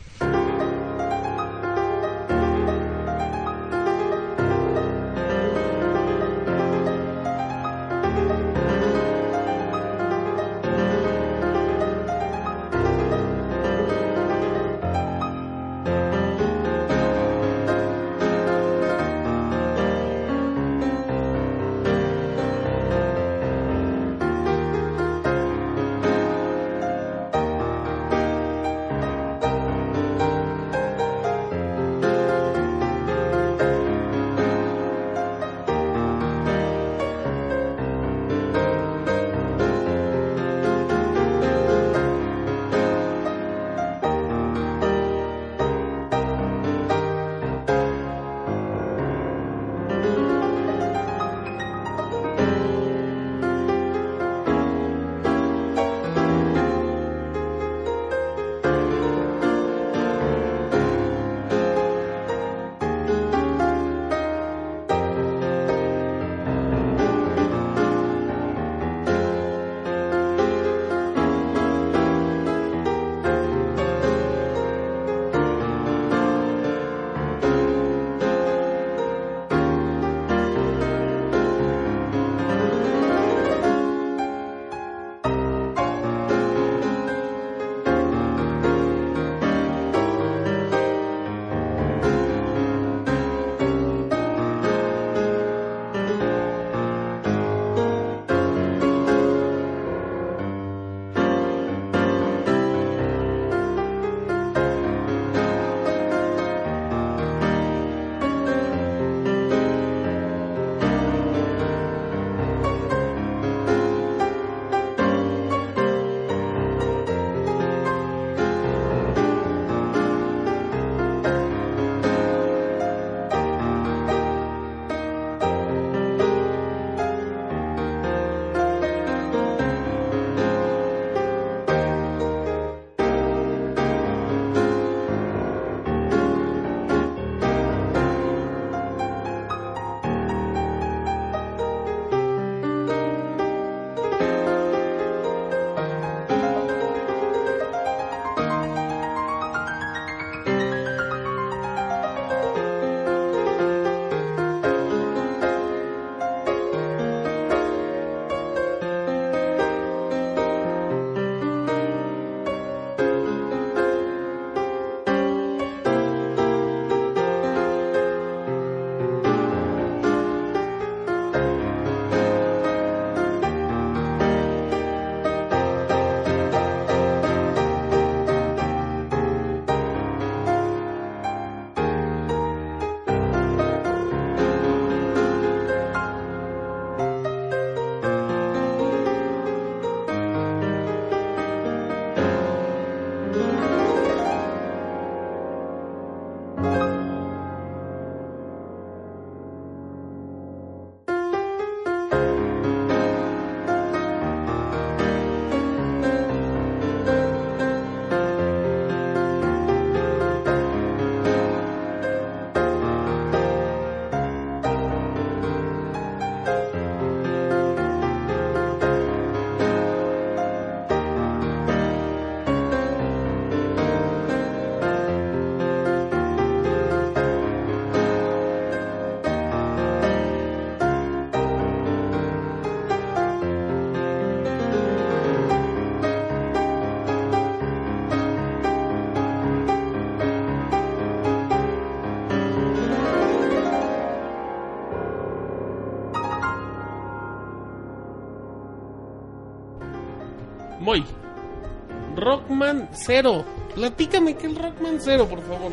Rockman Zero. Platícame que el Rockman Zero, por favor.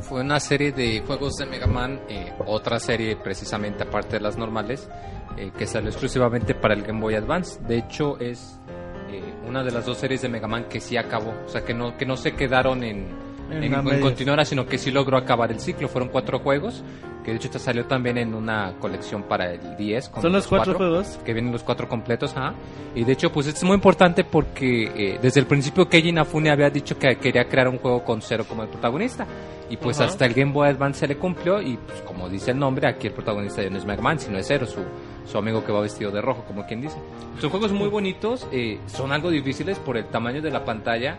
Fue una serie de juegos de Mega Man, eh, otra serie precisamente aparte de las normales, eh, que salió exclusivamente para el Game Boy Advance. De hecho, es eh, una de las dos series de Mega Man que sí acabó, o sea, que no, que no se quedaron en, En en, en continuar, sino que sí logró acabar el ciclo. Fueron cuatro juegos, que de hecho te salió también en una colección para el 10. con Son los cuatro juegos. que vienen los cuatro completos, ajá. Y de hecho, pues es muy importante porque eh, desde el principio Keiji Inafune había dicho que quería crear un juego con Zero como el protagonista. Y pues Ajá. hasta el Game Boy Advance se le cumplió y pues como dice el nombre, aquí el protagonista ya no es Mega Man, sino es Zero, su, su amigo que va vestido de rojo, como quien dice. Son juegos muy bonitos, eh, son algo difíciles por el tamaño de la pantalla.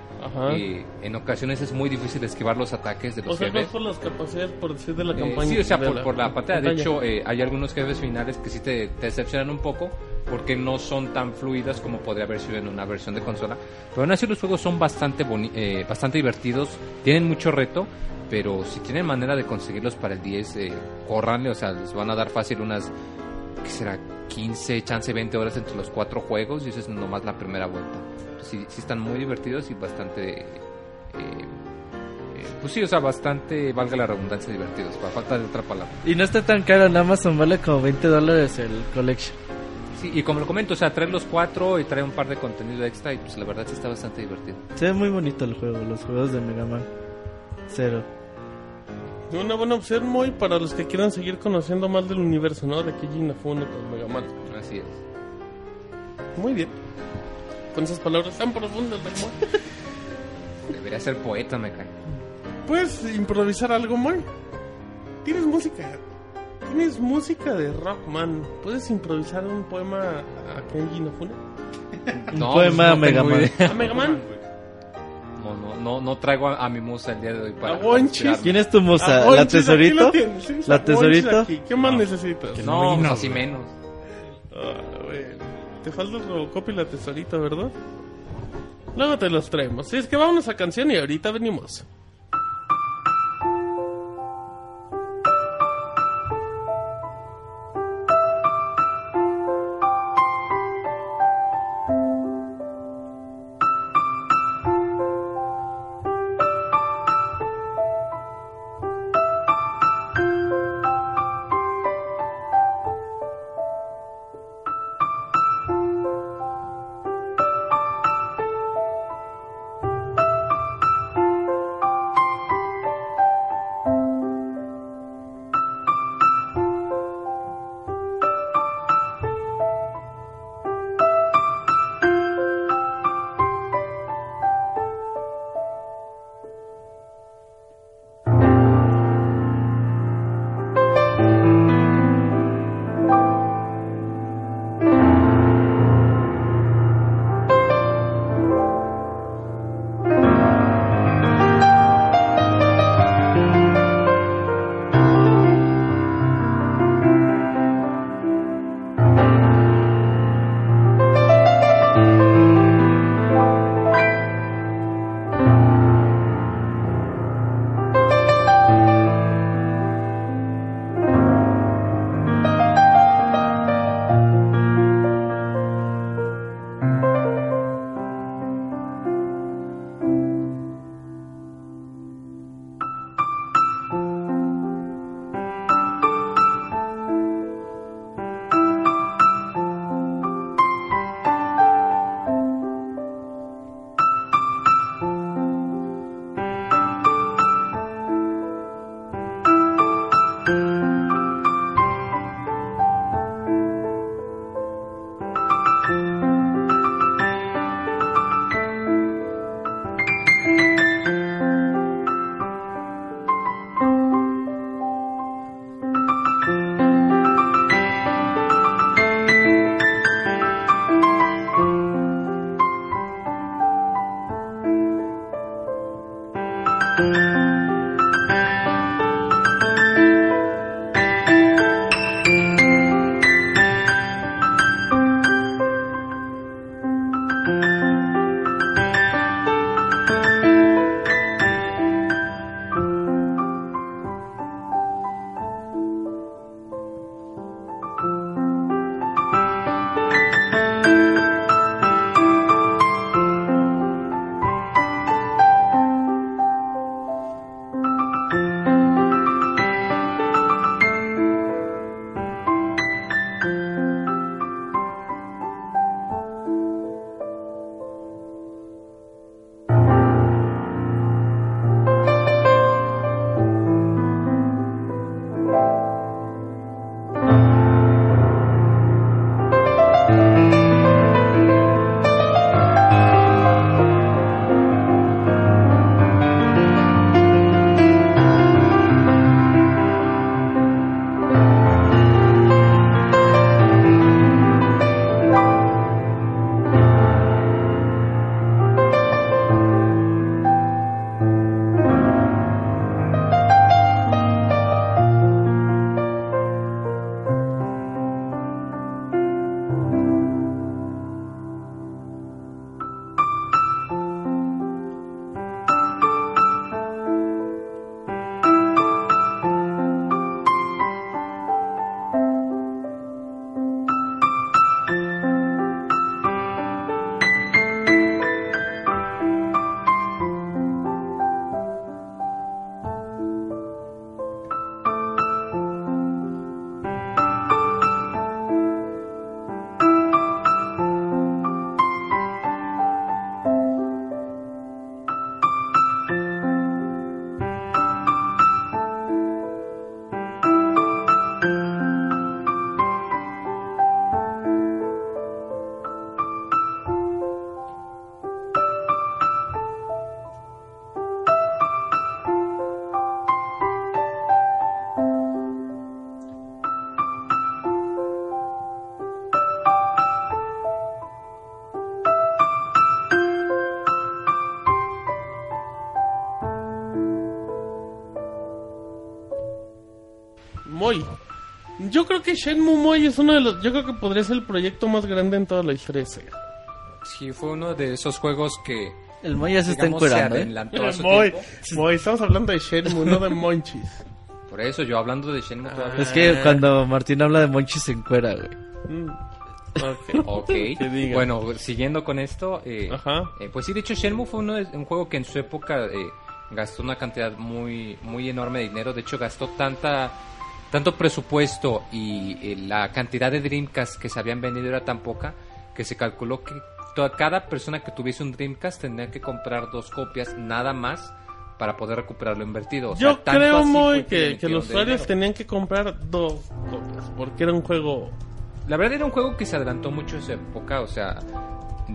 Eh, en ocasiones es muy difícil esquivar los ataques de los O sea, jefes. es por las capacidades, por decir, de la Eh, campaña. sí, o sea, por, por la pantalla. De hecho, eh, hay algunos jefes finales que sí te, te decepcionan un poco porque no son tan fluidas como podría haber sido en una versión de consola. Pero aún así los juegos son bastante, boni- eh, bastante divertidos, tienen mucho reto, pero si tienen manera de conseguirlos para el 10, eh, córranle, o sea, les van a dar fácil unas, ¿qué será? 15, chance 20 horas entre los cuatro juegos y eso es nomás la primera vuelta. Sí, sí están muy divertidos y bastante... eh, eh, pues sí, o sea, bastante, valga la redundancia, divertidos, para falta de otra palabra. Y no está tan caro, en Amazon vale como 20 dólares el collection. Sí, y como lo comento, o sea, trae los cuatro y trae un par de contenido extra y pues la verdad sí está bastante divertido. Se ve muy bonito el juego, los juegos de Mega Man. Cero. Una buena opción, muy para los que quieran seguir conociendo más del universo, ¿no? De Keiji Inafune con Mega Man. Así es. Muy bien. Con esas palabras tan profundas del Moy. Debería ser poeta, me cae. ¿Puedes improvisar algo, Moy? Tienes música. Tienes música de Rockman. ¿Puedes improvisar un poema a Keiji Inafune? Un No, poema a no Mega tengo Man. idea. ¿A Mega Man? No, no, no, no traigo a, a mi musa el día de hoy para. A Wonchis. inspirarme. ¿Quién es tu musa? ¿La tesorito? ¿La a Wonchis tesorito? aquí. ¿Qué más necesitas? No, vino, pues así güey. menos. Ah, bueno. Te falta el Robocop y la tesorita, ¿verdad? Luego te los traemos. Sí, es que vámonos a canción y ahorita venimos. Creo que Shenmue Moy es uno de los. Yo creo que podría ser el proyecto más grande en toda la historia de Sega. Sí, fue uno de esos juegos que... El Moy ya se está digamos, encuerando, ¿eh? su Moy, tiempo. Moy, estamos hablando de Shenmue, no de Monchis. Por eso, yo hablando de Shenmue todavía... Es que cuando Martín habla de Monchi se encuera, güey. Mm. Ok. Ok, Que diga. bueno, siguiendo con esto, eh, Ajá. eh, pues sí, de hecho Shenmue fue uno de- un juego que en su época eh, gastó una cantidad muy, muy enorme de dinero, de hecho gastó tanta, tanto presupuesto y eh, la cantidad de Dreamcast que se habían vendido era tan poca que se calculó que toda, cada persona que tuviese un Dreamcast tendría que comprar dos copias nada más para poder recuperar lo invertido. O sea, Yo tanto creo, fue que, que los usuarios dinero. tenían que comprar dos copias, porque era un juego... La verdad era un juego que se adelantó mucho en su época, o sea,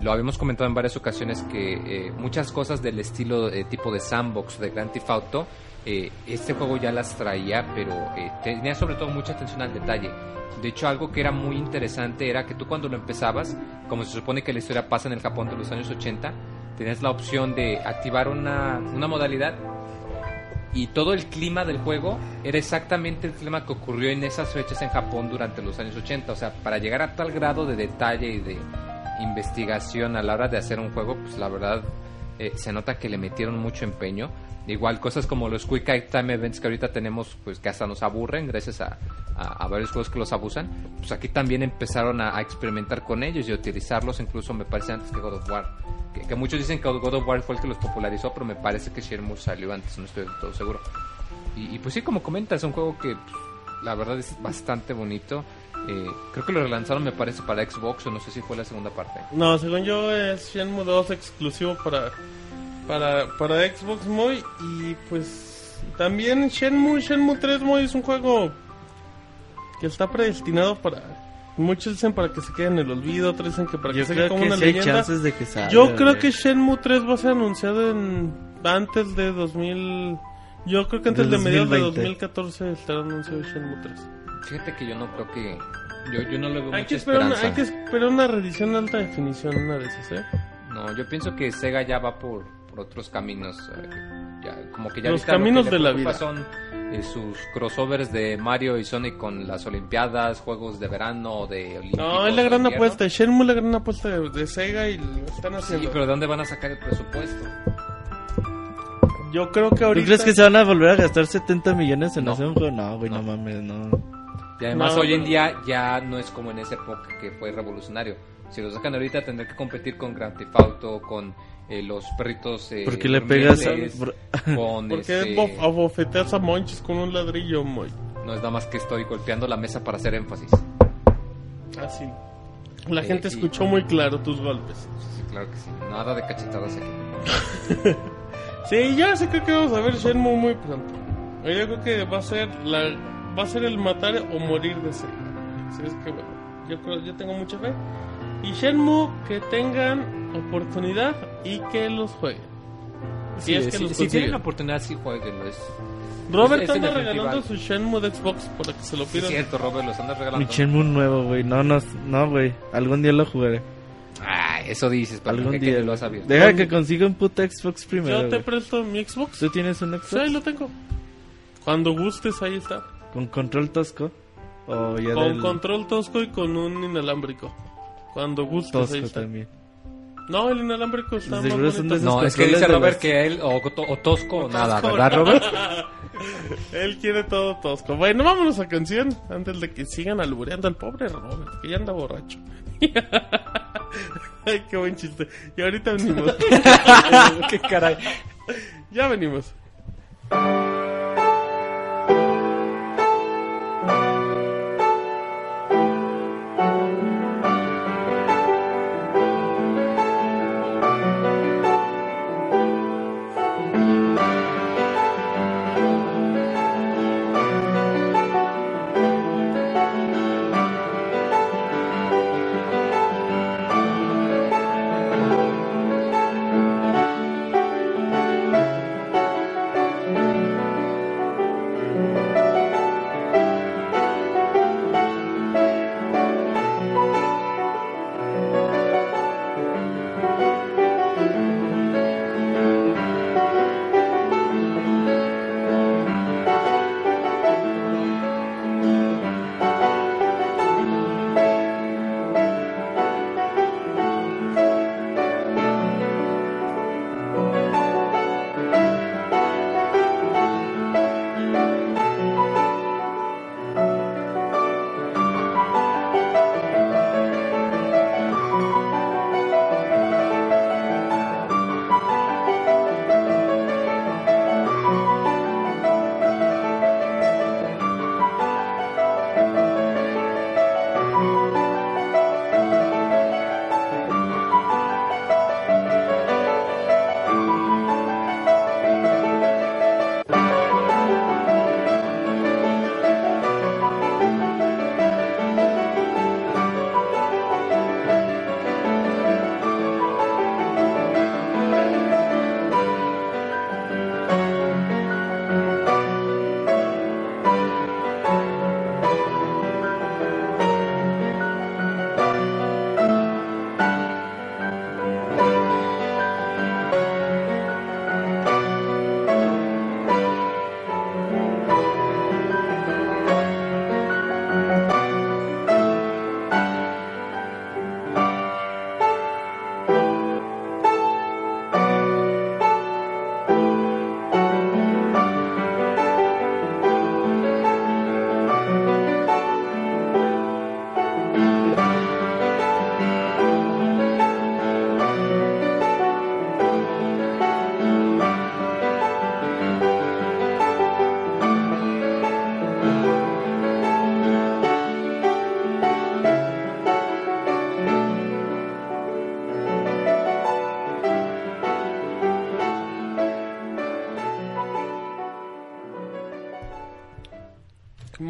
lo habíamos comentado en varias ocasiones que eh, muchas cosas del estilo eh, tipo de sandbox de Grand Theft Auto, eh, este juego ya las traía, pero eh, tenía sobre todo mucha atención al detalle. De hecho, algo que era muy interesante era que tú cuando lo empezabas, como se supone que la historia pasa en el Japón de los años 80, tenías la opción de activar una, una modalidad y todo el clima del juego era exactamente el clima que ocurrió en esas fechas en Japón durante los años 80. O sea, para llegar a tal grado de detalle y de investigación a la hora de hacer un juego, pues la verdad eh, se nota que le metieron mucho empeño. Igual cosas como los Quick Time Events que ahorita tenemos, pues que hasta nos aburren gracias a, a- a varios juegos que los abusan, pues aquí también empezaron a, a experimentar con ellos y utilizarlos incluso me parece antes que God of War. Que, que muchos dicen que God of War fue el que los popularizó, pero me parece que Shenmue salió antes, no estoy del todo seguro. Y, y pues sí, como comentas, es un juego que pues, la verdad es bastante bonito. Eh, creo que lo relanzaron, me parece, para Xbox, o no sé si fue la segunda parte. No, según yo es Shenmue 2 exclusivo para, para, para Xbox Moy y pues también Shenmue, Shenmue 3 Moy es un juego que está predestinado para... Muchos dicen para que se quede en el olvido, otros dicen que para Yo que se quede como que una hay leyenda. chances de que salga. Yo creo güey. que Shenmue 3 va a ser anunciado en antes de 2000. Yo creo que antes Del de mediados de 2020. 2014 estará anunciado Shenmue 3. Fíjate que yo no creo que. Yo, yo no le veo Hay mucha que, esperar una, esperanza. hay que esperar una reedición de alta definición, una de esas, ¿eh? No, yo pienso que Sega ya va por, por otros caminos. eh, ya, como que ya Los ahorita lo que caminos de la vida. son eh, sus crossovers de Mario y Sonic con las Olimpiadas, juegos de verano, de Olímpicos. No, es la gran invierno. apuesta. Shenmue es la gran apuesta de, de Sega y lo están Sí, haciendo. pero ¿de dónde van a sacar el presupuesto? Yo creo que ¿Tú ahorita. crees que se van a volver a gastar 70 millones en No. hacer un juego? No, güey, no, No. mames, no. Y además No, hoy en día ya no es como en esa época que fue revolucionario. Si lo sacan ahorita tendrán que competir con Grand Theft Auto, con eh, los perritos eh, ¿Por qué le pegas a- por- con ¿Por qué este, bof- abofeteas a Monchis con un ladrillo, Moy? no es nada más que estoy golpeando la mesa para hacer énfasis. Así. La Eh, gente sí. escuchó muy claro tus golpes. Sí, claro que sí. Nada de cachetadas aquí. Sí, sí creo que vamos a ver Shenmue muy pronto. Yo creo que va a ser la va a ser el matar o morir de Sega. Así es que bueno, yo creo yo tengo mucha fe. Y Shenmue que tengan oportunidad y que los jueguen. Si es que si, los si tienen la oportunidad, sí jueguenlo. Es, Robert es- es anda regalando festival. su Shenmue de Xbox para que se lo Sí, es pidan. cierto, Robert, los andas Mi regalando. Shenmue nuevo, güey. No, no, no, güey. Algún día lo jugaré. Ah, eso dices, pero Algún ¿qué que día. lo has sabido? Deja que consiga un puto Xbox primero. Yo te presto mi Xbox. ¿Tú tienes un Xbox? Sí, ahí lo tengo. Cuando gustes, ahí está. ¿Con control tosco? O ya Con del control tosco y con un inalámbrico. Cuando gustes, ahí tosco está. también. No, el inalámbrico está más bonito. No, es que dice Robert que él, o, to- o tosco o nada, Tosco, ¿verdad. Robert? Él quiere todo tosco. Bueno, vámonos a canción antes de que sigan albureando al pobre Robert, que ya anda borracho. Ay, qué buen chiste. Y ahorita venimos. ¿Qué caray? ya venimos.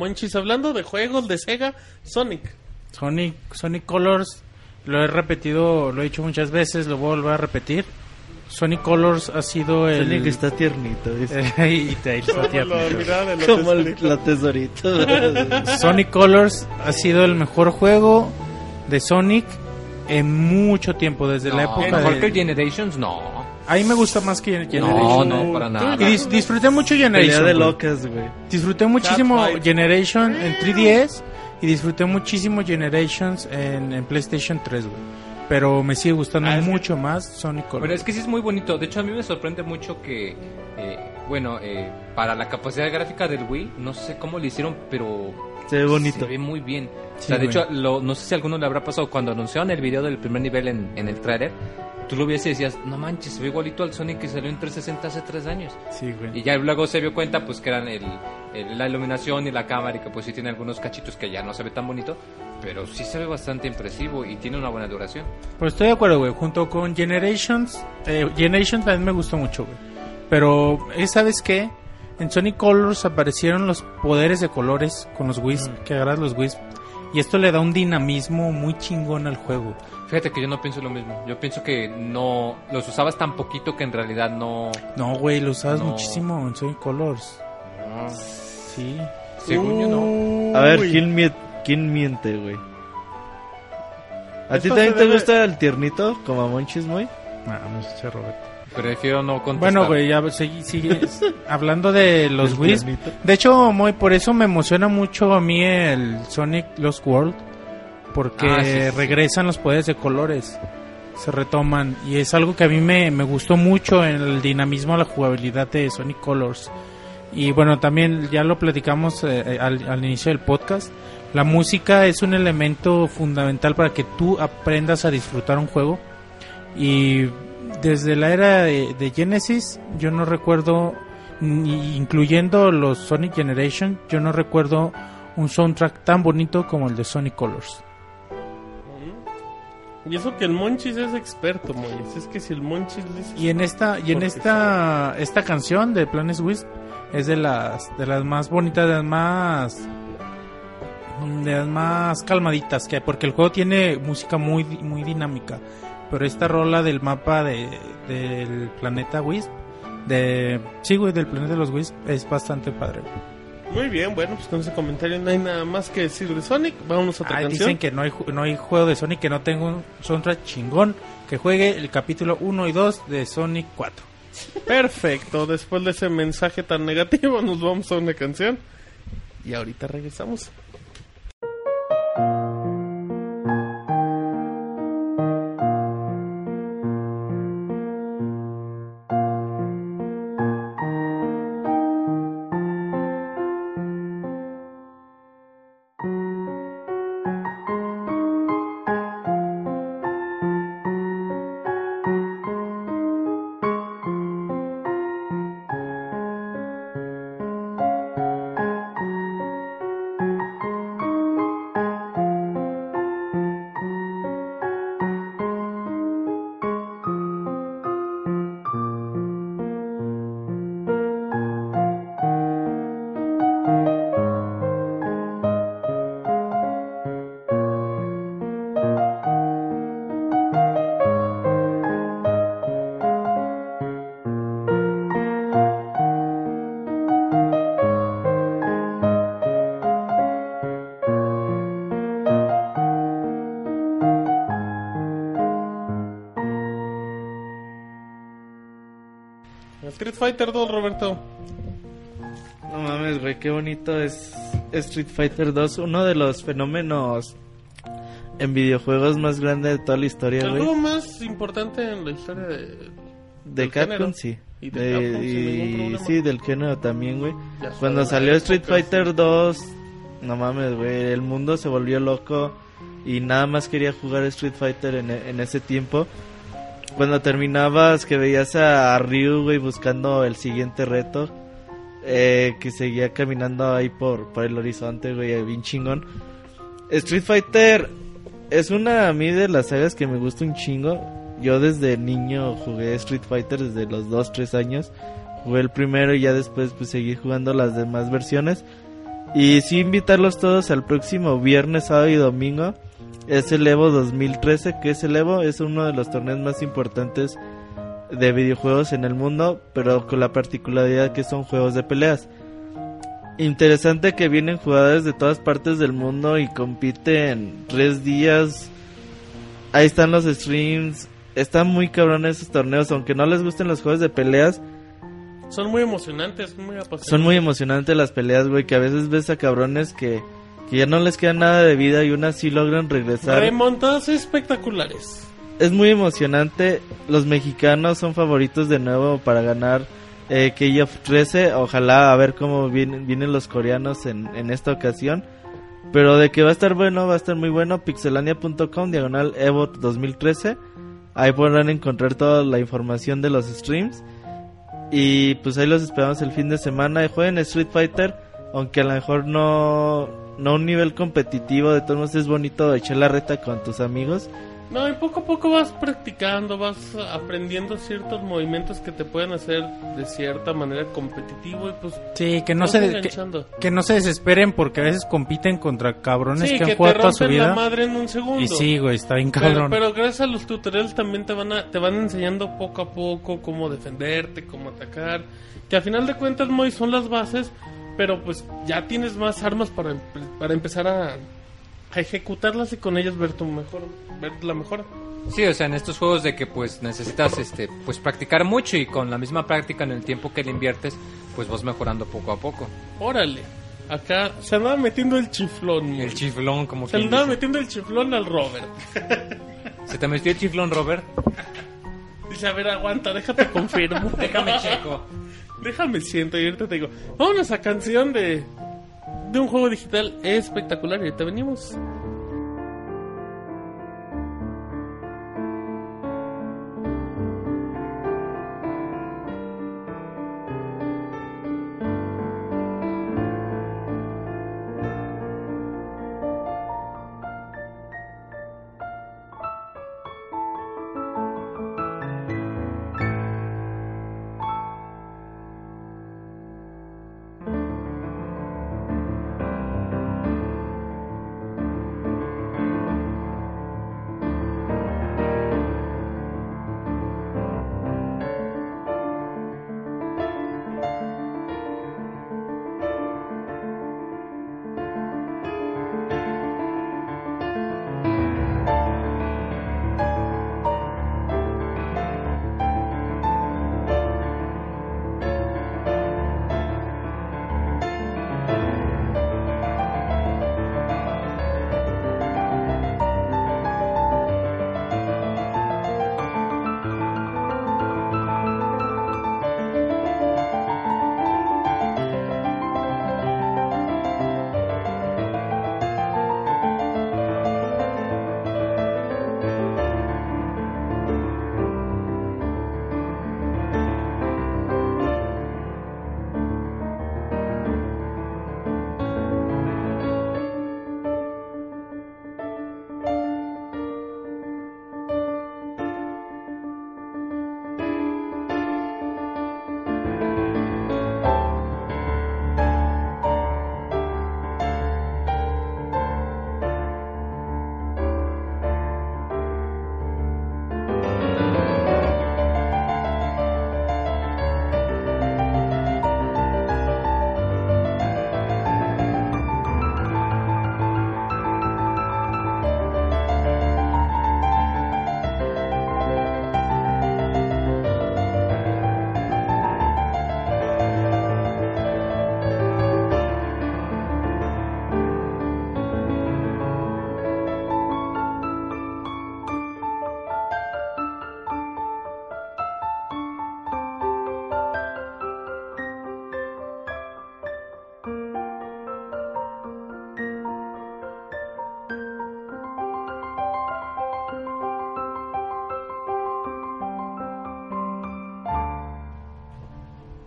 Monchis, hablando de juegos de Sega, Sonic. Sonic, Sonic Colors, lo he repetido, lo he dicho muchas veces, lo voy a volver a repetir. Sonic Colors ha sido el... Sonic está tiernito, dice. y te está tierno. Como el, la tesorito. Sonic Colors ha sido el mejor juego de Sonic en mucho tiempo, desde la No, época mejor que de... Generations, no. A mí me gusta más que No, Generation. no, para nada. Y dis- disfruté mucho Pelea Generation. de güey. locas, güey. Disfruté muchísimo. Generation en 3DS y disfruté muchísimo Generations en, en PlayStation 3, güey. Pero me sigue gustando Ah, mucho más Sonic Colors. Bueno, es que sí es muy bonito. De hecho, a mí me sorprende mucho que, eh, bueno, eh, para la capacidad gráfica del Wii, no sé cómo lo hicieron, pero Se ve bonito. se ve muy bien. Sí, o sea, de güey. hecho, lo- no sé si a alguno le habrá pasado cuando anunciaron el video del primer nivel en, en el trailer. Tú lo vieses y decías, no manches, se ve igualito al Sonic que salió en 360 hace tres años. Sí, güey. Y ya luego se dio cuenta pues que eran el, el- la iluminación y la cámara y que pues sí tiene algunos cachitos que ya no se ve tan bonito, pero sí se ve bastante impresivo y tiene una buena duración. Pues estoy de acuerdo, güey. Junto con Generations, eh, Generations también me gustó mucho, güey. Pero, eh, ¿sabes qué? En Sonic Colors aparecieron los poderes de colores con los Wisp, que agarras los Wisp. Y esto le da un dinamismo muy chingón al juego. Fíjate que yo no pienso lo mismo. Yo pienso que no los usabas tan poquito que en realidad no. No, güey, lo usabas No. muchísimo en Sonic Colors. no. Sí. Según yo no. A ver. ¿quién, mie- quién miente, güey? ¿A ti también te debe- gusta el tiernito como a Monchis, muy? Ah, no sé, Roberto. Prefiero no contestar. Bueno, güey, ya sigue, sigues hablando de los Wisp. De hecho, muy por eso me emociona mucho a mí el Sonic Lost World. Porque Ah, sí, sí, sí. regresan los poderes de colores. Se retoman. Y es algo que a mí me, me gustó mucho en el dinamismo, la jugabilidad de Sonic Colors. Y bueno, también ya lo platicamos eh, al, al inicio del podcast. La música es un elemento fundamental para que tú aprendas a disfrutar un juego. Y desde la era de, de Genesis, yo no recuerdo, ni- incluyendo los Sonic Generation, yo no recuerdo un soundtrack tan bonito como el de Sonic Colors. Y eso que el Monchis es experto, Moyes. Es que si el Monchis dice... Y en esta y en esta esta canción de Planes Wisp es de las de las más bonitas, de las más de las más calmaditas que hay, porque el juego tiene música muy muy dinámica, pero esta rola del mapa de del planeta Wisp de sí, güey, del planeta de los Wisp es bastante padre. Muy bien, bueno, pues con ese comentario no hay nada más que decir de Sonic. Vámonos a otra Ah, canción. dicen que no hay no hay juego de Sonic que no tenga un soundtrack chingón, que juegue el capítulo 1 y 2 de Sonic 4. Perfecto, después de ese mensaje tan negativo nos vamos a una canción. Y ahorita regresamos. Fighter 2, Roberto. No mames, güey, qué bonito es Street Fighter 2, uno de los fenómenos en videojuegos más grandes de toda la historia, güey. más importante en la historia de... De Capcom, sí. Y de De- Capcom, y- sí, del género también, güey. Cuando salió Street Fighter sí. 2, no mames, güey, el mundo se volvió loco y nada más quería jugar Street Fighter en, en ese tiempo. Cuando terminabas que veías a Ryu, güey, buscando el siguiente reto, eh, que seguía caminando ahí por, por el horizonte, güey, bien chingón. Street Fighter es una a mí de las sagas que me gusta un chingo. Yo desde niño jugué Street Fighter desde los 2, 3 años. Jugué el primero y ya después pues seguí jugando las demás versiones. Y sí invitarlos todos al próximo viernes, sábado y domingo. Es el Evo 2013, que es el Evo, es uno de los torneos más importantes de videojuegos en el mundo, pero con la particularidad que son juegos de peleas. Interesante que vienen jugadores de todas partes del mundo y compiten tres días. Ahí están los streams. Están muy cabrones esos torneos, aunque no les gusten los juegos de peleas. Son muy emocionantes, muy apasionantes. Son muy emocionantes las peleas, güey, que a veces ves a cabrones que, que ya no les queda nada de vida y aún así logran regresar. Remontadas espectaculares. Es muy emocionante. Los mexicanos son favoritos de nuevo para ganar eh, KF 13. Ojalá a ver cómo vienen, vienen los coreanos en, en esta ocasión. Pero de que va a estar bueno, va a estar muy bueno. Pixelania.com, diagonal Evo 2013. Ahí podrán encontrar toda la información de los streams. Y pues ahí los esperamos el fin de semana. Jueguen Street Fighter, aunque a lo mejor no, no un nivel competitivo. De todos modos es bonito echar la reta con tus amigos. No, y poco a poco vas practicando, vas aprendiendo ciertos movimientos que te pueden hacer de cierta manera competitivo y pues... Sí, que no, se, que, no se desesperen porque a veces compiten contra cabrones Sí, que que han jugado toda su rompen la vida. madre en un segundo. Y sí, güey, está bien Pero, cabrón. pero gracias a los tutoriales también te van a, te van enseñando poco a poco cómo defenderte, cómo atacar. Que a final de cuentas, muy son las bases, pero pues ya tienes más armas para, em- para empezar a, a ejecutarlas y con ellas ver tu mejor, ver la mejora. Sí, o sea, en estos juegos de que pues necesitas este pues practicar mucho y con la misma práctica en el tiempo que le inviertes, pues vas mejorando poco a poco. Órale, acá se andaba metiendo el chiflón. El chiflón como Se andaba dice. metiendo el chiflón al Robert. ¿Se te metió el chiflón, Robert? Dice, a ver, aguanta, déjate confirmo. Déjame checo. Déjame siento y ahorita te digo. Vámonos a canción de, de un juego digital espectacular y ahorita venimos.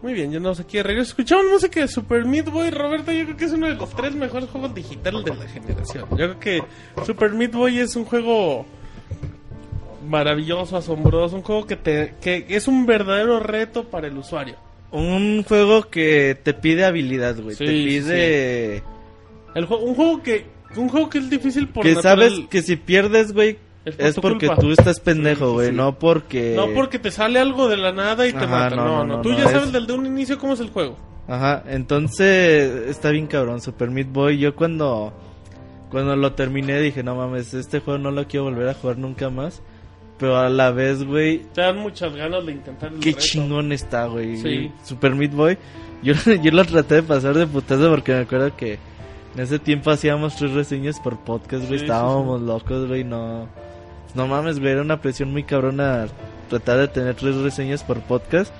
Muy bien, ya nos aquí de regreso. Escuchamos música de Super Meat Boy. Roberto, yo creo que es uno de los tres mejores juegos digitales de la generación. Yo creo que Super Meat Boy es un juego maravilloso, asombroso. Un juego que, te, que es un verdadero reto para el usuario. un juego que te pide habilidad, güey. Sí, te sí, pide... El un juego que un juego que es difícil por Que natural- sabes que si pierdes, güey, Es por es tu porque culpa. tú estás Sí, pendejo, sí, güey, sí. no porque... No porque te sale algo de la nada y te mata. no, No, no, Tú ya es- sabes desde un inicio cómo es el juego. Ajá, entonces está bien cabrón, Super Meat Boy. Yo cuando, cuando lo terminé dije, no mames, este juego no lo quiero volver a jugar nunca más. Pero a la vez, güey, Te dan muchas ganas de intentar el qué reto. chingón está, güey. Sí. Super Meat Boy. Yo, yo lo traté de pasar de putazo porque me acuerdo que en ese tiempo hacíamos tres reseñas por podcast, güey. Sí, sí, Estábamos locos, güey. No, no mames, güey. Era una presión muy cabrona tratar de tener tres reseñas por podcast.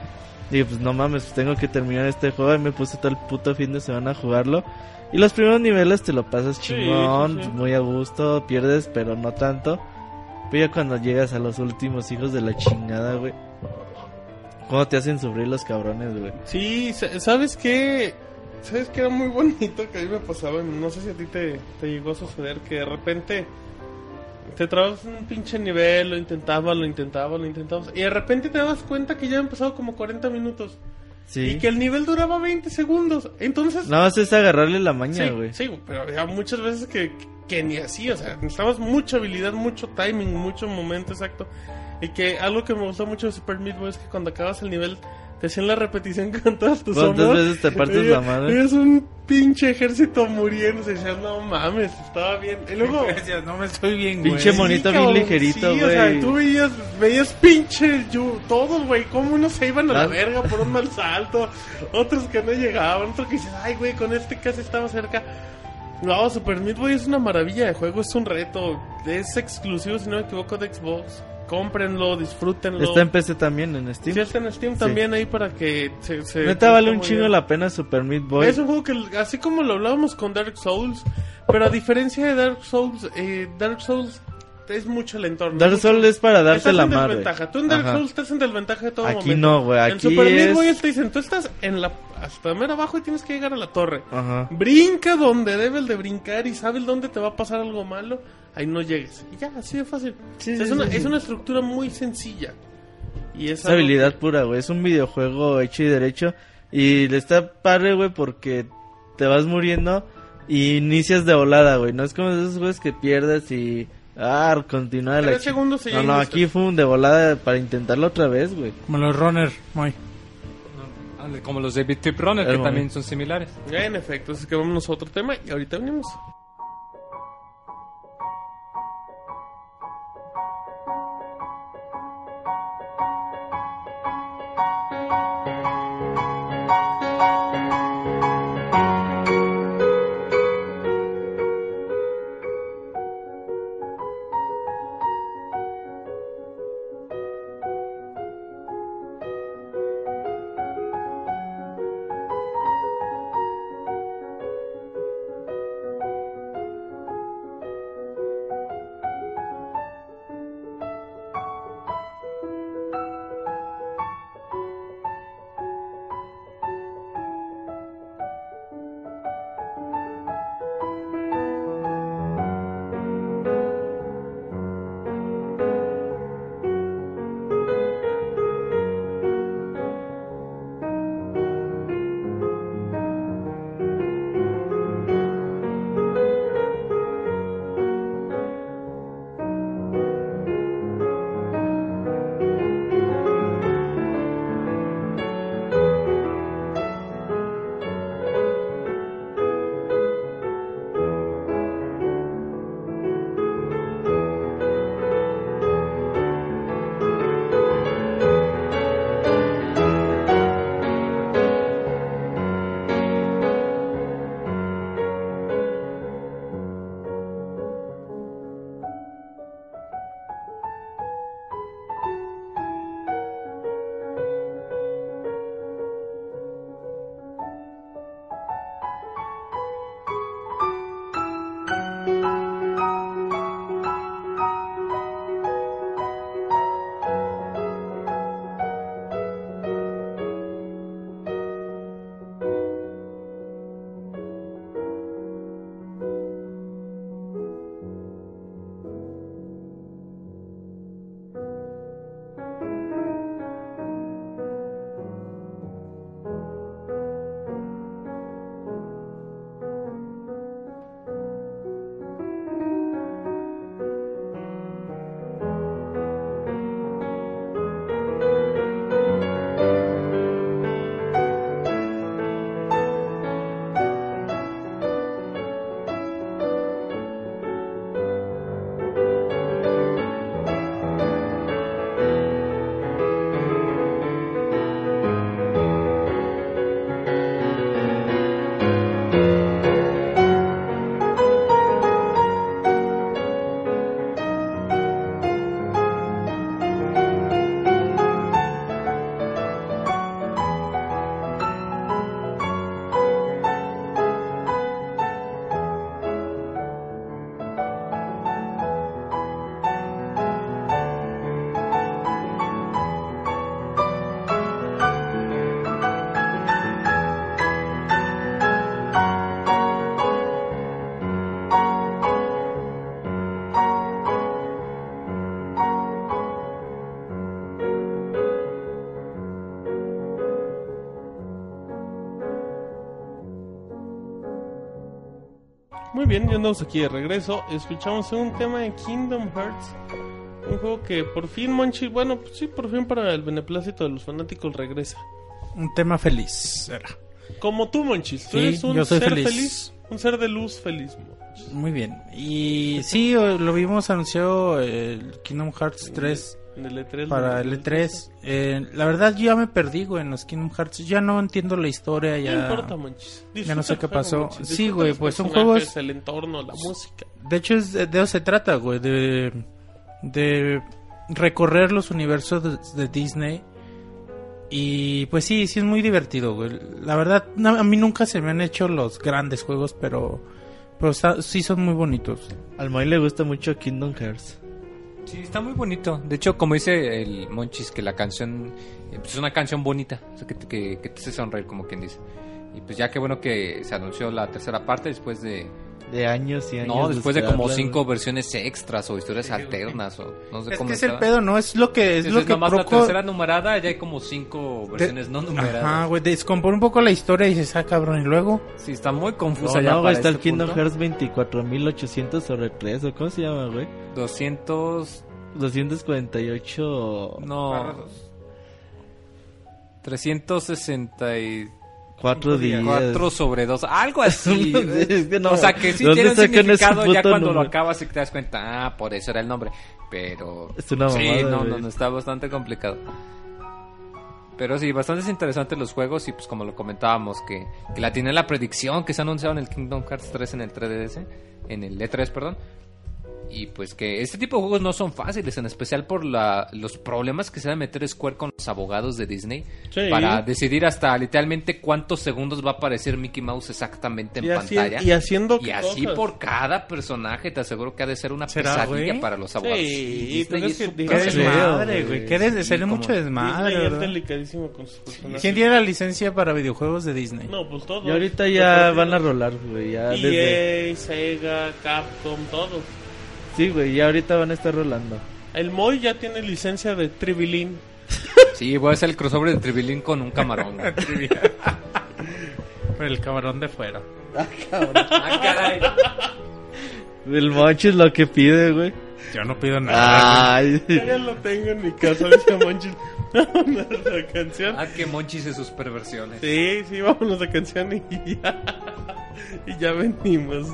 Y pues no mames, pues tengo que terminar este juego. Y me puse todo el puto fin de semana a jugarlo. Y los primeros niveles te lo pasas chingón, sí, sí. muy a gusto, pierdes, pero no tanto. Pero ya cuando llegas a los últimos hijos de la chingada, güey. ¿Cómo te hacen sufrir los cabrones, güey? Sí, sa- ¿sabes qué? ¿Sabes qué era muy bonito que a mí me pasaba? No sé si a ti te, te llegó a suceder que de repente te trabas en un pinche nivel, lo intentabas, lo intentabas, lo intentabas. Y de repente te das cuenta que ya han pasado como 40 minutos. Sí. Y que el nivel duraba 20 segundos. Entonces... Nada más es agarrarle la maña, sí, güey. sí, pero había muchas veces que, que ni así, o sea, necesitabas mucha habilidad, mucho timing, mucho momento exacto. Y que algo que me gustó mucho de Super Meat Boy es que cuando acabas el nivel te hacían la repetición con todas tus ¿Cuántas sombras. veces te partes Y- la madre? Es un pinche ejército muriendo. Decías, no mames, estaba bien. Y luego. no me estoy bien, güey. Pinche monito bien cabrón, ligerito, Sí, o sea, güey. tú veías, veías pinche yu- todos, güey, cómo unos se iban a la Ah. verga por un mal salto, otros que no llegaban, otros que dices, ay, güey, con este casi estaba cerca. No, Super Meat Boy es una maravilla de juego, es un reto, es exclusivo, si no me equivoco, de Xbox. Cómprenlo, disfrútenlo. Está en PC también, en Steam. Sí, está en Steam Sí. también ahí para que se... se Neta vale un chingo la pena Super Meat Boy. Es un juego que, así como lo hablábamos con Dark Souls, pero a diferencia de Dark Souls, eh, Dark Souls es mucho el entorno. Dark Souls es para darte estás la en madre. desventaja. Tú en Dark. Souls estás en desventaja de todo Aquí momento. no, güey, En aquí Super Meat es- Boy te dicen, tú estás en la hasta mero abajo y tienes que llegar a la torre. Ajá. Brinca donde debes de brincar y sabes dónde te va a pasar algo malo, ahí no llegues. Y ya, así de fácil. Sí, O sea, sí, es, una, sí, es una estructura muy sencilla. Y es habilidad que- pura, güey. Es un videojuego hecho y derecho. Y le está padre, güey, porque te vas muriendo y inicias de volada, güey. No es como esos juegos que pierdes y... Ah, continúa la Tres chi- segundos No, no, aquí fue un de volada para intentarlo otra vez, güey. Como los runner, muy. Como los de Trip Runner, que El también momento. son similares. En efecto, así que vámonos a otro tema y ahorita venimos. Bien, ya andamos aquí de regreso. Escuchamos un tema de Kingdom Hearts. Un juego que por fin, Monchi, bueno, pues sí, por fin para el beneplácito de los fanáticos regresa. Un tema feliz era. Como tú, Monchis. Tú Sí, eres un yo soy ser feliz. feliz. Un ser de luz feliz. Monchis. Muy bien. Y sí, lo vimos anunció el Kingdom Hearts 3 En el E3. para el E3. Eh, la verdad yo ya me perdí, güey, en los Kingdom Hearts. Ya no entiendo la historia, ya... No importa, Monchis. Ya no sé qué juego, pasó. Monchis. Sí, güey, pues son juegos- El entorno, la música. De hecho, es, de eso se trata, güey, de, de recorrer los universos de, de Disney. Y pues sí, sí es muy divertido, güey. La verdad, no, a mí nunca se me han hecho los grandes juegos, pero, pero está- sí son muy bonitos. Al Moy le gusta mucho Kingdom Hearts. Sí, está muy bonito. De hecho, como dice el Monchis, que la canción eh, pues, es una canción bonita, o sea, que, que, que te hace sonreír, como quien dice. Y pues ya que bueno que se anunció la tercera parte después de... De años y años. No, después de como cinco güey. versiones extras o historias alternas o no sé Es cómo que es el pedo, ¿no? Es lo que, es Entonces, lo que nomás la Procor- tercera numerada ya hay como cinco versiones no numeradas. Ajá, güey, descompone un poco la historia y dices, ah, cabrón, y luego... Sí, está muy confusa No, ya no, güey, para está el este Kingdom punto. Hearts 24800 sobre 3, ¿o cómo se llama, güey? 200... 248... No... 364 Cuatro días. sobre 2, algo así. Es que no, o sea, que sí ¿dónde tiene un significado ya cuando lo acabas y te das cuenta, ah, por eso era el nombre. Pero... Es una Sí, mamada, no, güey. no, no, está bastante complicado. Pero sí, bastante interesantes los juegos y pues como lo comentábamos, que, que la tiene la predicción que se ha anunciado en el Kingdom Hearts 3 en el 3DS, en el E3, perdón. Y pues que este tipo de juegos no son fáciles, en especial por la, los problemas que se debe meter Square con los abogados de Disney Sí. para decidir hasta literalmente cuántos segundos va a aparecer Mickey Mouse exactamente en Y, pantalla. y haciendo Y así cosas. por cada personaje, te aseguro que ha de ser una ¿Será, pesadilla güey? para los abogados. Sí, Y pues es que Qué desmadre, güey. Sí, sería como- mucho desmadre, delicadísimo con sus personajes. ¿Quién tiene la licencia para videojuegos de Disney? No, pues todo. Y ahorita ya van a rolar, güey. Ya EA, desde... Sega, Capcom, todo. Sí, güey, ya ahorita van a estar rolando. El Moy ya tiene licencia de Tribilín. Sí, voy a hacer el crossover de Tribilín con un camarón. güey. Por el camarón de fuera. ah, caray. El Monchi es lo que pide, güey. Yo no pido nada. Ay. Yo ya lo tengo en mi casa, dice Monchis. Vámonos a canción. Ah, que Monchis y sus perversiones. Sí, sí, vámonos a canción y ya. Y ya venimos.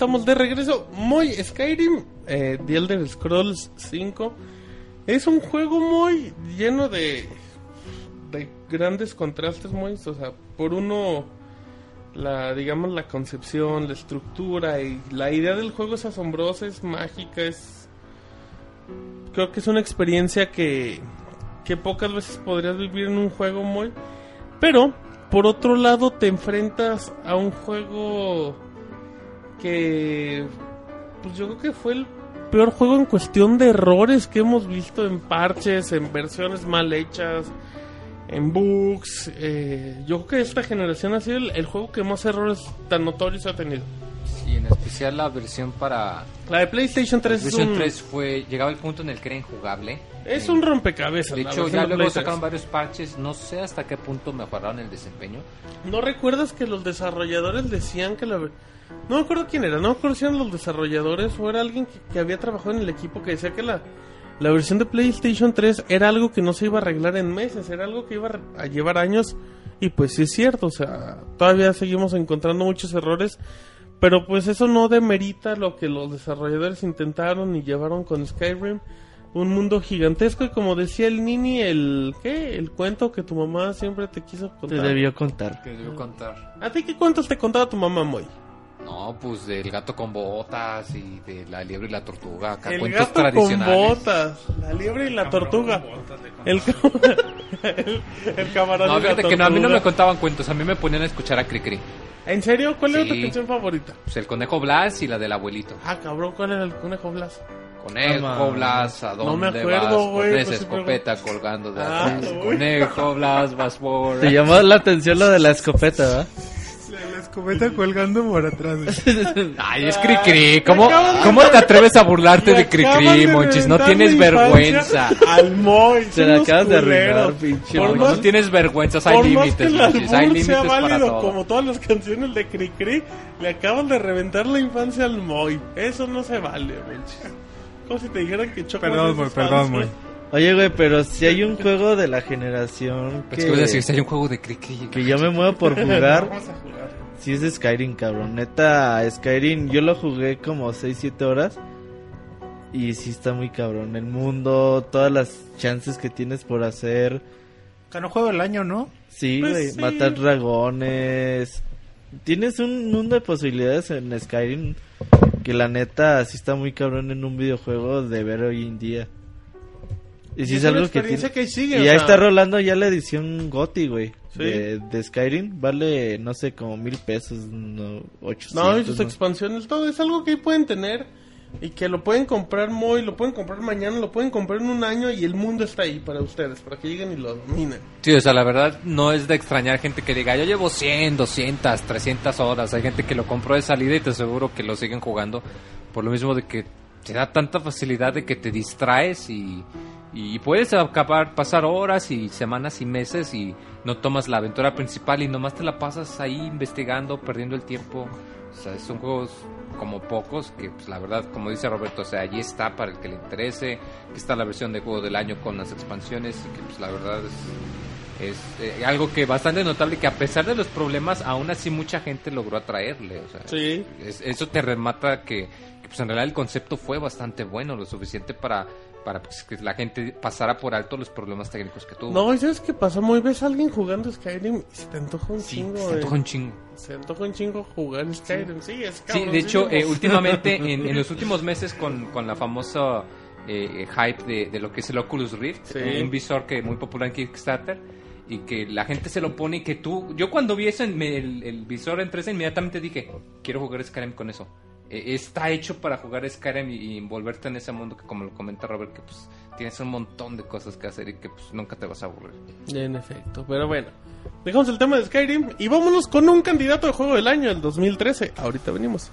Estamos de regreso. Muy Skyrim, eh, The Elder Scrolls 5. Es un juego muy lleno de, de grandes contrastes, muy, o sea, por uno, la, digamos, la concepción, la estructura y la idea del juego es asombrosa, es mágica, es, creo que es una experiencia que, que pocas veces podrías vivir en un juego muy, pero por otro lado te enfrentas a un juego que pues yo creo que fue el peor juego en cuestión de errores que hemos visto en parches, en versiones mal hechas, en bugs. Eh, yo creo que esta generación ha sido el, el juego que más errores tan notorios ha tenido. Y en especial la versión para La de PlayStation 3 es PlayStation un, 3 fue llegaba el punto en el que era injugable. es Eh, un rompecabezas. De hecho, ya de luego Play 3. sacaron varios parches, no sé hasta qué punto mejoraron el desempeño. ¿No recuerdas que los desarrolladores decían que la... No me acuerdo quién era, no me acuerdo si eran los desarrolladores o era alguien que, que había trabajado en el equipo que decía que la, la versión de PlayStation 3 era algo que no se iba a arreglar en meses, era algo que iba a llevar años y pues sí es cierto, o sea, todavía seguimos encontrando muchos errores, pero pues eso no demerita lo que los desarrolladores intentaron y llevaron con Skyrim. Un mundo gigantesco y como decía el Nini, el ¿qué? El cuento que tu mamá siempre te quiso Te contar. debió contar. Que debió contar. ¿A ti qué cuentos te contaba tu mamá, Moy? No, pues del gato con botas y de la liebre y la tortuga. Acá El cuentos gato con tradicionales. botas, la liebre y la tortuga. El, el, el camarón No, y la fíjate que no, a mí no me contaban cuentos, a mí me ponían a escuchar a Cricri. ¿En serio? ¿Cuál era Sí. tu canción favorita? Pues el conejo Blas y la del abuelito. Ah, cabrón, ¿cuál era el conejo Blas? Conejo Ah, Blas, ¿a no dónde me acuerdo, vas? güey, Con esa escopeta colgando de Ah. Conejo Blas, vas por... Te llamó la atención lo de la escopeta, ¿verdad? Escopeta colgando por atrás. Ay, es Cricri. ¿Cómo, ¿Cómo te atreves a burlarte de Cricri, Monchis? No tienes vergüenza. Al Moy, Se son la acabas de arruinar, pinche Por Moy. más- No tienes vergüenza, hay Por más que límites, Monchis. Hay límites para válido, todo. como todas las canciones de Cricri, le acaban de reventar la infancia al Moy. Eso no se vale, Monchis. Como si te dijeran que Choco Perdón, Moy, perdón, Moy. Oye, güey, pero si hay un juego de la generación Es que voy a decir, si que, hay un juego de Cricri. que yo me muevo por jugar, Vamos a jugar. Si es de Skyrim, cabrón. Neta, Skyrim, yo lo jugué como 6-7 horas. Y sí está muy cabrón. El mundo, todas las chances que tienes por hacer. Ganó juego del año, ¿no? Sí, Pues güey, sí. matar dragones. Tienes un mundo de posibilidades en Skyrim que la neta sí está muy cabrón en un videojuego de ver hoy en día. Y sí Y es, algo que tiene... que sigue, y ya sea. está rolando ya la edición GOTY, güey. Sí. De, de Skyrim. Vale, no sé, como mil pesos, no, 800. No, y sus ¿no? expansiones, todo es algo que ahí pueden tener y que lo pueden comprar muy, lo pueden comprar mañana, lo pueden comprar en un año y el mundo está ahí para ustedes, para que lleguen y lo dominen. Sí, o sea, la verdad no es de extrañar gente que diga, yo llevo 100, 200, 300 horas. Hay gente que lo compró de salida y te aseguro que lo siguen jugando por lo mismo de que te da tanta facilidad de que te distraes y, y puedes acabar, pasar horas y semanas y meses y no tomas la aventura principal y nomás te la pasas ahí investigando, perdiendo el tiempo. O sea, son juegos como pocos que, pues, la verdad, como dice Roberto, o sea, allí está para el que le interese, que está la versión de juego del año con las expansiones y que, pues, la verdad es, es eh, algo que bastante notable que a pesar de los problemas, aún así mucha gente logró atraerle. O sea, Sí. es- eso te remata que, que, pues en realidad el concepto fue bastante bueno, lo suficiente para, para pues, que la gente pasara por alto los problemas técnicos que tuvo. No, ¿y sabes qué pasa? Muy ves a alguien jugando Skyrim y se te antoja un sí, chingo. se eh. antoja un chingo. Se antoja un chingo jugar Skyrim. Sí, es Sí, de hecho, eh, últimamente, en, en los últimos meses, con, con la famosa eh, hype de, de lo que es el Oculus Rift, Sí. un visor que muy popular en Kickstarter, y que la gente se lo pone y que tú... Yo cuando vi eso, en me- el, el visor en 3D, inmediatamente dije, quiero jugar Skyrim con eso. Eh, está hecho para jugar Skyrim y, y envolverte en ese mundo que, como lo comenta Robert, que pues tienes un montón de cosas que hacer y que pues nunca te vas a aburrir. En efecto, pero bueno. Dejamos el tema de Skyrim y vámonos con un candidato de juego del año, el 2013. Ahorita venimos.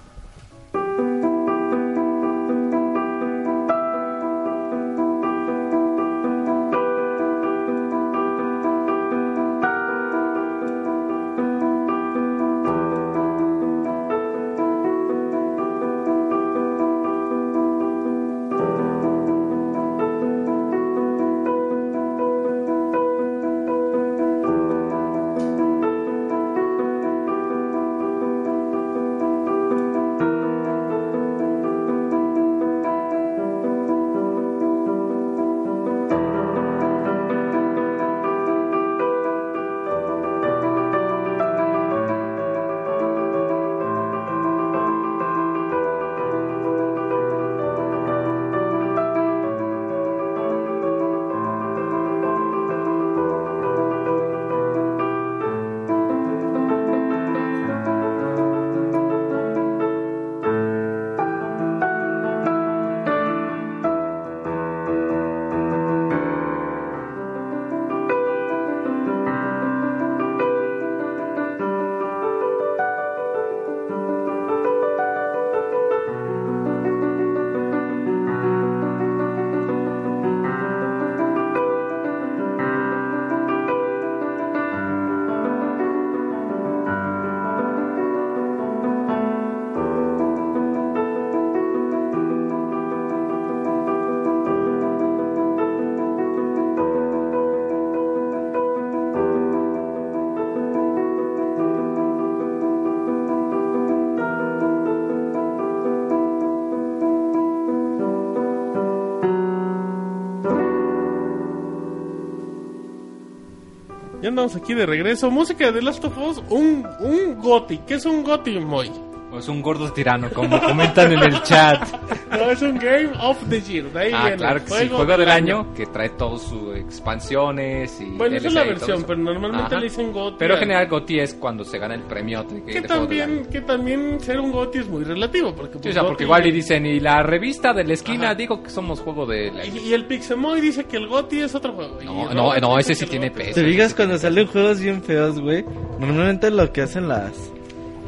Ya andamos aquí de regreso. Música de Last of Us, un, un GOTI. ¿Qué es un GOTI, Moy? O es un gordo tirano, como comentan en el chat. No, es un Game of the Year. De ahí Ah, viene. claro que sí, juego del año, que trae todas sus expansiones y Bueno, esa es la versión, pero normalmente Ajá. le dicen GOTY. Pero en al- general GOTY es cuando se gana el premio de, Que de también, año. que también ser un GOTY es muy relativo. Porque, Sí, pues, o sea, porque igual y dicen, y la revista de la esquina Ajá. dijo que somos juego de la... Y, y el Pixemoy dice que el GOTY es otro juego. No, no, no, ese sí tiene peso. Te fijas cuando salen juegos bien feos, güey. Normalmente lo que hacen las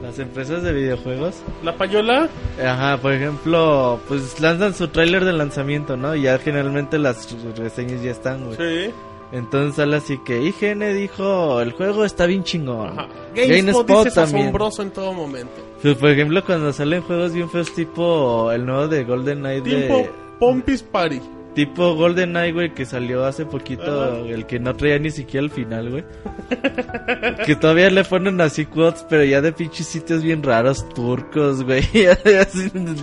las empresas de videojuegos, La payola, ajá, por ejemplo, pues lanzan su tráiler de lanzamiento, ¿no? Y ya generalmente las reseñas ya están, güey. sí. Entonces sale así que IGN dijo, el juego está bien chingón. Ajá. GameSpot, GameSpot es también. asombroso en todo momento. Pues, por ejemplo, cuando salen juegos bien feos tipo el nuevo de Golden Knight Tipo de Pompis Party. Tipo Golden Knight, güey, que salió hace poquito, Ajá. el que no traía ni siquiera el final, güey. que todavía le ponen así quotes, pero ya de pinches sitios bien raros turcos, güey. Así, no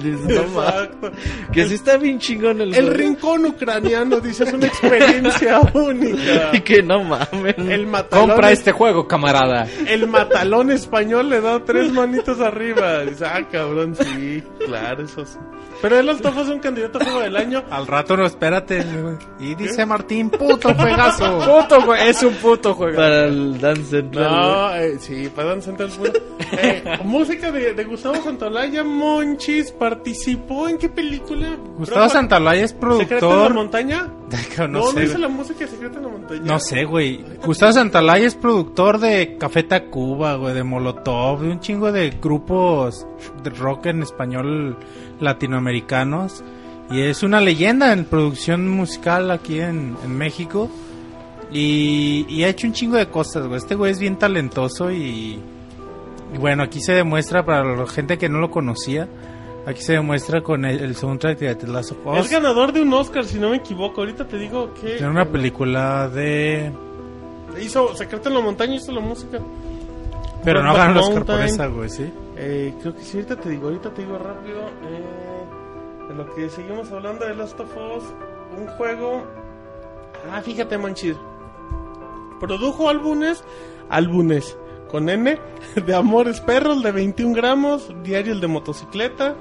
que sí está bien chingón el El rincón ucraniano dice es una experiencia única. Y que no mames. El matalón, Compra este juego, camarada. el matalón español le da tres manitos arriba. Dice, ah, cabrón, sí, claro, eso sí. Pero of Us es un candidato a juego del año. Al rato no, espérate. güey. Y dice Martín, puto juegazo. Puto, güey, es un puto juego. Para el Dance Central. No, eh, sí, perdón, Central Pueblo. Eh, música de, de Gustavo Santolaya, Monchis, participó en qué película? Gustavo Bro, Santaolalla es ¿Secreto en la productor. montaña? No, No, no, sé. hizo la música de Secreto en la montaña. No sé, güey. Gustavo Santaolalla es productor de Café Tacuba, güey, de Molotov, de un chingo de grupos rock en español latinoamericanos. Y es una leyenda en producción musical aquí en, en México. Y, y ha hecho un chingo de cosas, güey. Este güey es bien talentoso y, y bueno, aquí se demuestra para la gente que no lo conocía. Aquí se demuestra con el, el soundtrack de The Last of Us. Es ganador de un Oscar, si no me equivoco. Ahorita te digo que Era una película de... hizo Secreto en la montaña, hizo la música. Pero no el Oscar por esa, güey, ¿sí? Eh, creo que sí, ahorita te digo, ahorita te digo rápido. Eh, en lo que seguimos hablando de Last of Us, un juego. Ah, fíjate, Manchir. Produjo álbumes, álbumes con N, de Amores Perros de 21 gramos, Diario el de motocicleta.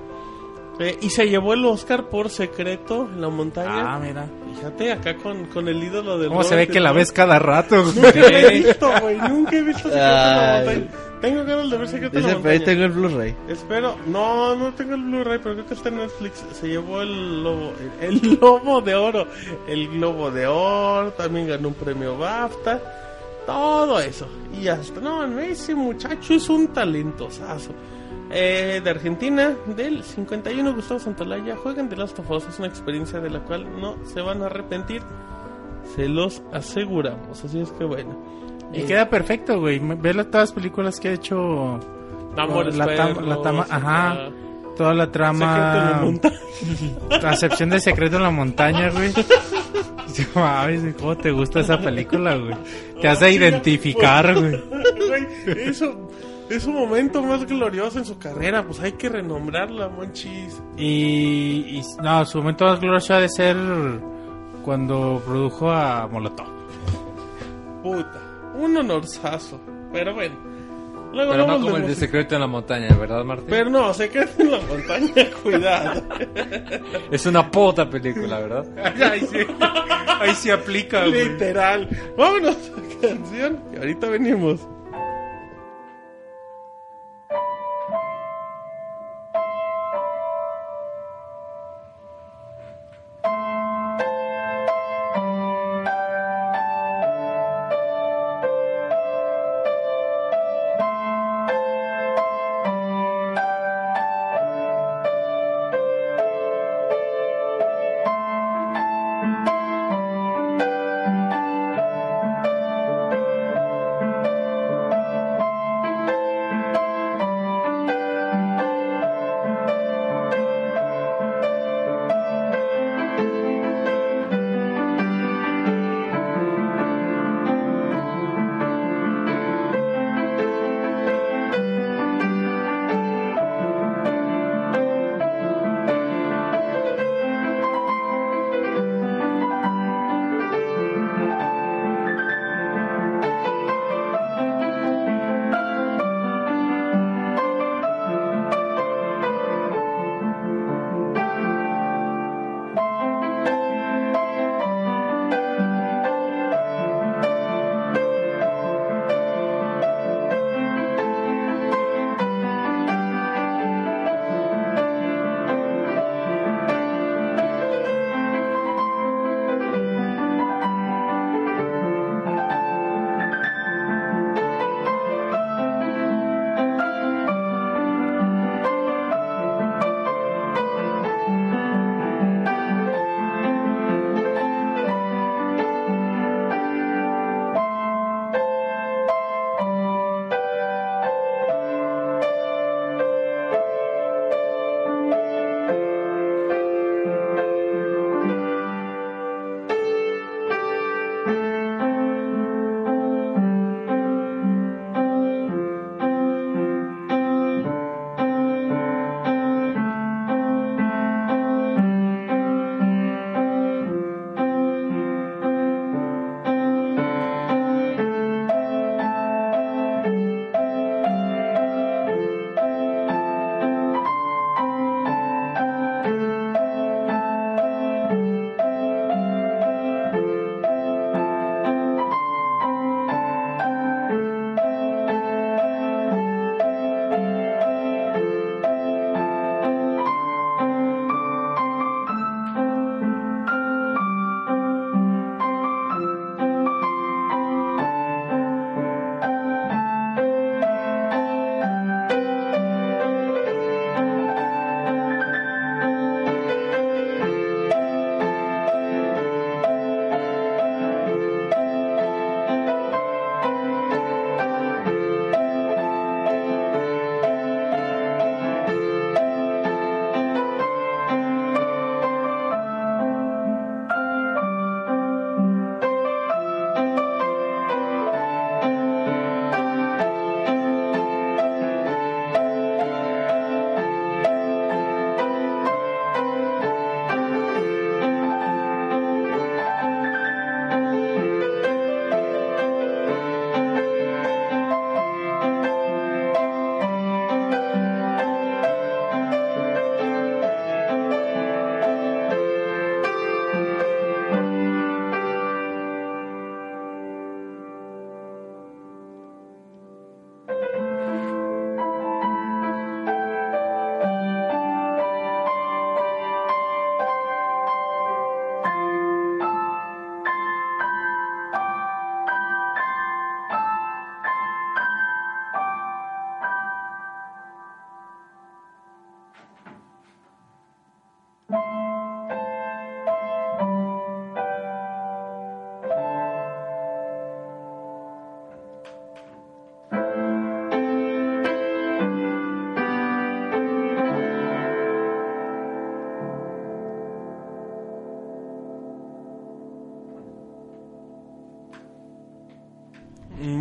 Eh, y se llevó el Oscar por secreto en la montaña. Ah, mira. Fíjate, acá con, con el ídolo del ¿Cómo se ve que la ves cada rato? güey? Nunca he visto, güey. Nunca he visto Secreto en la Ay. montaña. Tengo ganas de ver Secreto en la pero ahí montaña. tengo el Blu-ray. Espero, no, no tengo el Blu-ray, pero creo que está en Netflix. Se llevó el lobo, el, el lobo de oro, el globo de oro, también ganó un premio BAFTA, todo eso. Y hasta, no, no, ese muchacho es un talentosazo. Eh, de Argentina, del 51, Gustavo Santolaya, jueguen The Last of Us, es una experiencia de la cual no se van a arrepentir, se los aseguramos, así es que bueno. Y Eh, queda perfecto, güey. Ve todas las películas que ha hecho. Amores la, Perros, la tama, ajá. Toda la Secreto en la trama. excepción de Secreto en la Montaña, güey. ¿Cómo te gusta esa película, güey? Te hace identificar. Güey, eso es un momento más glorioso en su carrera, pues hay que renombrarla, Monchis. Y, y no, su momento más glorioso ha de ser cuando produjo a Molotov. Puta, un honorazo. Pero bueno, luego Pero no como el de secreto en la montaña, ¿verdad, Martín? Pero no, secreto en la montaña, cuidado. Es una puta película, ¿verdad? Ahí sí, ahí sí aplica, güey. Literal. Vámonos a canción y ahorita venimos.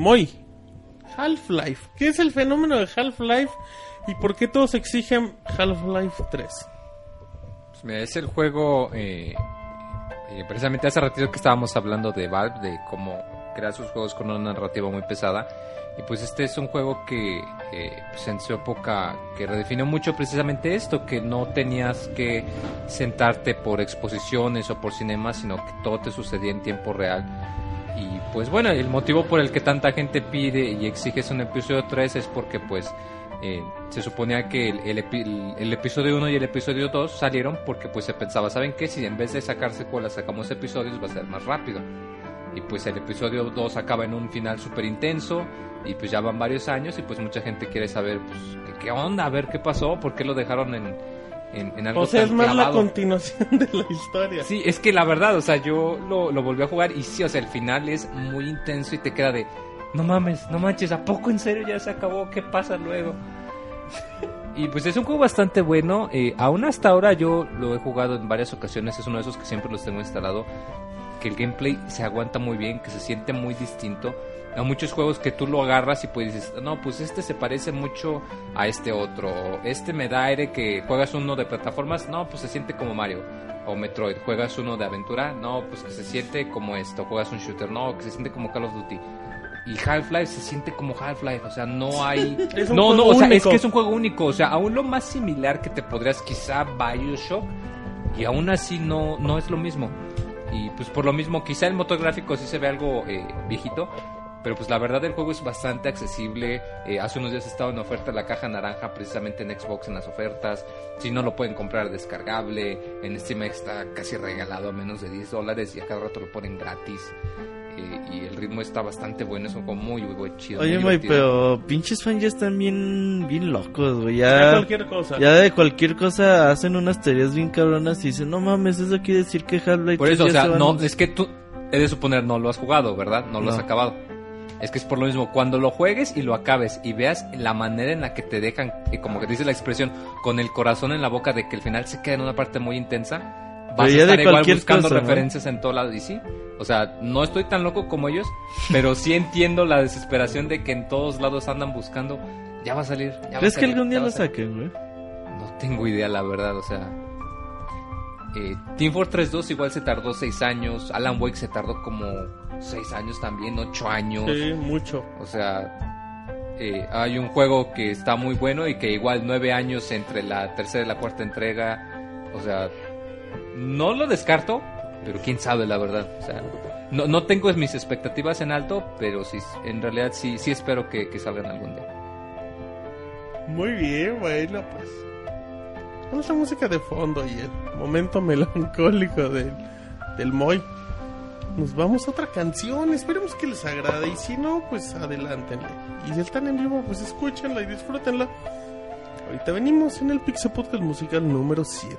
Moy. Half-Life. ¿Qué es el fenómeno de Half-Life y por qué todos exigen Half-Life 3? Pues mira, es el juego. eh, eh, precisamente hace ratito que estábamos hablando de Valve, de cómo crear sus juegos con una narrativa muy pesada. Y pues este es un juego que eh, pues en su época que redefinió mucho precisamente esto, que no tenías que sentarte por exposiciones o por cinemas, sino que todo te sucedía en tiempo real. Pues bueno, el motivo por el que tanta gente pide y exige un episodio 3 es porque pues eh, se suponía que el, epi- el- episodio 1 y el episodio 2 salieron porque pues se pensaba, ¿saben qué? Si en vez de sacar secuelas sacamos episodios va a ser más rápido. Y pues el episodio 2 acaba en un final súper intenso y pues ya van varios años y pues mucha gente quiere saber pues ¿qué, qué onda, a ver qué pasó, por qué lo dejaron en, en, en algo O sea, tan es más la clavado? continuación de la historia. Sí, es que la verdad, o sea, yo lo, lo volví a jugar y sí, o sea, el final es muy intenso y te queda de, no mames, no manches, ¿a poco en serio ya se acabó? ¿Qué pasa luego? Y pues es un juego bastante bueno, eh, aún hasta ahora yo lo he jugado en varias ocasiones, es uno de esos que siempre los tengo instalado, que el gameplay se aguanta muy bien, que se siente muy distinto. Hay muchos juegos que tú lo agarras y pues dices, no, pues este se parece mucho a este otro, o este me da aire que juegas uno de plataformas, no, pues se siente como Mario, o Metroid, juegas uno de aventura, no, pues que se siente como esto, juegas un shooter, no, que se siente como Call of Duty. Y Half-Life se siente como Half-Life, o sea, no hay... Es un no, no, juego o sea, es que es un juego único, o sea, aún lo más similar que te podrías quizá Bioshock, y aún así no, no es lo mismo. Y pues por lo mismo, quizá el motor gráfico sí se ve algo eh, viejito, pero pues la verdad el juego es bastante accesible. Eh, hace unos días estaba en oferta la caja naranja precisamente en Xbox en las ofertas. Si no lo pueden comprar descargable, en Steam está casi regalado a menos de 10 dólares y a cada rato lo ponen gratis. Eh, y el ritmo está bastante bueno, es un juego muy, muy chido. Oye, divertido. pero pinches fans ya están bien, bien locos, güey. Ya Ya, cualquier cosa. ya de cualquier cosa hacen unas teorías bien cabronas y dicen, no mames, eso quiere decir que Half-Life Por eso, o 3 ya sea, se va a no, anunciar". es que tú, he de suponer, no lo has jugado, ¿verdad? No lo has acabado. Es que es por lo mismo, cuando lo juegues y lo acabes y veas la manera en la que te dejan, y como que dice la expresión, con el corazón en la boca de que el final se queda en una parte muy intensa, vas Pero a estar igual buscando cosa, ¿no? referencias en todo lado. Y sí, o sea, no estoy tan loco como ellos, pero sí entiendo la desesperación de que en todos lados andan buscando, ya va a salir. Ya va a ¿Crees que salir, algún día lo salir". saquen, güey? No tengo idea, la verdad, o sea. Eh, Team Fortress 2 igual se tardó 6 años. Alan Wake se tardó como 6 años también, 8 años. Sí, mucho. O sea, eh, hay un juego que está muy bueno y que igual 9 años entre la tercera y la cuarta entrega. O sea, no lo descarto, pero quién sabe la verdad. O sea, no, no tengo mis expectativas en alto, pero sí, en realidad sí, sí espero que, que salgan algún día. Muy bien, bueno, pues. Con esa música de fondo y el momento melancólico del, del Moy. Nos vamos a otra canción, esperemos que les agrade y si no, pues adelántenle. Y si están en vivo, pues escúchenla y disfrútenla. Ahorita venimos en el Pixel Podcast Musical número 7.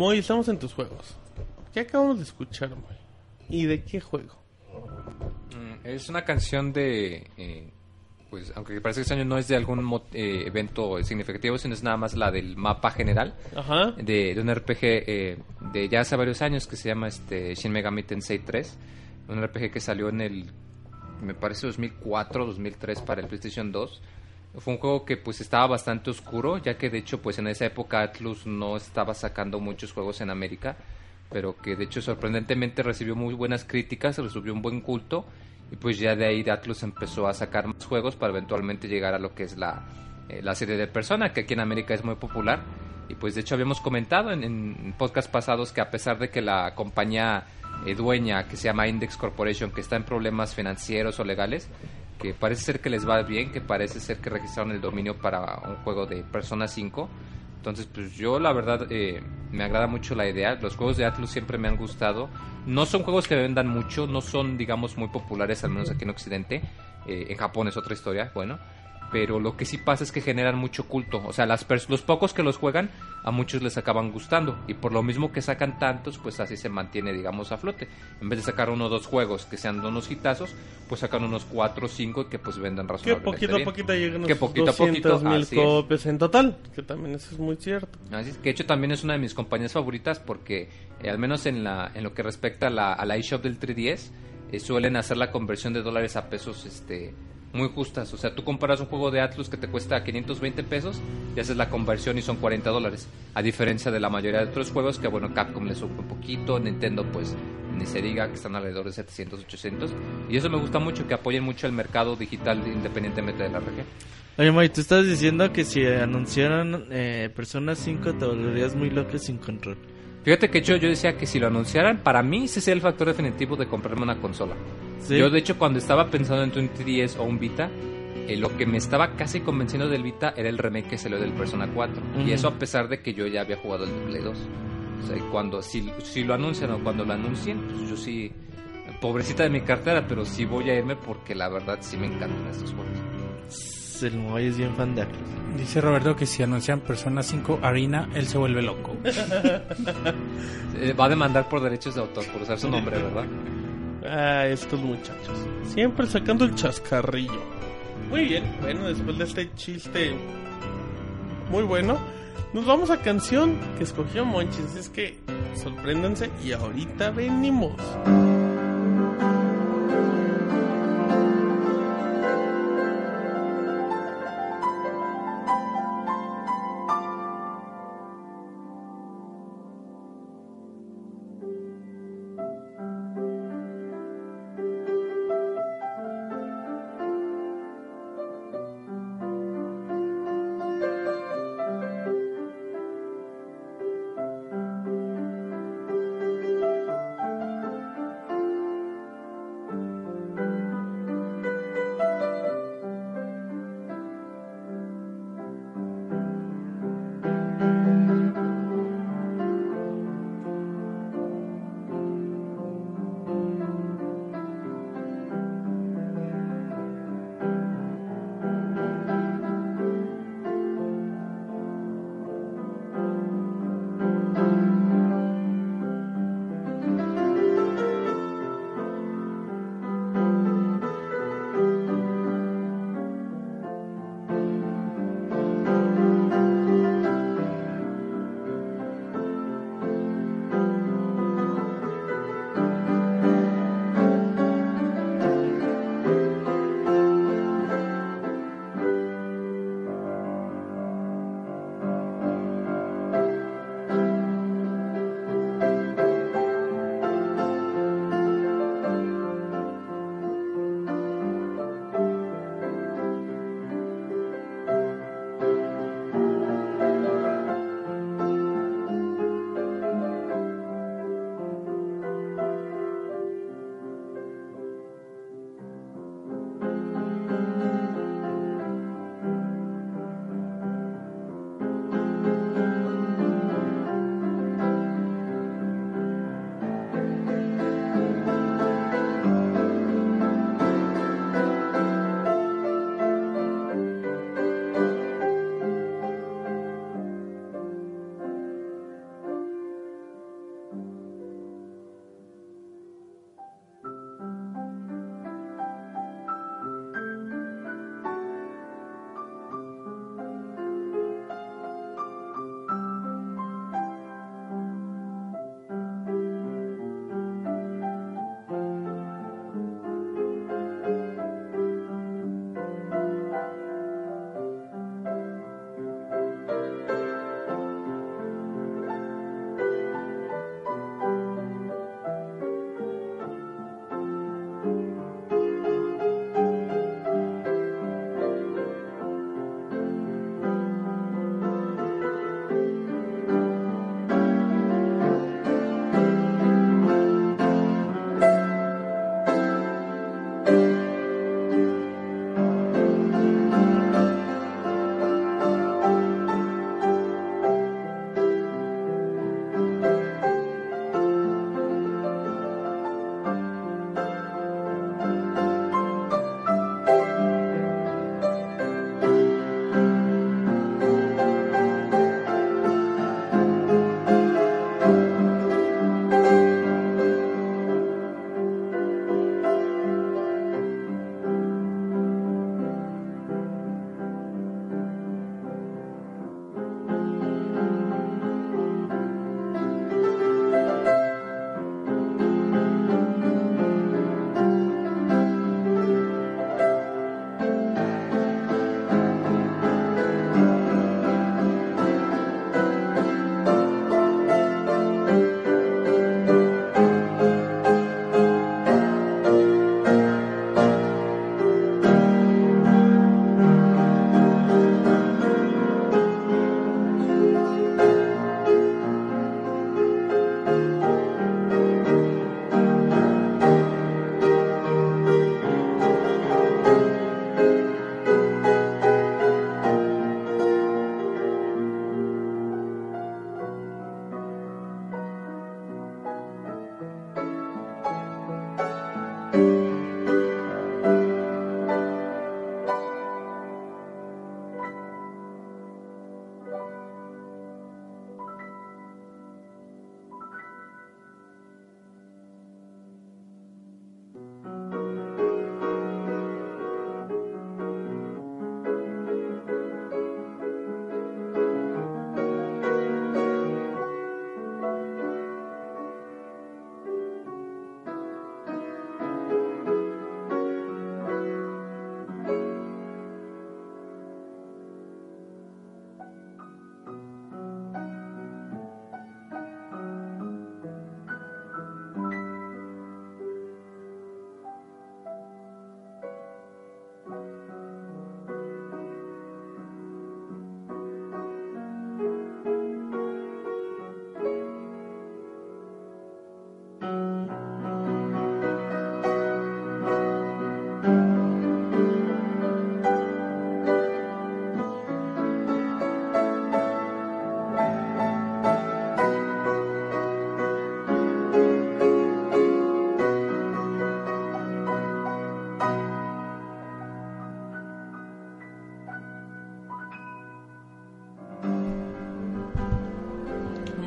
Moy, estamos en tus juegos. ¿Qué acabamos de escuchar, Moy? ¿Y de qué juego? Mm, Es una canción de... eh, pues aunque parece que este año no es de algún eh, evento significativo, sino es nada más la del mapa general Ajá. de, de un RPG eh, de ya hace varios años que se llama este Shin Megami Tensei 3. Un RPG que salió en el, me parece 2004, 2003 para el PlayStation 2. Fue un juego que pues estaba bastante oscuro, ya que de hecho pues en esa época Atlus no estaba sacando muchos juegos en América, pero que de hecho sorprendentemente recibió muy buenas críticas, recibió un buen culto y pues ya de ahí Atlus empezó a sacar más juegos para eventualmente llegar a lo que es la, eh, la serie de Persona, que aquí en América es muy popular. Y pues de hecho habíamos comentado en, en podcast pasados que a pesar de que la compañía eh, dueña que se llama Index Corporation, que está en problemas financieros o legales, que parece ser que les va bien, que parece ser que registraron el dominio para un juego de Persona 5. Entonces, pues yo la verdad eh, me agrada mucho la idea. Los juegos de Atlus siempre me han gustado. No son juegos que vendan mucho, no son, digamos, muy populares, al menos aquí en Occidente. Eh, en Japón es otra historia, bueno. Pero lo que sí pasa es que generan mucho culto. O sea, las los pocos que los juegan, a muchos les acaban gustando. Y por lo mismo que sacan tantos, pues así se mantiene, digamos, a flote. En vez de sacar uno o dos juegos que sean unos hitazos, pues sacan unos cuatro o cinco que pues vendan Que razonablemente poquito a poquito llegan Que poquito a poquito, 200 mil copias en total. Que también eso es muy cierto. Así es, que de hecho también es una de mis compañías favoritas porque eh, al menos en, la, en lo que respecta a la, a la eShop del 3DS eh, suelen hacer la conversión de dólares a pesos este muy justas. O sea, tú comparas un juego de Atlus que te cuesta 520 pesos y haces la conversión y son 40 dólares. A diferencia de la mayoría de otros juegos que, bueno, Capcom le sube un poquito, Nintendo pues ni se diga que están alrededor de 700, 800. Y eso me gusta mucho, que apoyen mucho el mercado digital independientemente de la región. Oye, Moy, tú estás diciendo que si anunciaran eh, Persona 5 te volverías muy loco sin control. Fíjate que yo, yo decía que si lo anunciaran, para mí ese sería el factor definitivo de comprarme una consola. ¿Sí? Yo, de hecho, cuando estaba pensando en un 3DS o un Vita, eh, lo que me estaba casi convenciendo del Vita era el remake que salió del Persona 4. Ujú. Y eso a pesar de que yo ya había jugado el de Play 2. O sea, cuando, si, si lo anuncian o cuando lo anuncien, pues yo sí, pobrecita de mi cartera, pero sí voy a irme porque la verdad sí me encantan estos juegos. El Moy es bien fan de Atlus. Dice Roberto que si anuncian Persona 5 Arena, él se vuelve loco. Eh, va a demandar por derechos de autor, por usar su nombre, ¿verdad? Ah, estos muchachos. Siempre sacando el chascarrillo. Muy bien. Bueno, después de este chiste muy bueno, nos vamos a canción que escogió Monchis. Así Es que sorpréndanse y ahorita venimos.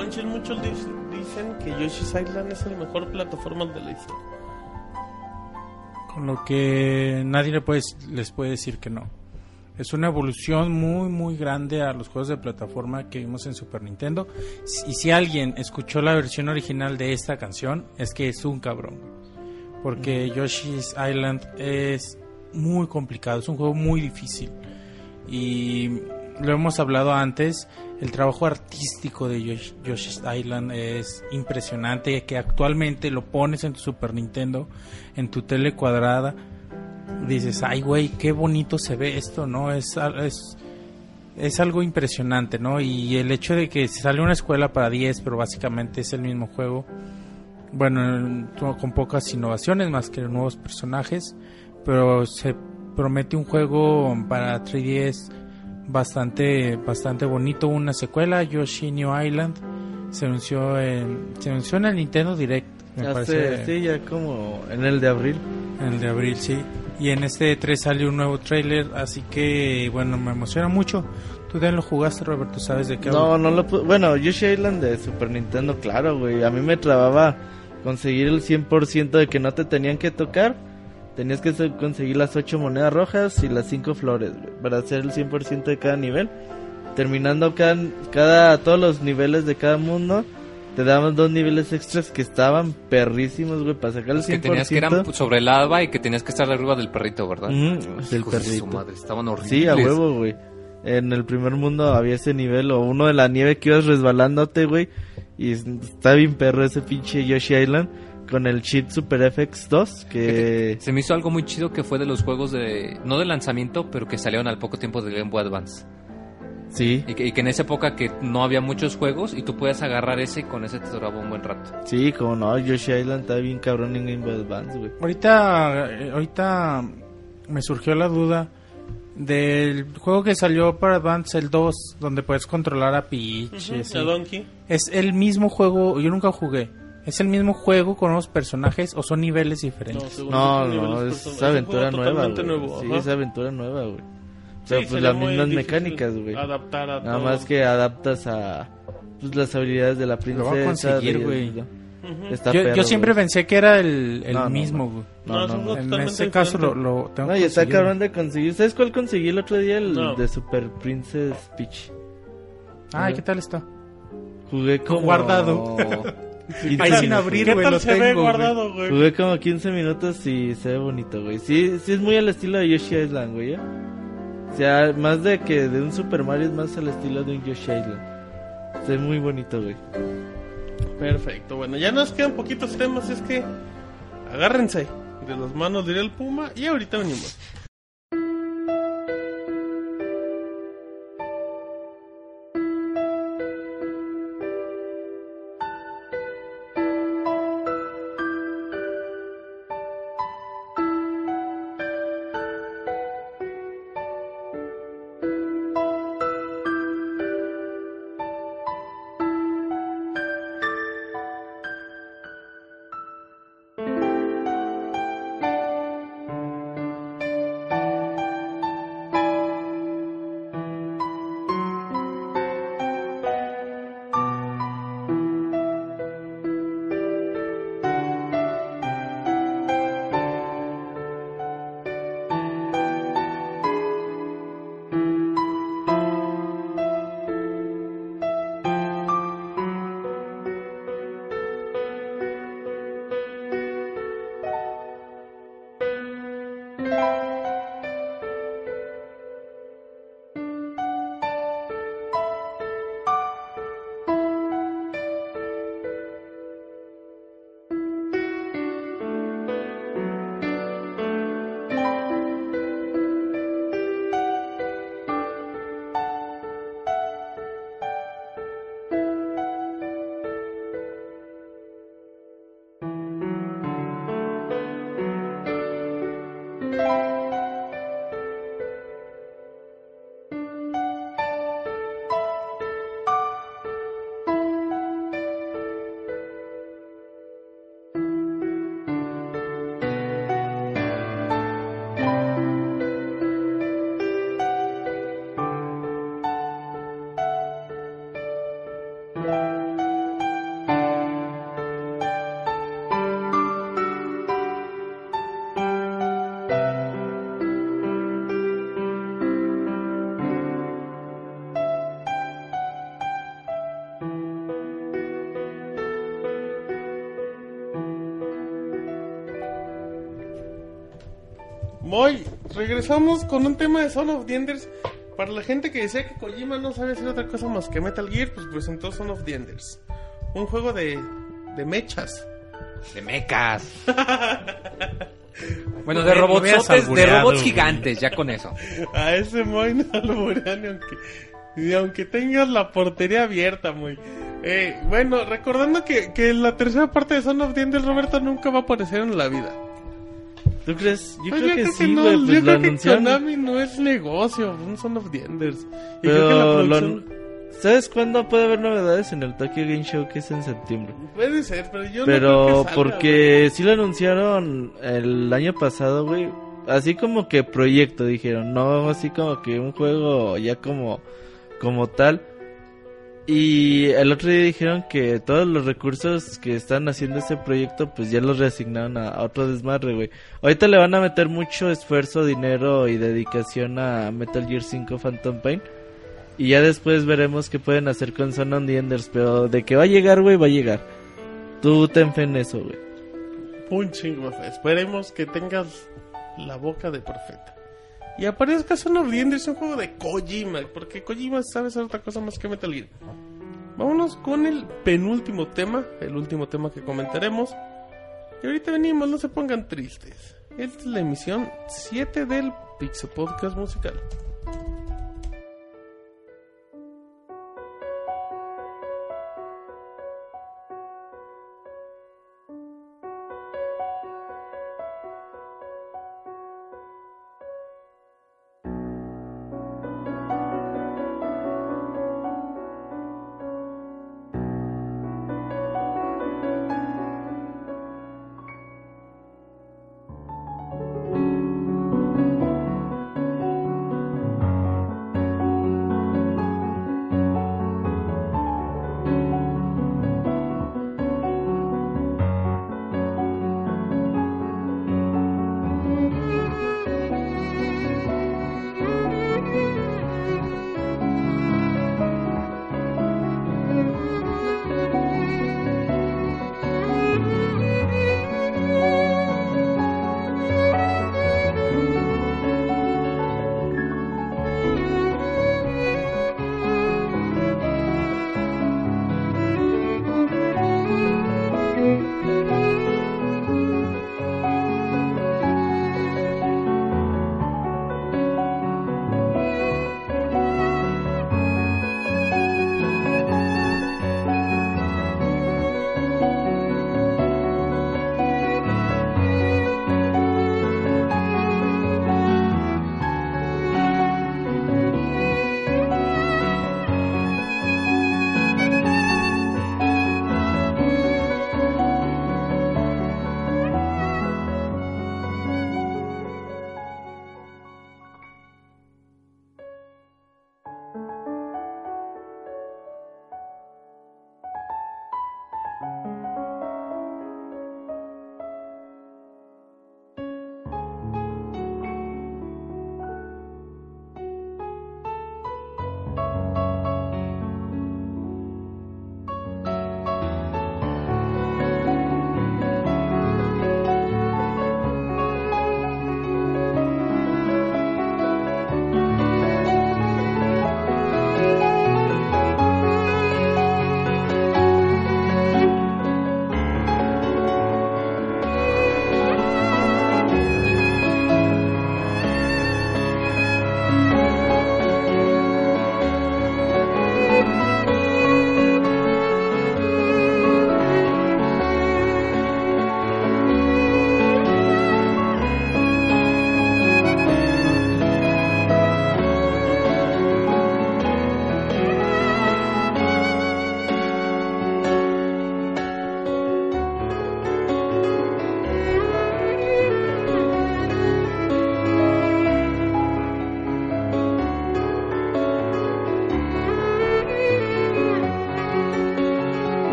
Monchil, muchos dic- dicen que Yoshi's Island es el mejor plataforma de la historia. Con lo que nadie le puede, les puede decir que no. Es una evolución muy, muy grande a los juegos de plataforma que vimos en Super Nintendo. Y si alguien escuchó la versión original de esta canción, es que es un cabrón. Porque Yoshi's Island es muy complicado, es un juego muy difícil. Y lo hemos hablado antes, el trabajo artístico de Yosh- Yoshi's Island es impresionante, que actualmente lo pones en tu Super Nintendo, en tu tele cuadrada, dices, ay güey, qué bonito se ve esto, ¿no? Es, es, es algo impresionante, ¿no? Y el hecho de que se sale una escuela para 10, pero básicamente es el mismo juego, bueno, en- con pocas innovaciones más que nuevos personajes, pero se promete un juego para 3DS bastante bastante bonito, una secuela, Yoshi New Island, se anunció en, se anunció en el Nintendo Direct, me Ya parece, sí, ya como en el de abril. en el de abril, sí. Y en este 3 salió un nuevo trailer, así que bueno, me emociona mucho. Tú ya lo jugaste, Roberto, sabes de qué No, hablo? no lo Bueno, Yoshi Island de Super Nintendo, claro, güey. A mí me trababa conseguir el 100% de que no te tenían que tocar. Tenías que se- conseguir las 8 monedas rojas y las 5 flores, güey, para hacer el 100% de cada nivel. Terminando cada, cada, todos los niveles de cada mundo, te daban dos niveles extras que estaban perrísimos, güey, para sacar el 100%. Que tenías que eran sobre el lava y que tenías que estar arriba del perrito, ¿verdad? Mm, del Hijos de su perrito. madre, estaban horribles. Sí, a huevo, güey. En el primer mundo había ese nivel, o uno de la nieve que ibas resbalándote, güey. Y es- está bien perro ese pinche Yoshi Island. Con el cheat Super FX 2, que... Se me hizo algo muy chido que fue de los juegos de... No de lanzamiento, pero que salieron al poco tiempo de Game Boy Advance. Sí, Y que, y que en esa época que no había muchos juegos y tú podías agarrar ese y con ese te duraba un buen rato. sí, como no, Yoshi Island está bien cabrón en Game Boy Advance, güey. Ahorita, eh, ahorita me surgió la duda del juego que salió para Advance, el 2, donde puedes controlar a Peach. y así. A Donkey. Es el mismo juego, yo nunca jugué. ¿Es el mismo juego con nuevos personajes o son niveles diferentes? No, no, niveles es person- aventura nueva, nuevo, Sí, es aventura nueva, güey. Sí, Pero pues sería las mismas mecánicas, güey. Adaptar a Nada todo. más que adaptas a pues, las habilidades de la Lo princesa. voy a conseguir, güey. Ujú. Está Yo, yo siempre güey. pensé que era el, el No, no, mismo, no. güey. No, No, es no, no. En ese caso lo, diferente. lo tengo No, que y está cabrón de conseguir. ¿Sabes cuál conseguí el otro día? El No. de Super Princess Peach. Ay, ¿qué tal está? Jugué como... Guardado. 15 Ahí sin abrir, ¿Qué güey, tal lo se ve tengo, guardado, güey? Jugué como 15 minutos y se ve bonito, güey. Sí, sí es muy al estilo de Yoshi Island, güey. ¿eh? O sea, más de que de un Super Mario es más al estilo de un Yoshi Island. Se ve muy bonito, güey. Perfecto, bueno, ya nos quedan poquitos temas, es que agárrense de las manos diré el Puma y ahorita venimos. Regresamos con un tema de Son of the Enders. Para la gente que decía que Kojima no sabe hacer otra cosa más que Metal Gear, pues presentó Son of the Enders. Un juego de, de mechas. De mecas. bueno, de me robots, hubieras de robots gigantes, ya con eso. A ese Moy no aunque, ni aunque tengas la portería abierta, muy. Eh, bueno, recordando que, que la tercera parte de Son of the Enders, Roberto, nunca va a aparecer en la vida. ¿Tú crees? Yo creo que sí, no, yo lo creo que. Konami no es negocio, un Son of the Enders. Y creo que la Pero lo producción- ¿Sabes cuándo puede haber novedades en el Tokyo Game Show que es en septiembre? Puede ser, pero yo no Pero creo que salga, porque sí lo anunciaron el año pasado, güey. Así como que proyecto dijeron, no así como que un juego ya como como tal. Y el otro día dijeron que todos los recursos que están haciendo ese proyecto pues ya los reasignaron a, otro desmadre, güey. Ahorita le van a meter mucho esfuerzo, dinero y dedicación a Metal Gear 5 Phantom Pain. Y ya después veremos qué pueden hacer con Son of the Enders, pero de que va a llegar, güey, va a llegar. Tú ten fe en eso, güey. Un chingo. Esperemos que tengas la boca de profeta. Y aparezca Son of the Enders, un juego de Kojima, porque Kojima sabe hacer otra cosa más que Metal Gear. Vámonos con el penúltimo tema, el último tema que comentaremos. Y ahorita venimos, no se pongan tristes. Esta es la emisión 7 del Pixel Podcast Musical.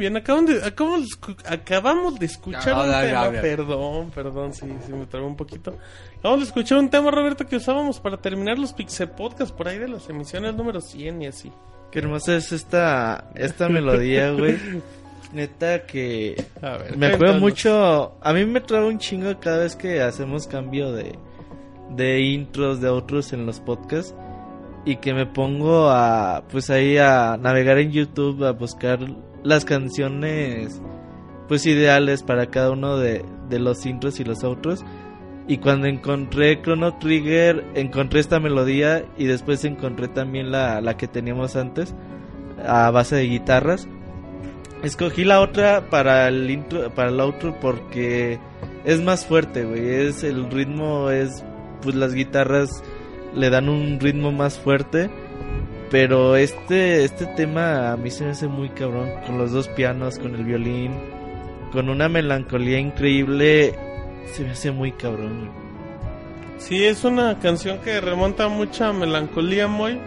Bien. Acabamos de, acabamos de, escu- acabamos de escuchar Ya, un tema. Perdón, perdón, sí, sí me trabé un poquito. Acabamos de escuchar un tema, Roberto, que usábamos para terminar los Pixel Podcast por ahí de las emisiones número 100 y así. Qué hermosa es esta, esta melodía, güey. Neta que A ver, me acuerdo mucho. A mí me traba un chingo cada vez que hacemos cambio de, de intros, de otros en los podcasts. Y que me pongo a, pues ahí a navegar en YouTube, a buscar las canciones, pues ideales para cada uno de, de los intros y los outros. Y cuando encontré Chrono Trigger, encontré esta melodía y después encontré también la, la que teníamos antes, a base de guitarras. Escogí la otra para el intro, para el outro porque es más fuerte, güey. Es el ritmo es pues las guitarras le dan un ritmo más fuerte, pero este este tema a mí se me hace muy cabrón con los dos pianos, con el violín, con una melancolía increíble, se me hace muy cabrón. Sí, es una canción que remonta mucha melancolía, muy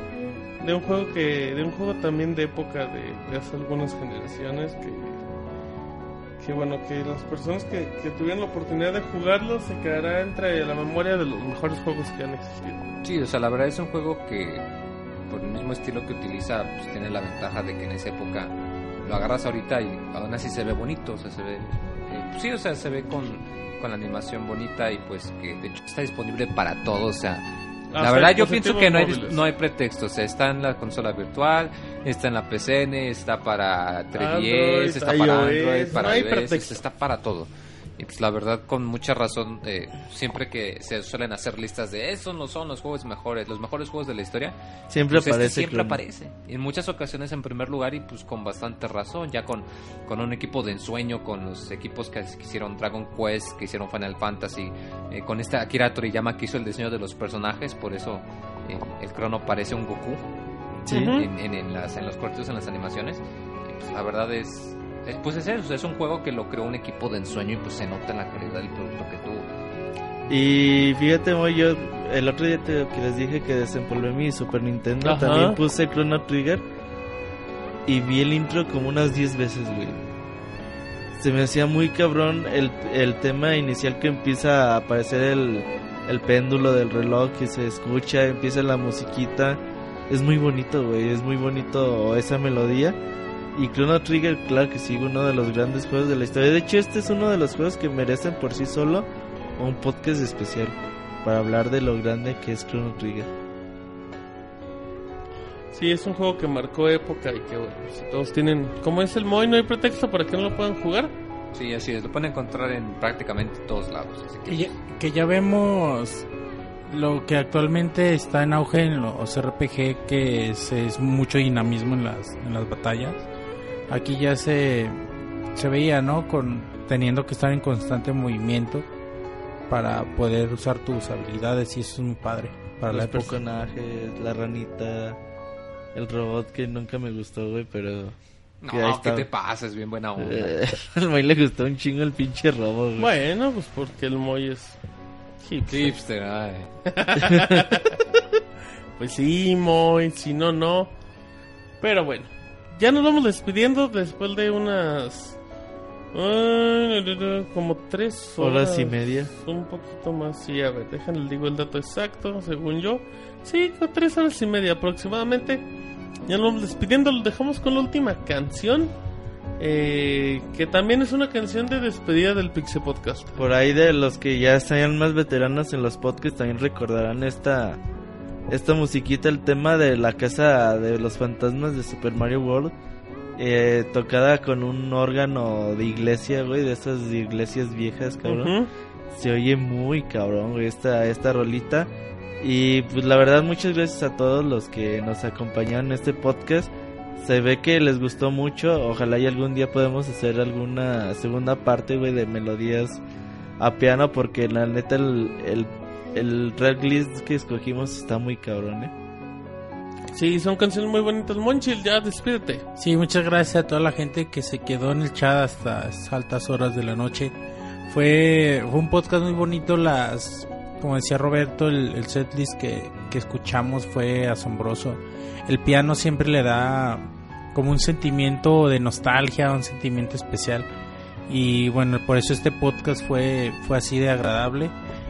de un juego que, de un juego también de época de, de hace algunas generaciones que, que bueno, que las personas que, que tuvieron la oportunidad de jugarlo se quedará entre la memoria de los mejores juegos que han existido. Sí, o sea, la verdad es un juego que, por el mismo estilo que utiliza, pues tiene la ventaja de que en esa época lo agarras ahorita y aún así se ve bonito, o sea, se ve... eh, pues sí, o sea, se ve con, con la animación bonita y pues que de hecho está disponible para todos, o sea... La Hasta verdad yo pienso que no hay, no hay pretexto, o sea, está en la consola virtual, está en la PCN, está para 3DS, Android, está para Android, para iOS, está para todo. Y pues la verdad, con mucha razón, eh, siempre que se suelen hacer listas de esos no son los juegos mejores, los mejores juegos de la historia, Siempre pues este aparece siempre Chrono. aparece. En muchas ocasiones en primer lugar y pues con bastante razón, ya con, con un equipo de ensueño, con los equipos que, que hicieron Dragon Quest, que hicieron Final Fantasy, eh, con este Akira Toriyama que hizo el diseño de los personajes, por eso eh, el crono parece un Goku Sí. En, en, en las, en los cortos, en las animaciones. Y, pues, la verdad es- pues es eso, es un juego que lo creó un equipo de ensueño y pues se nota en la calidad del producto que tuvo. Y fíjate, muy yo el otro día te- que les dije que desempolvé mi Super Nintendo, Ajá. también puse Chrono Trigger y vi el intro como unas 10 veces, güey. Se me hacía muy cabrón el, el tema inicial que empieza a aparecer el, el péndulo del reloj que se escucha, empieza la musiquita. Es muy bonito, güey, es muy bonito esa melodía. Y Chrono Trigger, claro que sí, uno de los grandes juegos de la historia. De hecho, este es uno de los juegos que merecen por sí solo un podcast especial para hablar de lo grande que es Chrono Trigger. Sí, es un juego que marcó época y que bueno, si todos tienen, como es el Moy, no hay pretexto para que no lo puedan jugar. Sí, así es, lo pueden encontrar en prácticamente todos lados. Así que, Que ya, que ya vemos lo que actualmente está en auge en los RPG, que es, es mucho dinamismo en las, en las batallas. Aquí ya se, se veía, ¿no? Con, teniendo que estar en constante movimiento para poder usar tus habilidades y eso es muy padre para la Los época. personajes, la ranita, el robot que nunca me gustó, güey, pero... no, que ¿qué te pasa? Es bien buena onda. Eh, al Moy le gustó un chingo el pinche robot, güey. Bueno, pues porque el Moy es hipster. Hipster, ay. Pues sí, Moy, si no, no. Pero bueno, ya nos vamos despidiendo después de unas. ah, como tres horas. Horas y media. Un poquito más, sí, a ver, déjenle digo el dato exacto, según yo. Sí, tres horas y media aproximadamente. Ya nos vamos despidiendo, lo dejamos con la última canción. eh, que también es una canción de despedida del Pixie Podcast. Por ahí de los que ya están más veteranos en los podcasts también recordarán esta esta musiquita, el tema de la casa de los fantasmas de Super Mario World, eh, tocada con un órgano de iglesia, güey, de esas iglesias viejas, cabrón. Se oye muy cabrón, güey, esta, esta rolita. Y pues la verdad, muchas gracias a todos los que nos acompañaron en este podcast. Se ve que les gustó mucho. Ojalá y algún día podamos hacer alguna segunda parte, güey, de melodías a piano. Porque la neta, el, el, el track list que escogimos está muy cabrón, eh. Sí, son canciones muy bonitas. Monchil, ya despídete. Sí, muchas gracias a toda la gente que se quedó en el chat hasta altas horas de la noche. Fue, fue un podcast muy bonito, las como decía Roberto, el, el setlist que, que escuchamos fue asombroso. El piano siempre le da como un sentimiento de nostalgia, un sentimiento especial. Y bueno, por eso este podcast fue, fue así de agradable.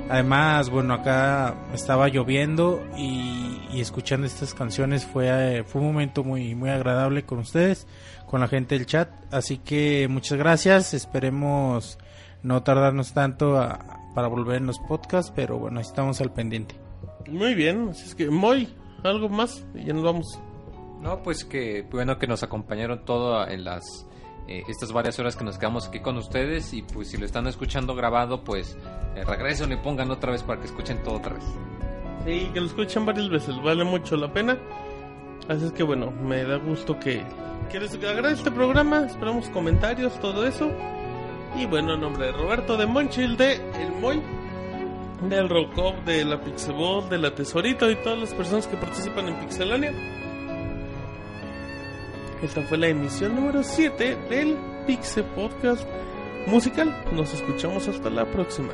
Además, bueno, acá estaba lloviendo y, y escuchando estas canciones fue, eh, fue un momento muy, muy agradable con ustedes, con la gente del chat. Así que muchas gracias. Esperemos no tardarnos tanto a- para volver en los podcasts, pero bueno, ahí estamos al pendiente. Muy bien, así es que, Moy, algo más y ya nos vamos. No, pues que bueno que nos acompañaron todo en las eh, estas varias horas que nos quedamos aquí con ustedes y pues si lo están escuchando grabado, pues eh, regresen y pongan otra vez para que escuchen todo otra vez. Sí, que lo escuchen varias veces, vale mucho la pena. Así es que bueno, me da gusto que, que les agrade este programa. Esperamos comentarios, todo eso. Y bueno, en nombre de Roberto de Monchil, de El Moy, del Rocop, de la Pixelbot, de la Tesorito y todas las personas que participan en Pixelania. Esta fue la emisión número 7 del Pixel Podcast musical. Nos escuchamos hasta la próxima.